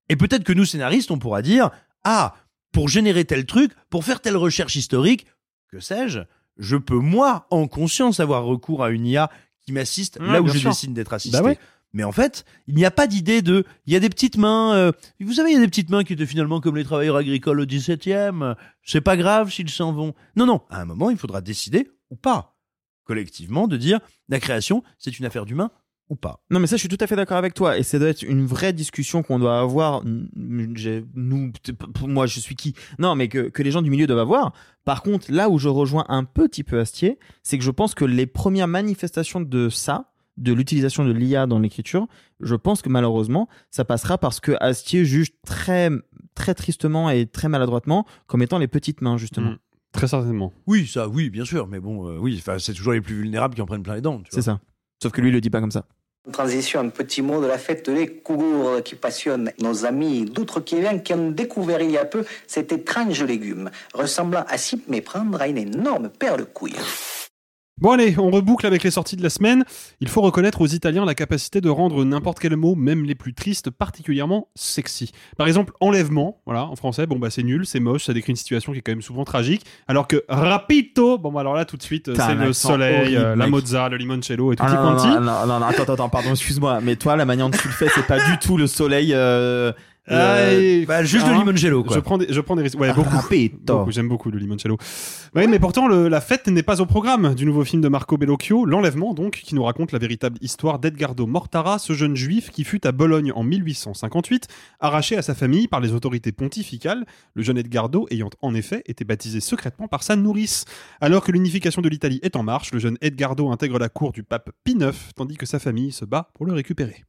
Speaker 10: Et peut-être que nous, scénaristes, on pourra dire Ah, pour générer tel truc, pour faire telle recherche historique, que sais-je, je peux, moi, en conscience, avoir recours à une IA qui m'assiste
Speaker 4: Ouais,
Speaker 10: là où je
Speaker 4: sûr.
Speaker 10: décide d'être assisté.
Speaker 1: Bah ouais.
Speaker 10: Mais en fait, il n'y a pas d'idée de. Il y a des petites mains. euh, vous savez, il y a des petites mains qui étaient finalement comme les travailleurs agricoles au 17e. C'est pas grave s'ils s'en vont. Non, non. À un moment, il faudra décider ou pas, collectivement, de dire la création, c'est une affaire d'humain ou pas.
Speaker 4: Non, mais ça, je suis tout à fait d'accord avec toi. Et ça doit être une vraie discussion qu'on doit avoir. Nous, moi, je suis qui Non, mais que, que les gens du milieu doivent avoir. Par contre, là où je rejoins un petit peu Astier, c'est que je pense que les premières manifestations de ça, de l'utilisation de l'IA dans l'écriture, je pense que malheureusement, ça passera parce que Astier juge très, très tristement et très maladroitement comme étant les petites mains, justement.
Speaker 1: Mm. Très certainement.
Speaker 10: Oui, ça, oui, bien sûr, mais bon, euh, oui, c'est toujours les plus vulnérables qui en prennent plein les dents. tu
Speaker 4: C'est ça. Sauf que lui, il le dit pas comme ça.
Speaker 13: Transition, un petit mot de la fête des Cougours qui passionne nos amis d'outre-Québec qui ont découvert il y a peu cet étrange légume, ressemblant à s'y méprendre à une énorme paire de couilles.
Speaker 1: Bon allez, on reboucle avec les sorties de la semaine. Il faut reconnaître aux Italiens la capacité de rendre n'importe quel mot, même les plus tristes, particulièrement sexy. Par exemple, enlèvement, voilà, en français, bon bah c'est nul, c'est moche, ça décrit une situation qui est quand même souvent tragique. Alors que rapito, bon bah alors là tout de suite, euh, c'est le soleil,
Speaker 4: horrible,
Speaker 1: euh, la mozza, le limoncello et tout
Speaker 4: Ah, non, non, non, non, non, non, attends, attends, pardon, excuse-moi, mais toi, la manière dont tu le fais, c'est pas du tout le soleil. Euh, euh,
Speaker 10: bah, juste le
Speaker 1: hein,
Speaker 10: limoncello, quoi.
Speaker 1: Je prends des, je prends des risques. Ouais, beaucoup.
Speaker 4: Rapito.
Speaker 1: Beaucoup, J'aime beaucoup le limoncello. Ouais, mais pourtant, le- la fête n'est pas au programme du nouveau film de Marco Bellocchio, L'Enlèvement, donc, qui nous raconte la véritable histoire d'Edgardo Mortara, ce jeune juif qui fut à Bologne en 1858, arraché à sa famille par les autorités pontificales, le jeune Edgardo ayant en effet été baptisé secrètement par sa nourrice. Alors que l'unification de l'Italie est en marche, le jeune Edgardo intègre la cour du pape Pie IX, tandis que sa famille se bat pour le récupérer.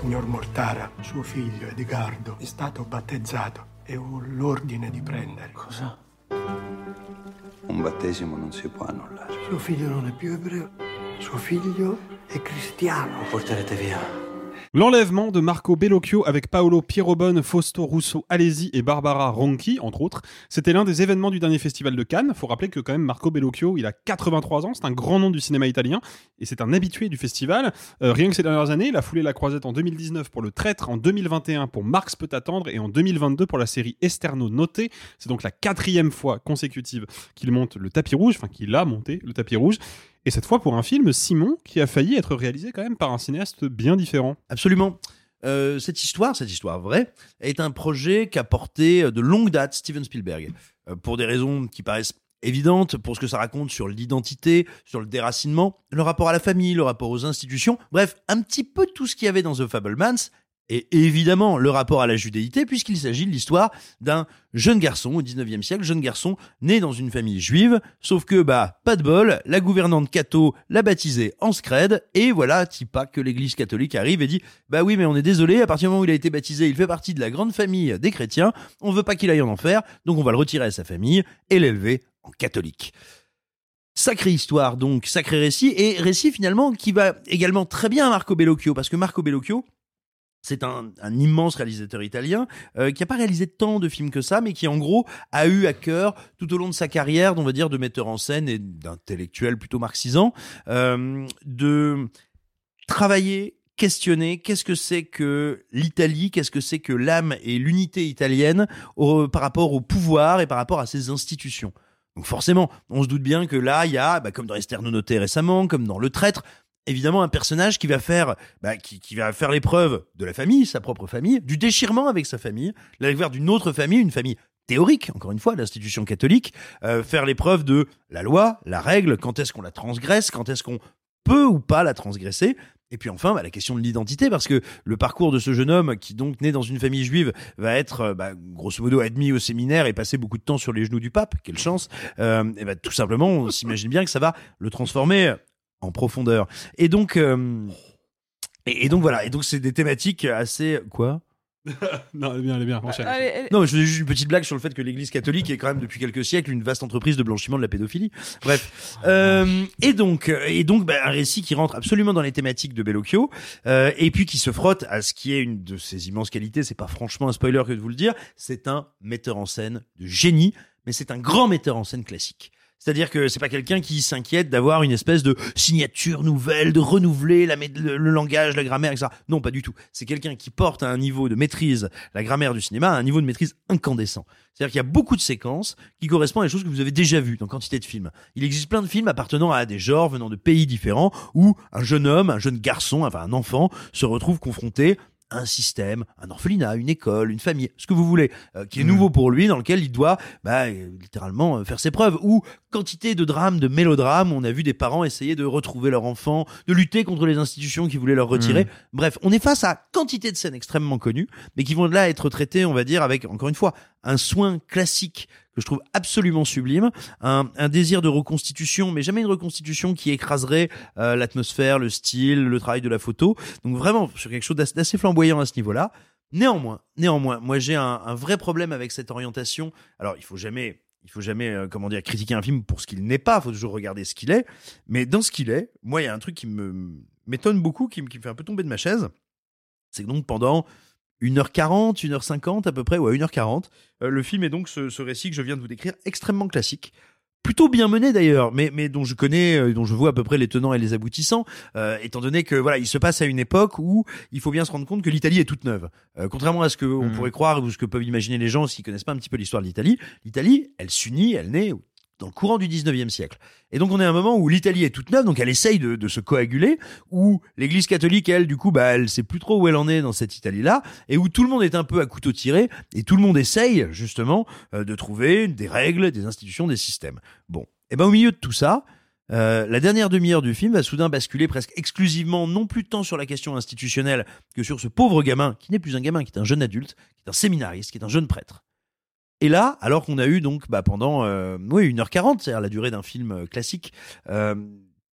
Speaker 14: Signor Mortara, suo figlio Edgardo è stato battezzato e ho l'ordine di prendere. Cosa?
Speaker 2: Un battesimo non si può annullare.
Speaker 14: Suo figlio non è più ebreo, suo figlio è cristiano.
Speaker 15: Lo porterete via.
Speaker 1: L'enlèvement de Marco Bellocchio avec Paolo Pierrobon, Fausto Russo Alesi et Barbara Ronchi, entre autres. C'était l'un des événements du dernier festival de Cannes. Faut rappeler que quand même Marco Bellocchio, il a 83 ans, c'est un grand nom du cinéma italien et c'est un habitué du festival. Euh, rien que ces dernières années, il a foulé la croisette en 2019 pour Le Traître, en 2021 pour Marx peut attendre et en 2022 pour la série Esterno Noté. C'est donc la quatrième fois consécutive qu'il monte le tapis rouge, enfin qu'il a monté le tapis rouge. Et cette fois pour un film, Simon, qui a failli être réalisé quand même par un cinéaste bien différent.
Speaker 10: Absolument. Euh, cette histoire, cette histoire vraie, est un projet qu'a porté euh, de longue date Steven Spielberg. Euh, pour des raisons qui paraissent évidentes, pour ce que ça raconte sur l'identité, sur le déracinement, le rapport à la famille, le rapport aux institutions, bref, un petit peu tout ce qu'il y avait dans The Fablemans, et évidemment le rapport à la judéité, puisqu'il s'agit de l'histoire d'un jeune garçon au 19e siècle, jeune garçon né dans une famille juive, sauf que, bah, pas de bol, la gouvernante Cato l'a baptisé en scred, et voilà, pas que l'église catholique arrive et dit, bah oui, mais on est désolé, à partir du moment où il a été baptisé, il fait partie de la grande famille des chrétiens, on veut pas qu'il aille en enfer, donc on va le retirer à sa famille et l'élever en catholique. Sacrée histoire donc, sacré récit, et récit finalement qui va également très bien à Marco Bellocchio, parce que Marco Bellocchio, c'est un, immense réalisateur italien euh, qui n'a pas réalisé tant de films que ça, mais qui en gros a eu à cœur tout au long de sa carrière, on va dire, de metteur en scène et d'intellectuel plutôt marxisant, euh, de travailler, questionner qu'est-ce que c'est que l'Italie, qu'est-ce que c'est que l'âme et l'unité italienne au- par rapport au pouvoir et par rapport à ses institutions. Donc forcément, on se doute bien que là, il y a, bah, comme dans Esterno Noté récemment, comme dans Le Traître, évidemment un personnage qui va faire, bah, qui, qui va faire l'épreuve de la famille, sa propre famille, du déchirement avec sa famille, la découverte d'une autre famille, une famille théorique, encore une fois, l'institution catholique, euh, faire l'épreuve de la loi, la règle, quand est-ce qu'on la transgresse, quand est-ce qu'on peut ou pas la transgresser. Et puis enfin, bah, la question de l'identité, parce que le parcours de ce jeune homme qui donc né dans une famille juive va être, euh, bah, grosso modo, admis au séminaire et passer beaucoup de temps sur les genoux du pape, quelle chance. Euh, et bah, tout simplement, on s'imagine bien que ça va le transformer en profondeur. Et donc, euh, et, et donc voilà. Et donc c'est des thématiques assez quoi?
Speaker 1: Non, elle est bien, elle est bien. enchaîne.
Speaker 3: Allez, allez.
Speaker 10: non, je faisais juste une petite blague sur le fait que l'Église catholique est quand même depuis quelques siècles une vaste entreprise de blanchiment de la pédophilie. Bref, euh, et donc, et donc, bah, un récit qui rentre absolument dans les thématiques de Bellocchio, euh, et puis qui se frotte à ce qui est une de ses immenses qualités. C'est pas franchement un spoiler que de vous le dire. C'est un metteur en scène de génie, mais c'est un grand metteur en scène classique. C'est-à-dire que c'est pas quelqu'un qui s'inquiète d'avoir une espèce de signature nouvelle, de renouveler le, le langage, la grammaire, etc. Non, pas du tout. C'est quelqu'un qui porte à un niveau de maîtrise la grammaire du cinéma, à un niveau de maîtrise incandescent. C'est-à-dire qu'il y a beaucoup de séquences qui correspondent à des choses que vous avez déjà vues dans quantité de films. Il existe plein de films appartenant à des genres venant de pays différents où un jeune homme, un jeune garçon, enfin un enfant, se retrouve confronté un système, un orphelinat, une école, une famille, ce que vous voulez, euh, qui est
Speaker 4: Mm.
Speaker 10: nouveau pour lui, dans lequel il doit bah, littéralement euh, faire ses preuves. Ou quantité de drames, de mélodrames, on a vu des parents essayer de retrouver leur enfant, de lutter contre les institutions qui voulaient leur retirer.
Speaker 4: Mm.
Speaker 10: Bref, on est face à quantité de scènes extrêmement connues, mais qui vont là être traitées, on va dire, avec, encore une fois, un soin classique que je trouve absolument sublime, un, désir de reconstitution, mais jamais une reconstitution qui écraserait euh, l'atmosphère, le style, le travail de la photo. Donc vraiment sur quelque chose d'assez flamboyant à ce niveau-là. Néanmoins, néanmoins, moi j'ai un, vrai problème avec cette orientation. Alors il faut jamais, il faut jamais, euh, comment dire, critiquer un film pour ce qu'il n'est pas. Il faut toujours regarder ce qu'il est. Mais dans ce qu'il est, moi il y a un truc qui me m'étonne beaucoup, qui qui me fait un peu tomber de ma chaise. C'est que donc pendant 1h40, 1h50 à peu près, ou à 1h40, euh, le film est donc ce, ce récit que je viens de vous décrire, extrêmement classique. Plutôt bien mené d'ailleurs, mais, mais dont je connais, euh, dont je vois à peu près les tenants et les aboutissants, euh, étant donné que voilà, il se passe à une époque où il faut bien se rendre compte que l'Italie est toute neuve. Euh, contrairement à ce que on
Speaker 4: Mhm.
Speaker 10: pourrait croire ou ce que peuvent imaginer les gens s'ils connaissent pas un petit peu l'histoire de l'Italie, l'Italie, elle s'unit, elle naît dans le courant du 19e siècle. Et donc on est à un moment où l'Italie est toute neuve, donc elle essaye de, de se coaguler, où l'Église catholique, elle, du coup, bah, elle sait plus trop où elle en est dans cette Italie-là, et où tout le monde est un peu à couteau tiré, et tout le monde essaye justement euh, de trouver des règles, des institutions, des systèmes. Bon, et ben au milieu de tout ça, euh, la dernière demi-heure du film va soudain basculer presque exclusivement, non plus tant sur la question institutionnelle que sur ce pauvre gamin, qui n'est plus un gamin, qui est un jeune adulte, qui est un séminariste, qui est un jeune prêtre. Et là, alors qu'on a eu donc bah, pendant euh, oui, 1h40, c'est-à-dire la durée d'un film euh, classique, euh,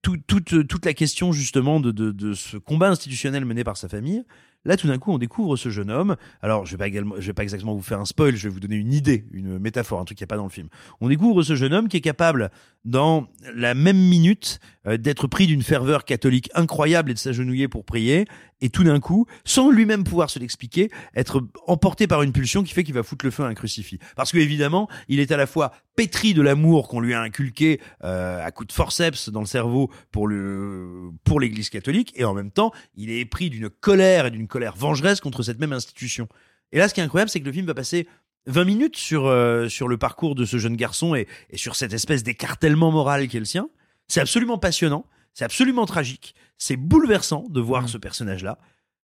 Speaker 10: tout- toute, toute la question justement de, de, de ce combat institutionnel mené par sa famille, là tout d'un coup on découvre ce jeune homme. Alors je vais également, je vais pas exactement vous faire un spoil, je vais vous donner une idée, une métaphore, un truc qu'il n'y a pas dans le film. On découvre ce jeune homme qui est capable, dans la même minute, euh, d'être pris d'une ferveur catholique incroyable et de s'agenouiller pour prier, et tout d'un coup, sans lui-même pouvoir se l'expliquer, être emporté par une pulsion qui fait qu'il va foutre le feu à un crucifix. Parce que évidemment, il est à la fois pétri de l'amour qu'on lui a inculqué euh, à coups de forceps dans le cerveau pour le pour l'Église catholique, et en même temps, il est pris d'une colère et d'une colère vengeresse contre cette même institution. Et là, ce qui est incroyable, c'est que le film va passer 20 minutes sur euh, sur le parcours de ce jeune garçon et, et sur cette espèce d'écartèlement moral qui est le sien. C'est absolument passionnant, c'est absolument tragique, c'est bouleversant de voir ce personnage-là.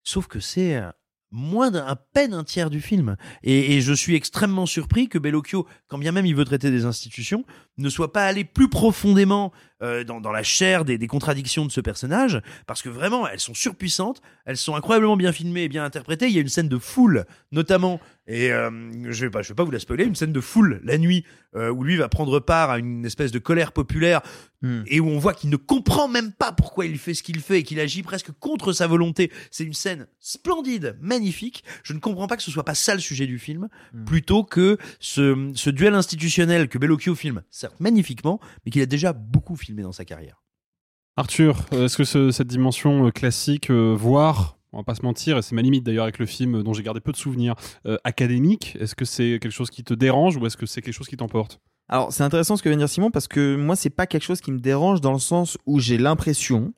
Speaker 10: Sauf que c'est euh, moins d'un peine un tiers du film. Et, et je suis extrêmement surpris que Bellocchio, quand bien même il veut traiter des institutions, ne soit pas allé plus profondément euh, dans, dans la chair des, des contradictions de ce personnage, parce que vraiment, elles sont surpuissantes, elles sont incroyablement bien filmées et bien interprétées. Il y a une scène de foule, notamment, et euh, je vais pas, je vais pas vous la spoiler, une scène de foule la nuit euh, où lui va prendre part à une espèce de colère populaire et où on voit qu'il ne comprend même pas pourquoi il fait ce qu'il fait et qu'il agit presque contre sa volonté. C'est une scène splendide, magnifique. Je ne comprends pas que ce soit pas ça le sujet du film, plutôt que ce, ce duel institutionnel que Bellocchio filme, certes magnifiquement, mais qu'il a déjà beaucoup filmé dans sa carrière.
Speaker 1: Arthur, euh, est-ce que ce- cette dimension euh, classique, euh, voire, on va pas se mentir, et c'est ma limite d'ailleurs avec le film euh, dont j'ai gardé peu de souvenirs, euh, académique, est-ce que c'est quelque chose qui te dérange ou est-ce que c'est quelque chose qui t'emporte?
Speaker 4: Alors, c'est intéressant ce que vient de dire Simon parce que moi, c'est pas quelque chose qui me dérange dans le sens où j'ai l'impression,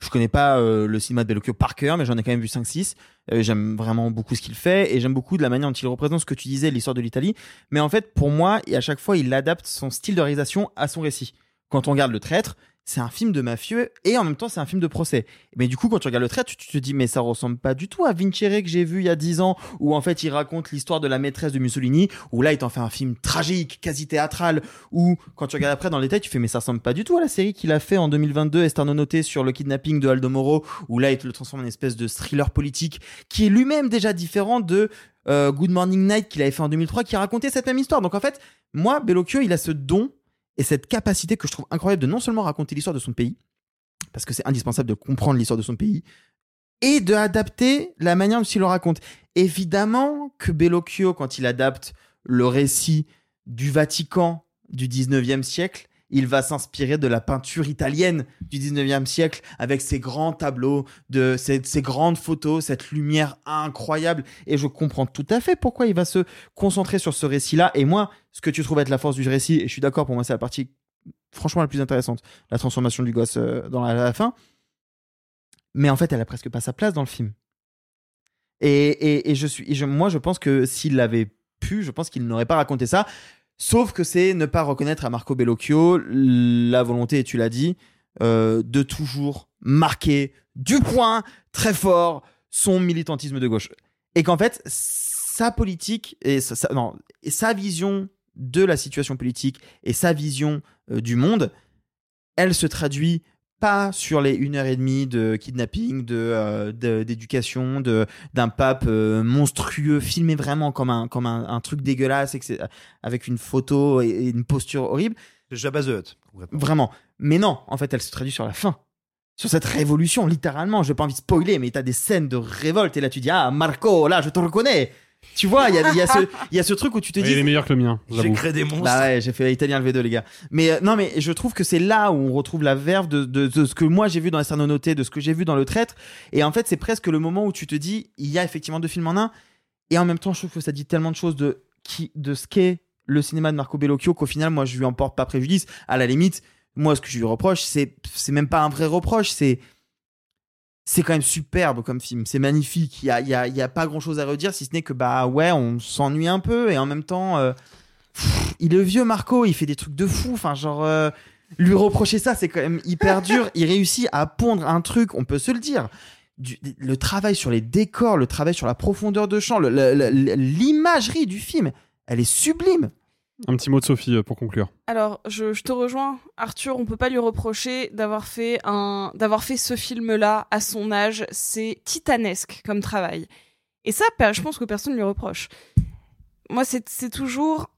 Speaker 4: je connais pas euh, le cinéma de Bellocchio par cœur, mais j'en ai quand même vu 5-6. Euh, j'aime vraiment beaucoup ce qu'il fait et j'aime beaucoup de la manière dont il représente ce que tu disais, l'histoire de l'Italie. Mais en fait, pour moi, et à chaque fois, il adapte son style de réalisation à son récit. Quand on regarde Le Traître, c'est un film de mafieux et en même temps, c'est un film de procès. Mais du coup, quand tu regardes Le Traître, tu te dis, mais ça ressemble pas du tout à Vincere que j'ai vu il y a 10 ans, où en fait, il raconte l'histoire de la maîtresse de Mussolini, où là, il t'en fait un film tragique, quasi théâtral, où quand tu regardes après dans le détail, tu fais, mais ça ressemble pas du tout à la série qu'il a fait en 2022, Esterno Noté, sur le kidnapping de Aldo Moro, où là, il te le transforme en espèce de thriller politique, qui est lui-même déjà différent de euh, Good Morning Night qu'il avait fait en 2003, qui racontait cette même histoire. Donc en fait, moi, Bellocchio, il a ce don et cette capacité que je trouve incroyable de non seulement raconter l'histoire de son pays, parce que c'est indispensable de comprendre l'histoire de son pays, et de adapter la manière dont il le raconte. Évidemment que Bellocchio, quand il adapte le récit du Vatican du 19e siècle, il va s'inspirer de la peinture italienne du 19e siècle avec ses grands tableaux, de ces grandes photos, cette lumière incroyable. Et je comprends tout à fait pourquoi il va se concentrer sur ce récit-là. Et moi, ce que tu trouves être la force du récit, et je suis d'accord, pour moi, c'est la partie franchement la plus intéressante, la transformation du gosse euh, dans la, fin. Mais en fait, elle a presque pas sa place dans le film. Et, et, et je suis, et moi, je pense que s'il l'avait pu, je pense qu'il n'aurait pas raconté ça. Sauf que c'est ne pas reconnaître à Marco Bellocchio la volonté, et tu l'as dit, euh, de toujours marquer du point très fort son militantisme de gauche. Et qu'en fait, sa politique et sa, non, sa vision de la situation politique et sa vision euh, du monde, elle se traduit pas sur les une heure et demie de kidnapping, de euh, de- d'éducation, de d'un pape euh, monstrueux filmé vraiment comme un comme un, un truc dégueulasse, etc., avec une photo et, et une posture horrible.
Speaker 10: Jabba the Hutt.
Speaker 4: Vraiment. Mais non, en fait, elle se traduit sur la fin. Sur cette révolution, littéralement. Je n'ai pas envie de spoiler, mais t'as des scènes de révolte et là tu dis Ah, Marco, là, je te reconnais. Tu vois, il y a, il y a ce- il y a ce truc où tu te dis.
Speaker 1: il est meilleur que le mien, j'avoue.
Speaker 10: des monstres.
Speaker 4: Bah ouais, j'ai fait italien le V2, les gars. Mais euh, non, mais je trouve que c'est là où on retrouve la verve de, de- de ce que moi j'ai vu dans la noté, de ce que j'ai vu dans le traître. Et en fait, c'est presque le moment où tu te dis, il y a effectivement deux films en un. Et en même temps, je trouve que ça dit tellement de choses de, qui, de ce qu'est le cinéma de Marco Bellocchio qu'au final, moi, je lui en porte pas préjudice. À la limite, moi, ce que je lui reproche, c'est, c'est même pas un vrai reproche, c'est, c'est quand même superbe comme film, c'est magnifique. Il y a, y, a, y a pas grand chose à redire si ce n'est que bah ouais, on s'ennuie un peu et en même temps, euh, pff, il est vieux Marco, il fait des trucs de fou. Enfin, genre, euh, lui reprocher ça, c'est quand même hyper dur. Il réussit à pondre un truc, on peut se le dire. Du- le travail sur les décors, le travail sur la profondeur de champ, l'imagerie du film, elle est sublime.
Speaker 1: Un petit mot de Sophie euh, pour conclure.
Speaker 3: Alors, je, te rejoins, Arthur. On peut pas lui reprocher d'avoir fait un, d'avoir fait ce film-là à son âge. C'est titanesque comme travail. Et ça, je pense que personne ne lui reproche. Moi, c'est toujours,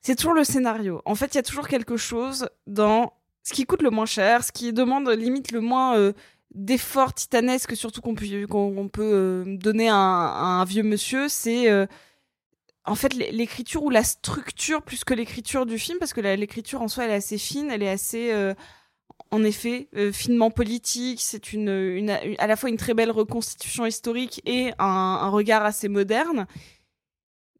Speaker 3: c'est toujours le scénario. En fait, il y a toujours quelque chose dans ce qui coûte le moins cher, ce qui demande limite le moins euh, d'efforts titanesques, surtout qu'on peut, qu'on peut euh, donner à un, vieux monsieur. C'est en fait l'é- l'écriture ou la structure plus que l'écriture du film parce que l'écriture en soi elle est assez fine elle est assez euh, en effet euh, finement politique c'est à la fois une très belle reconstitution historique et un, regard assez moderne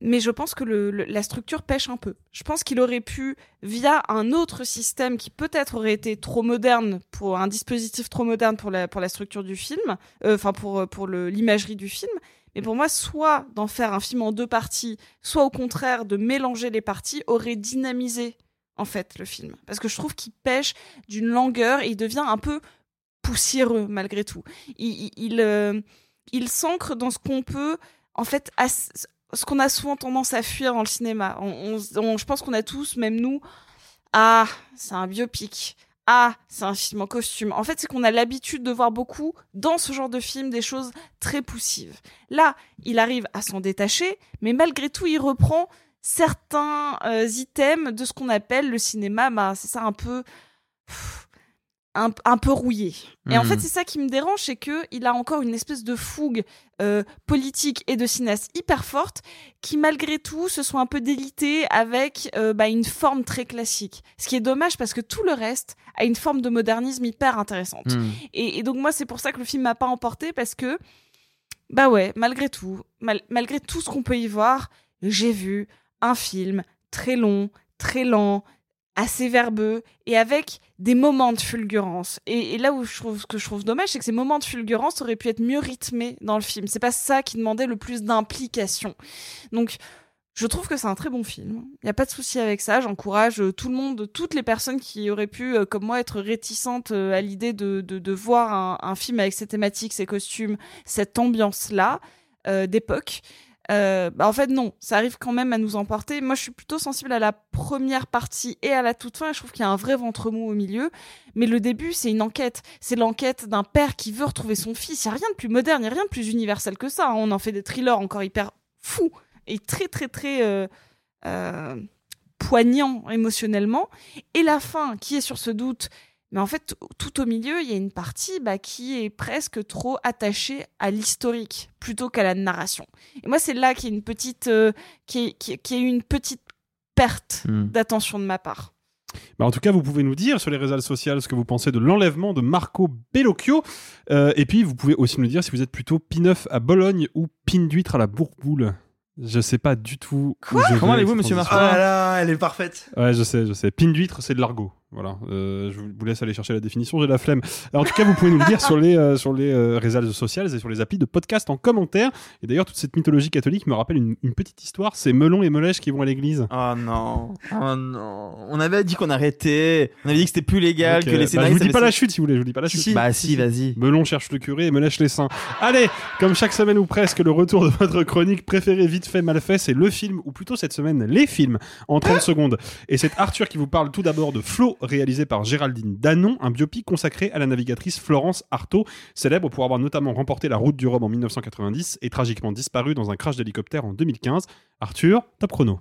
Speaker 3: mais je pense que la structure pêche un peu. Je pense qu'il aurait pu, via un autre système qui peut-être aurait été trop moderne pour un dispositif trop moderne pour la, structure du film, euh, enfin pour, l'imagerie du film, mais pour moi, soit d'en faire un film en deux parties, soit au contraire de mélanger les parties, aurait dynamisé en fait le film. Parce que je trouve qu'il pêche d'une langueur et il devient un peu poussiéreux malgré tout. Il, il, euh, s'ancre dans ce qu'on peut, en fait, ce qu'on a souvent tendance à fuir dans le cinéma. Je pense qu'on a tous, même nous, ah, c'est un biopic. Ah, c'est un film en costume. En fait, c'est qu'on a l'habitude de voir beaucoup dans ce genre de film des choses très poussives. Là, il arrive à s'en détacher, mais malgré tout, il reprend certains euh, items de ce qu'on appelle le cinéma, bah, c'est ça un peu un, un peu rouillé. Et en fait, c'est ça qui me dérange, c'est que il a encore une espèce de fougue euh, politique et de cinéaste hyper forte, qui malgré tout se sont un peu délités avec euh, bah, une forme très classique. Ce qui est dommage parce que tout le reste a une forme de modernisme hyper intéressante.
Speaker 16: Mhm.
Speaker 3: Et, et donc moi, c'est pour ça que le film m'a pas emporté parce que bah ouais, malgré tout, mal- malgré tout ce qu'on peut y voir, j'ai vu un film très long, très lent, assez verbeux et avec des moments de fulgurance. Et, là où je trouve ce que je trouve dommage, c'est que ces moments de fulgurance auraient pu être mieux rythmés dans le film. C'est pas ça qui demandait le plus d'implication. Donc je trouve que c'est un très bon film. Il n'y a pas de souci avec ça. J'encourage euh, tout le monde, toutes les personnes qui auraient pu, euh, comme moi, être réticentes euh, à l'idée de, de, voir un, film avec ces thématiques, ces costumes, cette ambiance-là d'époque. Euh, bah, en fait, non, ça arrive quand même à nous emporter. Moi, je suis plutôt sensible à la première partie et à la toute fin. Je trouve qu'il y a un vrai ventre mou au milieu. Mais le début, c'est une enquête. C'est l'enquête d'un père qui veut retrouver son fils. Il n'y a rien de plus moderne, il n'y a rien de plus universel que ça. hein. On en fait des thrillers encore hyper fous et très, très, très euh, euh, poignants émotionnellement. Et la fin, qui est sur ce doute. Mais en fait, tout au milieu, il y a une partie bah, qui est presque trop attachée à l'historique plutôt qu'à la narration. Et moi, c'est là qu'il y a une petite, euh, qui, est- qui, qui une petite perte
Speaker 1: Hmm.
Speaker 3: d'attention de ma part.
Speaker 1: Bah, en tout cas, vous pouvez nous dire sur les réseaux sociaux ce que vous pensez de l'enlèvement de Marco Bellocchio. Euh, et puis, vous pouvez aussi nous dire si vous êtes plutôt pin-neuf à Bologne ou pin d'huître à la Bourboule. Je sais pas du tout.
Speaker 4: Comment allez-vous, monsieur. Marco
Speaker 10: Ah là, elle est parfaite.
Speaker 1: Ouais, je sais, je sais. Pin d'huître, c'est de l'argot. Voilà, euh, je vous laisse aller chercher la définition, j'ai la flemme. En tout cas, vous pouvez nous le dire sur les, euh, sur les euh, réseaux sociaux et sur les applis de podcast en commentaire. Et d'ailleurs, toute cette mythologie catholique me rappelle une, une petite histoire c'est Melon et Melèche qui vont à l'église.
Speaker 4: Oh non, oh non. On avait dit qu'on arrêtait. On avait dit que c'était plus légal, que les
Speaker 1: bah, je
Speaker 4: scénaristes.
Speaker 1: vous dis pas la chute si vous voulez, je vous dis pas la chute.
Speaker 4: si. Bah si, vas-y.
Speaker 1: Melon cherche le curé et me lèche les seins. Allez, comme chaque semaine ou presque, le retour de votre chronique préférée vite fait mal fait, c'est le film, ou plutôt cette semaine, les films, en 30 secondes. Et c'est Arthur qui vous parle tout d'abord de Flo, réalisé par Géraldine Danon, un biopic consacré à la navigatrice Florence Artaud, célèbre pour avoir notamment remporté la route du Rhum en 1990 et tragiquement disparu dans un crash d'hélicoptère en 2015. Arthur, top chrono.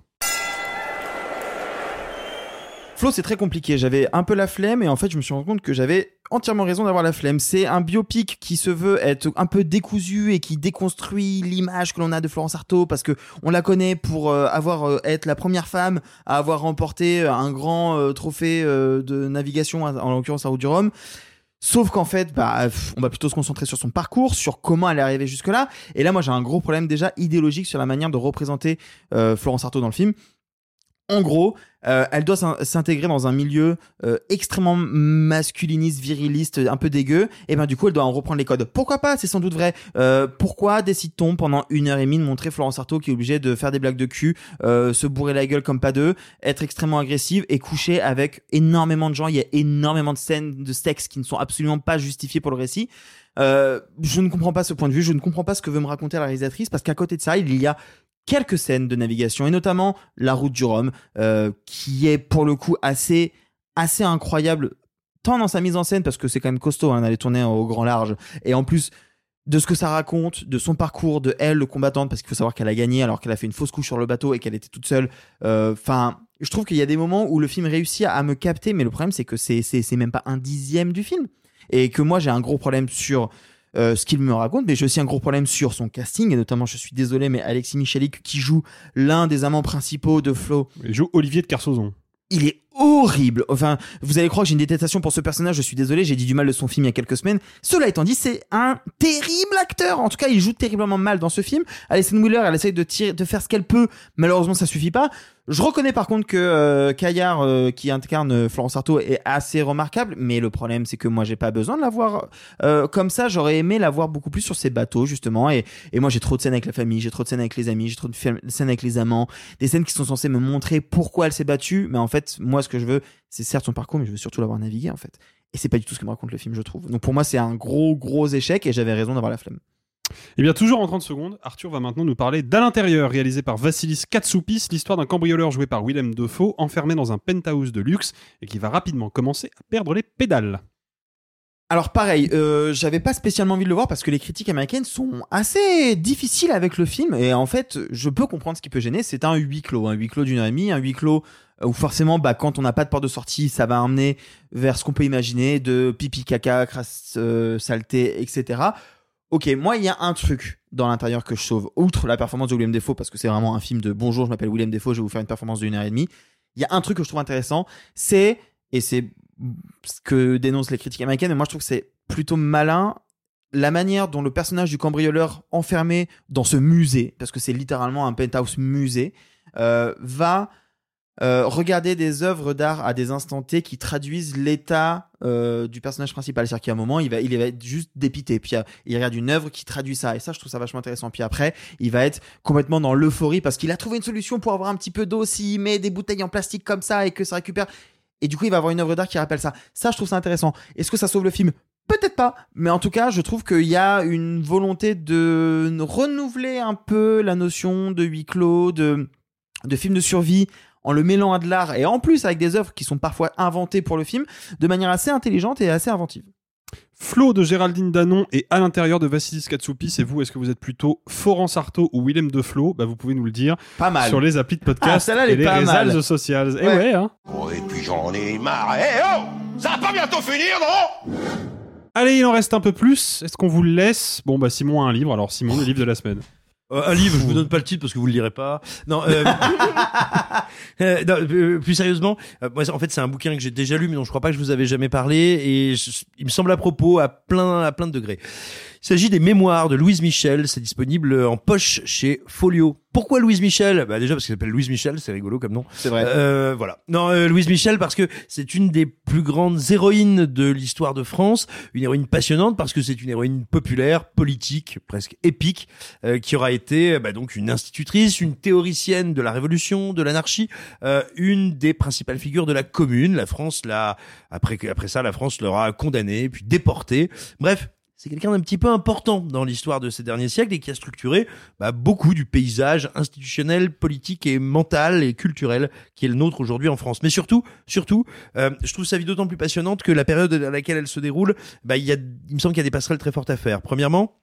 Speaker 4: Flo, c'est très compliqué. J'avais un peu la flemme et en fait, je me suis rendu compte que j'avais entièrement raison d'avoir la flemme. C'est un biopic qui se veut être un peu décousu et qui déconstruit l'image que l'on a de Florence Artaud parce que on la connaît pour euh, avoir euh, être la première femme à avoir remporté euh, un grand trophée de navigation, en l'occurrence à Route du Rhum. Sauf qu'en fait, bah, on va plutôt se concentrer sur son parcours, sur comment elle est arrivée jusque-là. Et là, moi, j'ai un gros problème déjà idéologique sur la manière de représenter Florence Artaud dans le film. En gros, euh, elle doit s'in- s'intégrer dans un milieu euh, extrêmement masculiniste, viriliste, un peu dégueu. Et ben du coup, elle doit en reprendre les codes. Pourquoi pas? C'est sans doute vrai. Euh, pourquoi décide-t-on pendant une heure et demie de montrer Florence Artaud qui est obligée de faire des blagues de cul, euh, se bourrer la gueule comme pas deux, être extrêmement agressive et coucher avec énormément de gens? Il y a énormément de scènes de sexe qui ne sont absolument pas justifiées pour le récit. Euh, je ne comprends pas ce point de vue. Je ne comprends pas ce que veut me raconter la réalisatrice parce qu'à côté de ça, il y a quelques scènes de navigation et notamment la route du Rhum euh, qui est pour le coup assez assez incroyable tant dans sa mise en scène parce que c'est quand même costaud hein, d'aller tourner au grand large et en plus de ce que ça raconte, de son parcours, de elle, le combattante, parce qu'il faut savoir qu'elle a gagné alors qu'elle a fait une fausse couche sur le bateau et qu'elle était toute seule. Enfin, je trouve qu'il y a des moments où le film réussit à me capter, mais le problème c'est que c'est même pas un dixième du film et que moi j'ai un gros problème sur euh, ce qu'il me raconte, mais j'ai aussi un gros problème sur son casting, et notamment, je suis désolé, mais Alexis Michalik, qui joue l'un des amants principaux de Flo.
Speaker 1: Il joue Olivier de Carsozon.
Speaker 4: Il est horrible. Enfin, vous allez croire que j'ai une détestation pour ce personnage, je suis désolé, j'ai dit du mal de son film il y a quelques semaines. Cela étant dit, c'est un terrible acteur. En tout cas, il joue terriblement mal dans ce film. Alison Wheeler, elle essaye de, tirer, de faire ce qu'elle peut. Malheureusement, ça suffit pas. Je reconnais par contre que euh, Caillard, euh, qui incarne euh, Florence Artaud, est assez remarquable, mais le problème c'est que moi j'ai pas besoin de la voir euh, comme ça. J'aurais aimé la voir beaucoup plus sur ses bateaux justement, et, et moi j'ai trop de scènes avec la famille, j'ai trop de scènes avec les amis, j'ai trop de scènes avec les amants, des scènes qui sont censées me montrer pourquoi elle s'est battue, mais en fait moi ce que je veux, c'est certes son parcours, mais je veux surtout l'avoir navigué en fait. Et c'est pas du tout ce que me raconte le film, je trouve. Donc pour moi c'est un gros gros échec, et j'avais raison d'avoir la flemme.
Speaker 1: Et bien, toujours en 30 secondes, Arthur va maintenant nous parler d'À l'intérieur, réalisé par Vassilis Katsoupis, l'histoire d'un cambrioleur joué par Willem Dafoe, enfermé dans un penthouse de luxe et qui va rapidement commencer à perdre les pédales.
Speaker 4: Alors pareil, euh, j'avais pas spécialement envie de le voir parce que les critiques américaines sont assez difficiles avec le film et en fait je peux comprendre ce qui peut gêner. C'est un huis clos, un huis clos d'une heure et demie, un huis clos où forcément bah, quand on n'a pas de porte de sortie ça va amener vers ce qu'on peut imaginer de pipi, caca, crasse, euh, saleté, etc. Ok, moi il y a un truc dans l'intérieur que je sauve, outre la performance de William Defoe parce que c'est vraiment un film de bonjour, je m'appelle William Defoe, je vais vous faire une performance d'une heure et demie. Il y a un truc que je trouve intéressant, c'est et c'est ce que dénoncent les critiques américaines, mais moi je trouve que c'est plutôt malin la manière dont le personnage du cambrioleur enfermé dans ce musée, parce que c'est littéralement un penthouse musée, euh, va euh, regarder des œuvres d'art à des instants T qui traduisent l'état euh, du personnage principal. C'est-à-dire qu'à un moment, il va, va être juste dépité. Puis il regarde une œuvre qui traduit ça. Et ça, je trouve ça vachement intéressant. Puis après, il va être complètement dans l'euphorie parce qu'il a trouvé une solution pour avoir un petit peu d'eau s'il met des bouteilles en plastique comme ça et que ça récupère. Et du coup, il va avoir une œuvre d'art qui rappelle ça. Ça, je trouve ça intéressant. Est-ce que ça sauve le film? Peut-être pas, mais en tout cas, je trouve qu'il y a une volonté de renouveler un peu la notion de huis clos, de, de film de survie, en le mêlant à de l'art et en plus avec des œuvres qui sont parfois inventées pour le film, de manière assez intelligente et assez inventive.
Speaker 1: Flo de Géraldine Danon et à l'intérieur de Vassilis Katsoupis. Et vous, est-ce que vous êtes plutôt Florence Artaud ou Willem de Flo? Bah, Vous pouvez nous le dire
Speaker 4: Pas mal.
Speaker 1: sur les applis de podcast
Speaker 4: Ah, celle-là, elle
Speaker 1: et
Speaker 4: est
Speaker 1: les
Speaker 4: pas mal.
Speaker 1: réseaux sociaux. Et
Speaker 4: Ouais.
Speaker 1: ouais, hein.
Speaker 15: Oh, et puis j'en ai marre. Eh oh Ça va pas bientôt finir, non?
Speaker 1: Allez, il en reste un peu plus. Est-ce qu'on vous le laisse? Bon, bah Simon a un livre. Alors Simon, le livre de la semaine.
Speaker 10: Euh, un livre, je vous donne pas le titre parce que vous le lirez pas. Non, euh, euh, non, euh, plus sérieusement, euh, moi en fait c'est un bouquin que j'ai déjà lu mais dont je crois pas que je vous avais jamais parlé et je- il me semble à propos à plein à plein de degrés. Il s'agit des mémoires de Louise Michel. C'est disponible en poche chez Folio. Pourquoi Louise Michel? Bah déjà parce qu'elle s'appelle Louise Michel, c'est rigolo comme nom.
Speaker 4: C'est vrai.
Speaker 10: Euh, voilà. Non, euh, Louise Michel parce que c'est une des plus grandes héroïnes de l'histoire de France, une héroïne passionnante parce que c'est une héroïne populaire, politique, presque épique, euh, qui aura été bah, donc une institutrice, une théoricienne de la Révolution, de l'anarchie, euh, une des principales figures de la Commune. La France l'a après après ça, la France l'aura condamnée puis déportée. Bref, c'est quelqu'un d'un petit peu important dans l'histoire de ces derniers siècles et qui a structuré bah, beaucoup du paysage institutionnel, politique et mental et culturel qui est le nôtre aujourd'hui en France. Mais surtout, surtout, euh, je trouve sa vie d'autant plus passionnante que la période à laquelle elle se déroule, bah, il, y a, il me semble qu'il y a des passerelles très fortes à faire. Premièrement,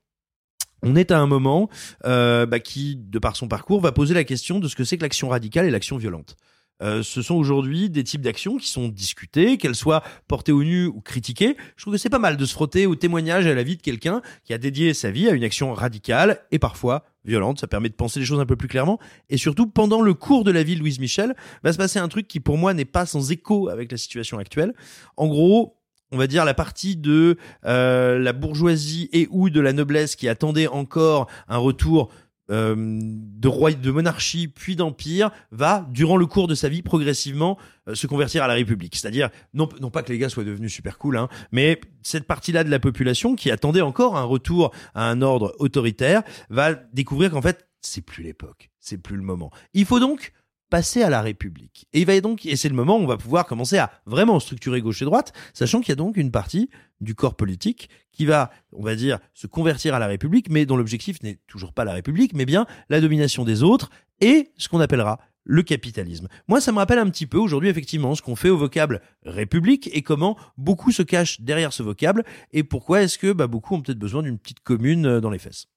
Speaker 10: on est à un moment euh, bah, qui, de par son parcours, va poser la question de ce que c'est que l'action radicale et l'action violente. Euh, ce sont aujourd'hui des types d'actions qui sont discutées, qu'elles soient portées au nu ou critiquées. Je trouve que c'est pas mal de se frotter au témoignage à la vie de quelqu'un qui a dédié sa vie à une action radicale et parfois violente. Ça permet de penser les choses un peu plus clairement. Et surtout, pendant le cours de la vie de Louise Michel, va se passer un truc qui pour moi n'est pas sans écho avec la situation actuelle. En gros, on va dire la partie de euh, la bourgeoisie et ou de la noblesse qui attendait encore un retour euh, de roi de monarchie puis d'empire va durant le cours de sa vie progressivement euh, se convertir à la République. C'est-à-dire non, non pas que les gars soient devenus super cool, hein, mais cette partie-là de la population qui attendait encore un retour à un ordre autoritaire va découvrir qu'en fait c'est plus l'époque, c'est plus le moment. Il faut donc passer à la République. Et il va donc, et c'est le moment où on va pouvoir commencer à vraiment structurer gauche et droite, sachant qu'il y a donc une partie du corps politique qui va, on va dire, se convertir à la République, mais dont l'objectif n'est toujours pas la République, mais bien la domination des autres et ce qu'on appellera le capitalisme. Moi, ça me rappelle un petit peu aujourd'hui, effectivement, ce qu'on fait au vocable République et comment beaucoup se cachent derrière ce vocable et pourquoi est-ce que bah, beaucoup ont peut-être besoin d'une petite commune euh, dans les fesses.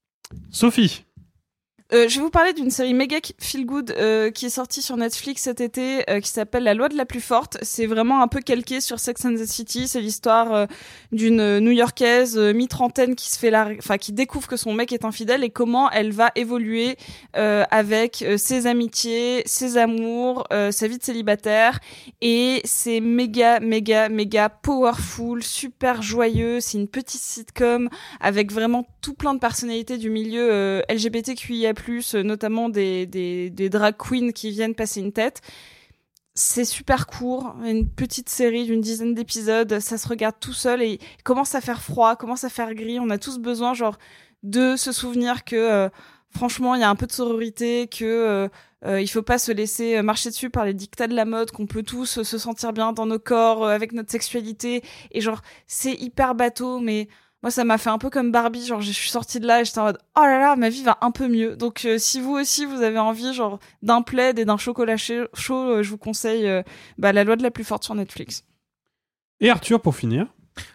Speaker 1: Sophie
Speaker 3: euh, je vais vous parler d'une série méga feel good euh, qui est sortie sur Netflix cet été, euh, qui s'appelle La loi de la plus forte. C'est vraiment un peu calqué sur Sex and the City. C'est l'histoire euh, d'une New-Yorkaise euh, mi-trentaine qui se fait la, enfin qui découvre que son mec est infidèle et comment elle va évoluer avec ses amitiés, ses amours, sa vie de célibataire. Et c'est méga, méga, méga powerful, super joyeux. C'est une petite sitcom avec vraiment tout plein de personnalités du milieu LGBTQIA plus, euh, notamment des, drag queens qui viennent passer une tête. C'est super court, une petite série d'une dizaine d'épisodes, ça se regarde tout seul et commence à faire froid, commence à faire gris. On a tous besoin, genre, de se souvenir que, euh, franchement, il y a un peu de sororité, que euh, euh, il faut pas se laisser marcher dessus par les dictats de la mode, qu'on peut tous se sentir bien dans nos corps, avec notre sexualité. Et genre, c'est hyper bateau, mais moi ça m'a fait un peu comme Barbie genre je suis sortie de là et j'étais en mode oh là là ma vie va un peu mieux donc euh, si vous aussi vous avez envie genre d'un plaid et d'un chocolat chaud euh, je vous conseille euh, bah, la loi de la plus forte sur Netflix
Speaker 1: et Arthur pour finir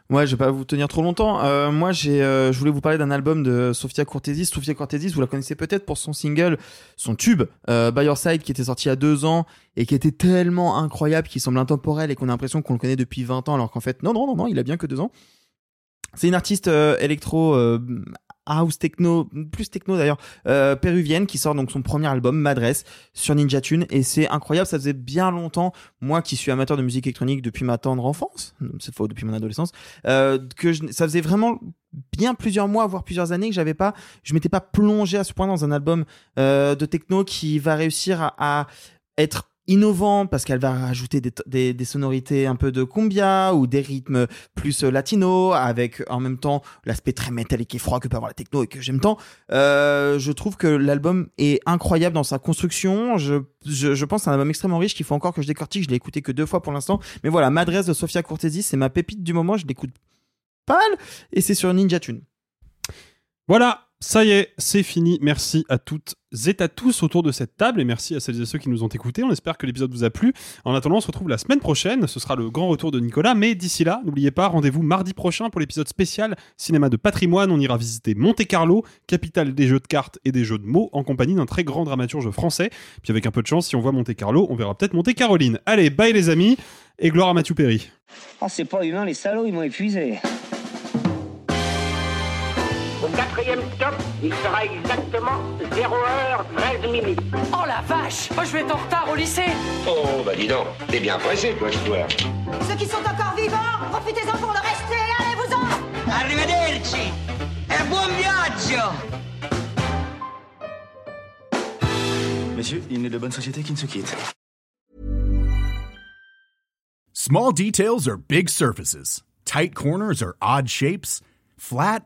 Speaker 4: Ouais, je vais pas vous tenir trop longtemps. Euh, moi, j'ai, je voulais vous parler d'un album de Sofia Cortesis. Sofia Cortesis, vous la connaissez peut-être pour son single, son tube, euh, By Your Side, qui était sorti il y a deux ans et qui était tellement incroyable, qui semble intemporel et qu'on a l'impression qu'on le connaît depuis 20 ans, alors qu'en fait, non, non, non, non, il a bien que deux ans. C'est une artiste euh, électro euh, house techno, plus techno d'ailleurs, euh, péruvienne qui sort donc son premier album Madresse sur Ninja Tune et c'est incroyable. Ça faisait bien longtemps, moi qui suis amateur de musique électronique depuis ma tendre enfance, c'est faux depuis mon adolescence, euh, que je, ça faisait vraiment bien plusieurs mois voire plusieurs années que j'avais pas, je m'étais pas plongé à ce point dans un album euh, de techno qui va réussir à, à être innovant parce qu'elle va rajouter des, sonorités un peu de cumbia ou des rythmes plus latino avec en même temps l'aspect très métallique et froid que peut avoir la techno et que j'aime tant. Euh, je trouve que l'album est incroyable dans sa construction. Je, je, pense que c'est un album extrêmement riche qu'il faut encore que je décortique. Je l'ai écouté que deux fois pour l'instant. Mais voilà, Madresse de Sofia Cortesi, c'est ma pépite du moment. Je l'écoute pas mal et c'est sur Ninja Tune.
Speaker 1: Voilà, ça y est, c'est fini. Merci à toutes et à tous autour de cette table et merci à celles et ceux qui nous ont écoutés. On espère que l'épisode vous a plu. En attendant, on se retrouve la semaine prochaine. Ce sera le grand retour de Nicolas. Mais d'ici là, n'oubliez pas, rendez-vous mardi prochain pour l'épisode spécial cinéma de patrimoine. On ira visiter Monte Carlo, capitale des jeux de cartes et des jeux de mots, en compagnie d'un très grand dramaturge français. Puis avec un peu de chance, si on voit Monte Carlo, on verra peut-être Monte Caroline. Allez, bye les amis et gloire à Mathieu Perry.
Speaker 16: Oh, c'est pas humain, les salauds, ils m'ont épuisé.
Speaker 17: Quatrième stop, il sera exactement 0h13 minutes.
Speaker 18: Oh la vache oh, Je vais être en retard au lycée
Speaker 19: Oh, bah dis donc, t'es bien pressé, toi, je vois.
Speaker 7: Ceux qui sont encore vivants, profitez-en pour le rester, allez-vous-en
Speaker 17: Arrivederci. Et
Speaker 5: Buon viaggio
Speaker 20: Messieurs, il n'est de bonne société qui ne se quitte.
Speaker 21: Small details are big surfaces. Tight corners are odd shapes. Flat,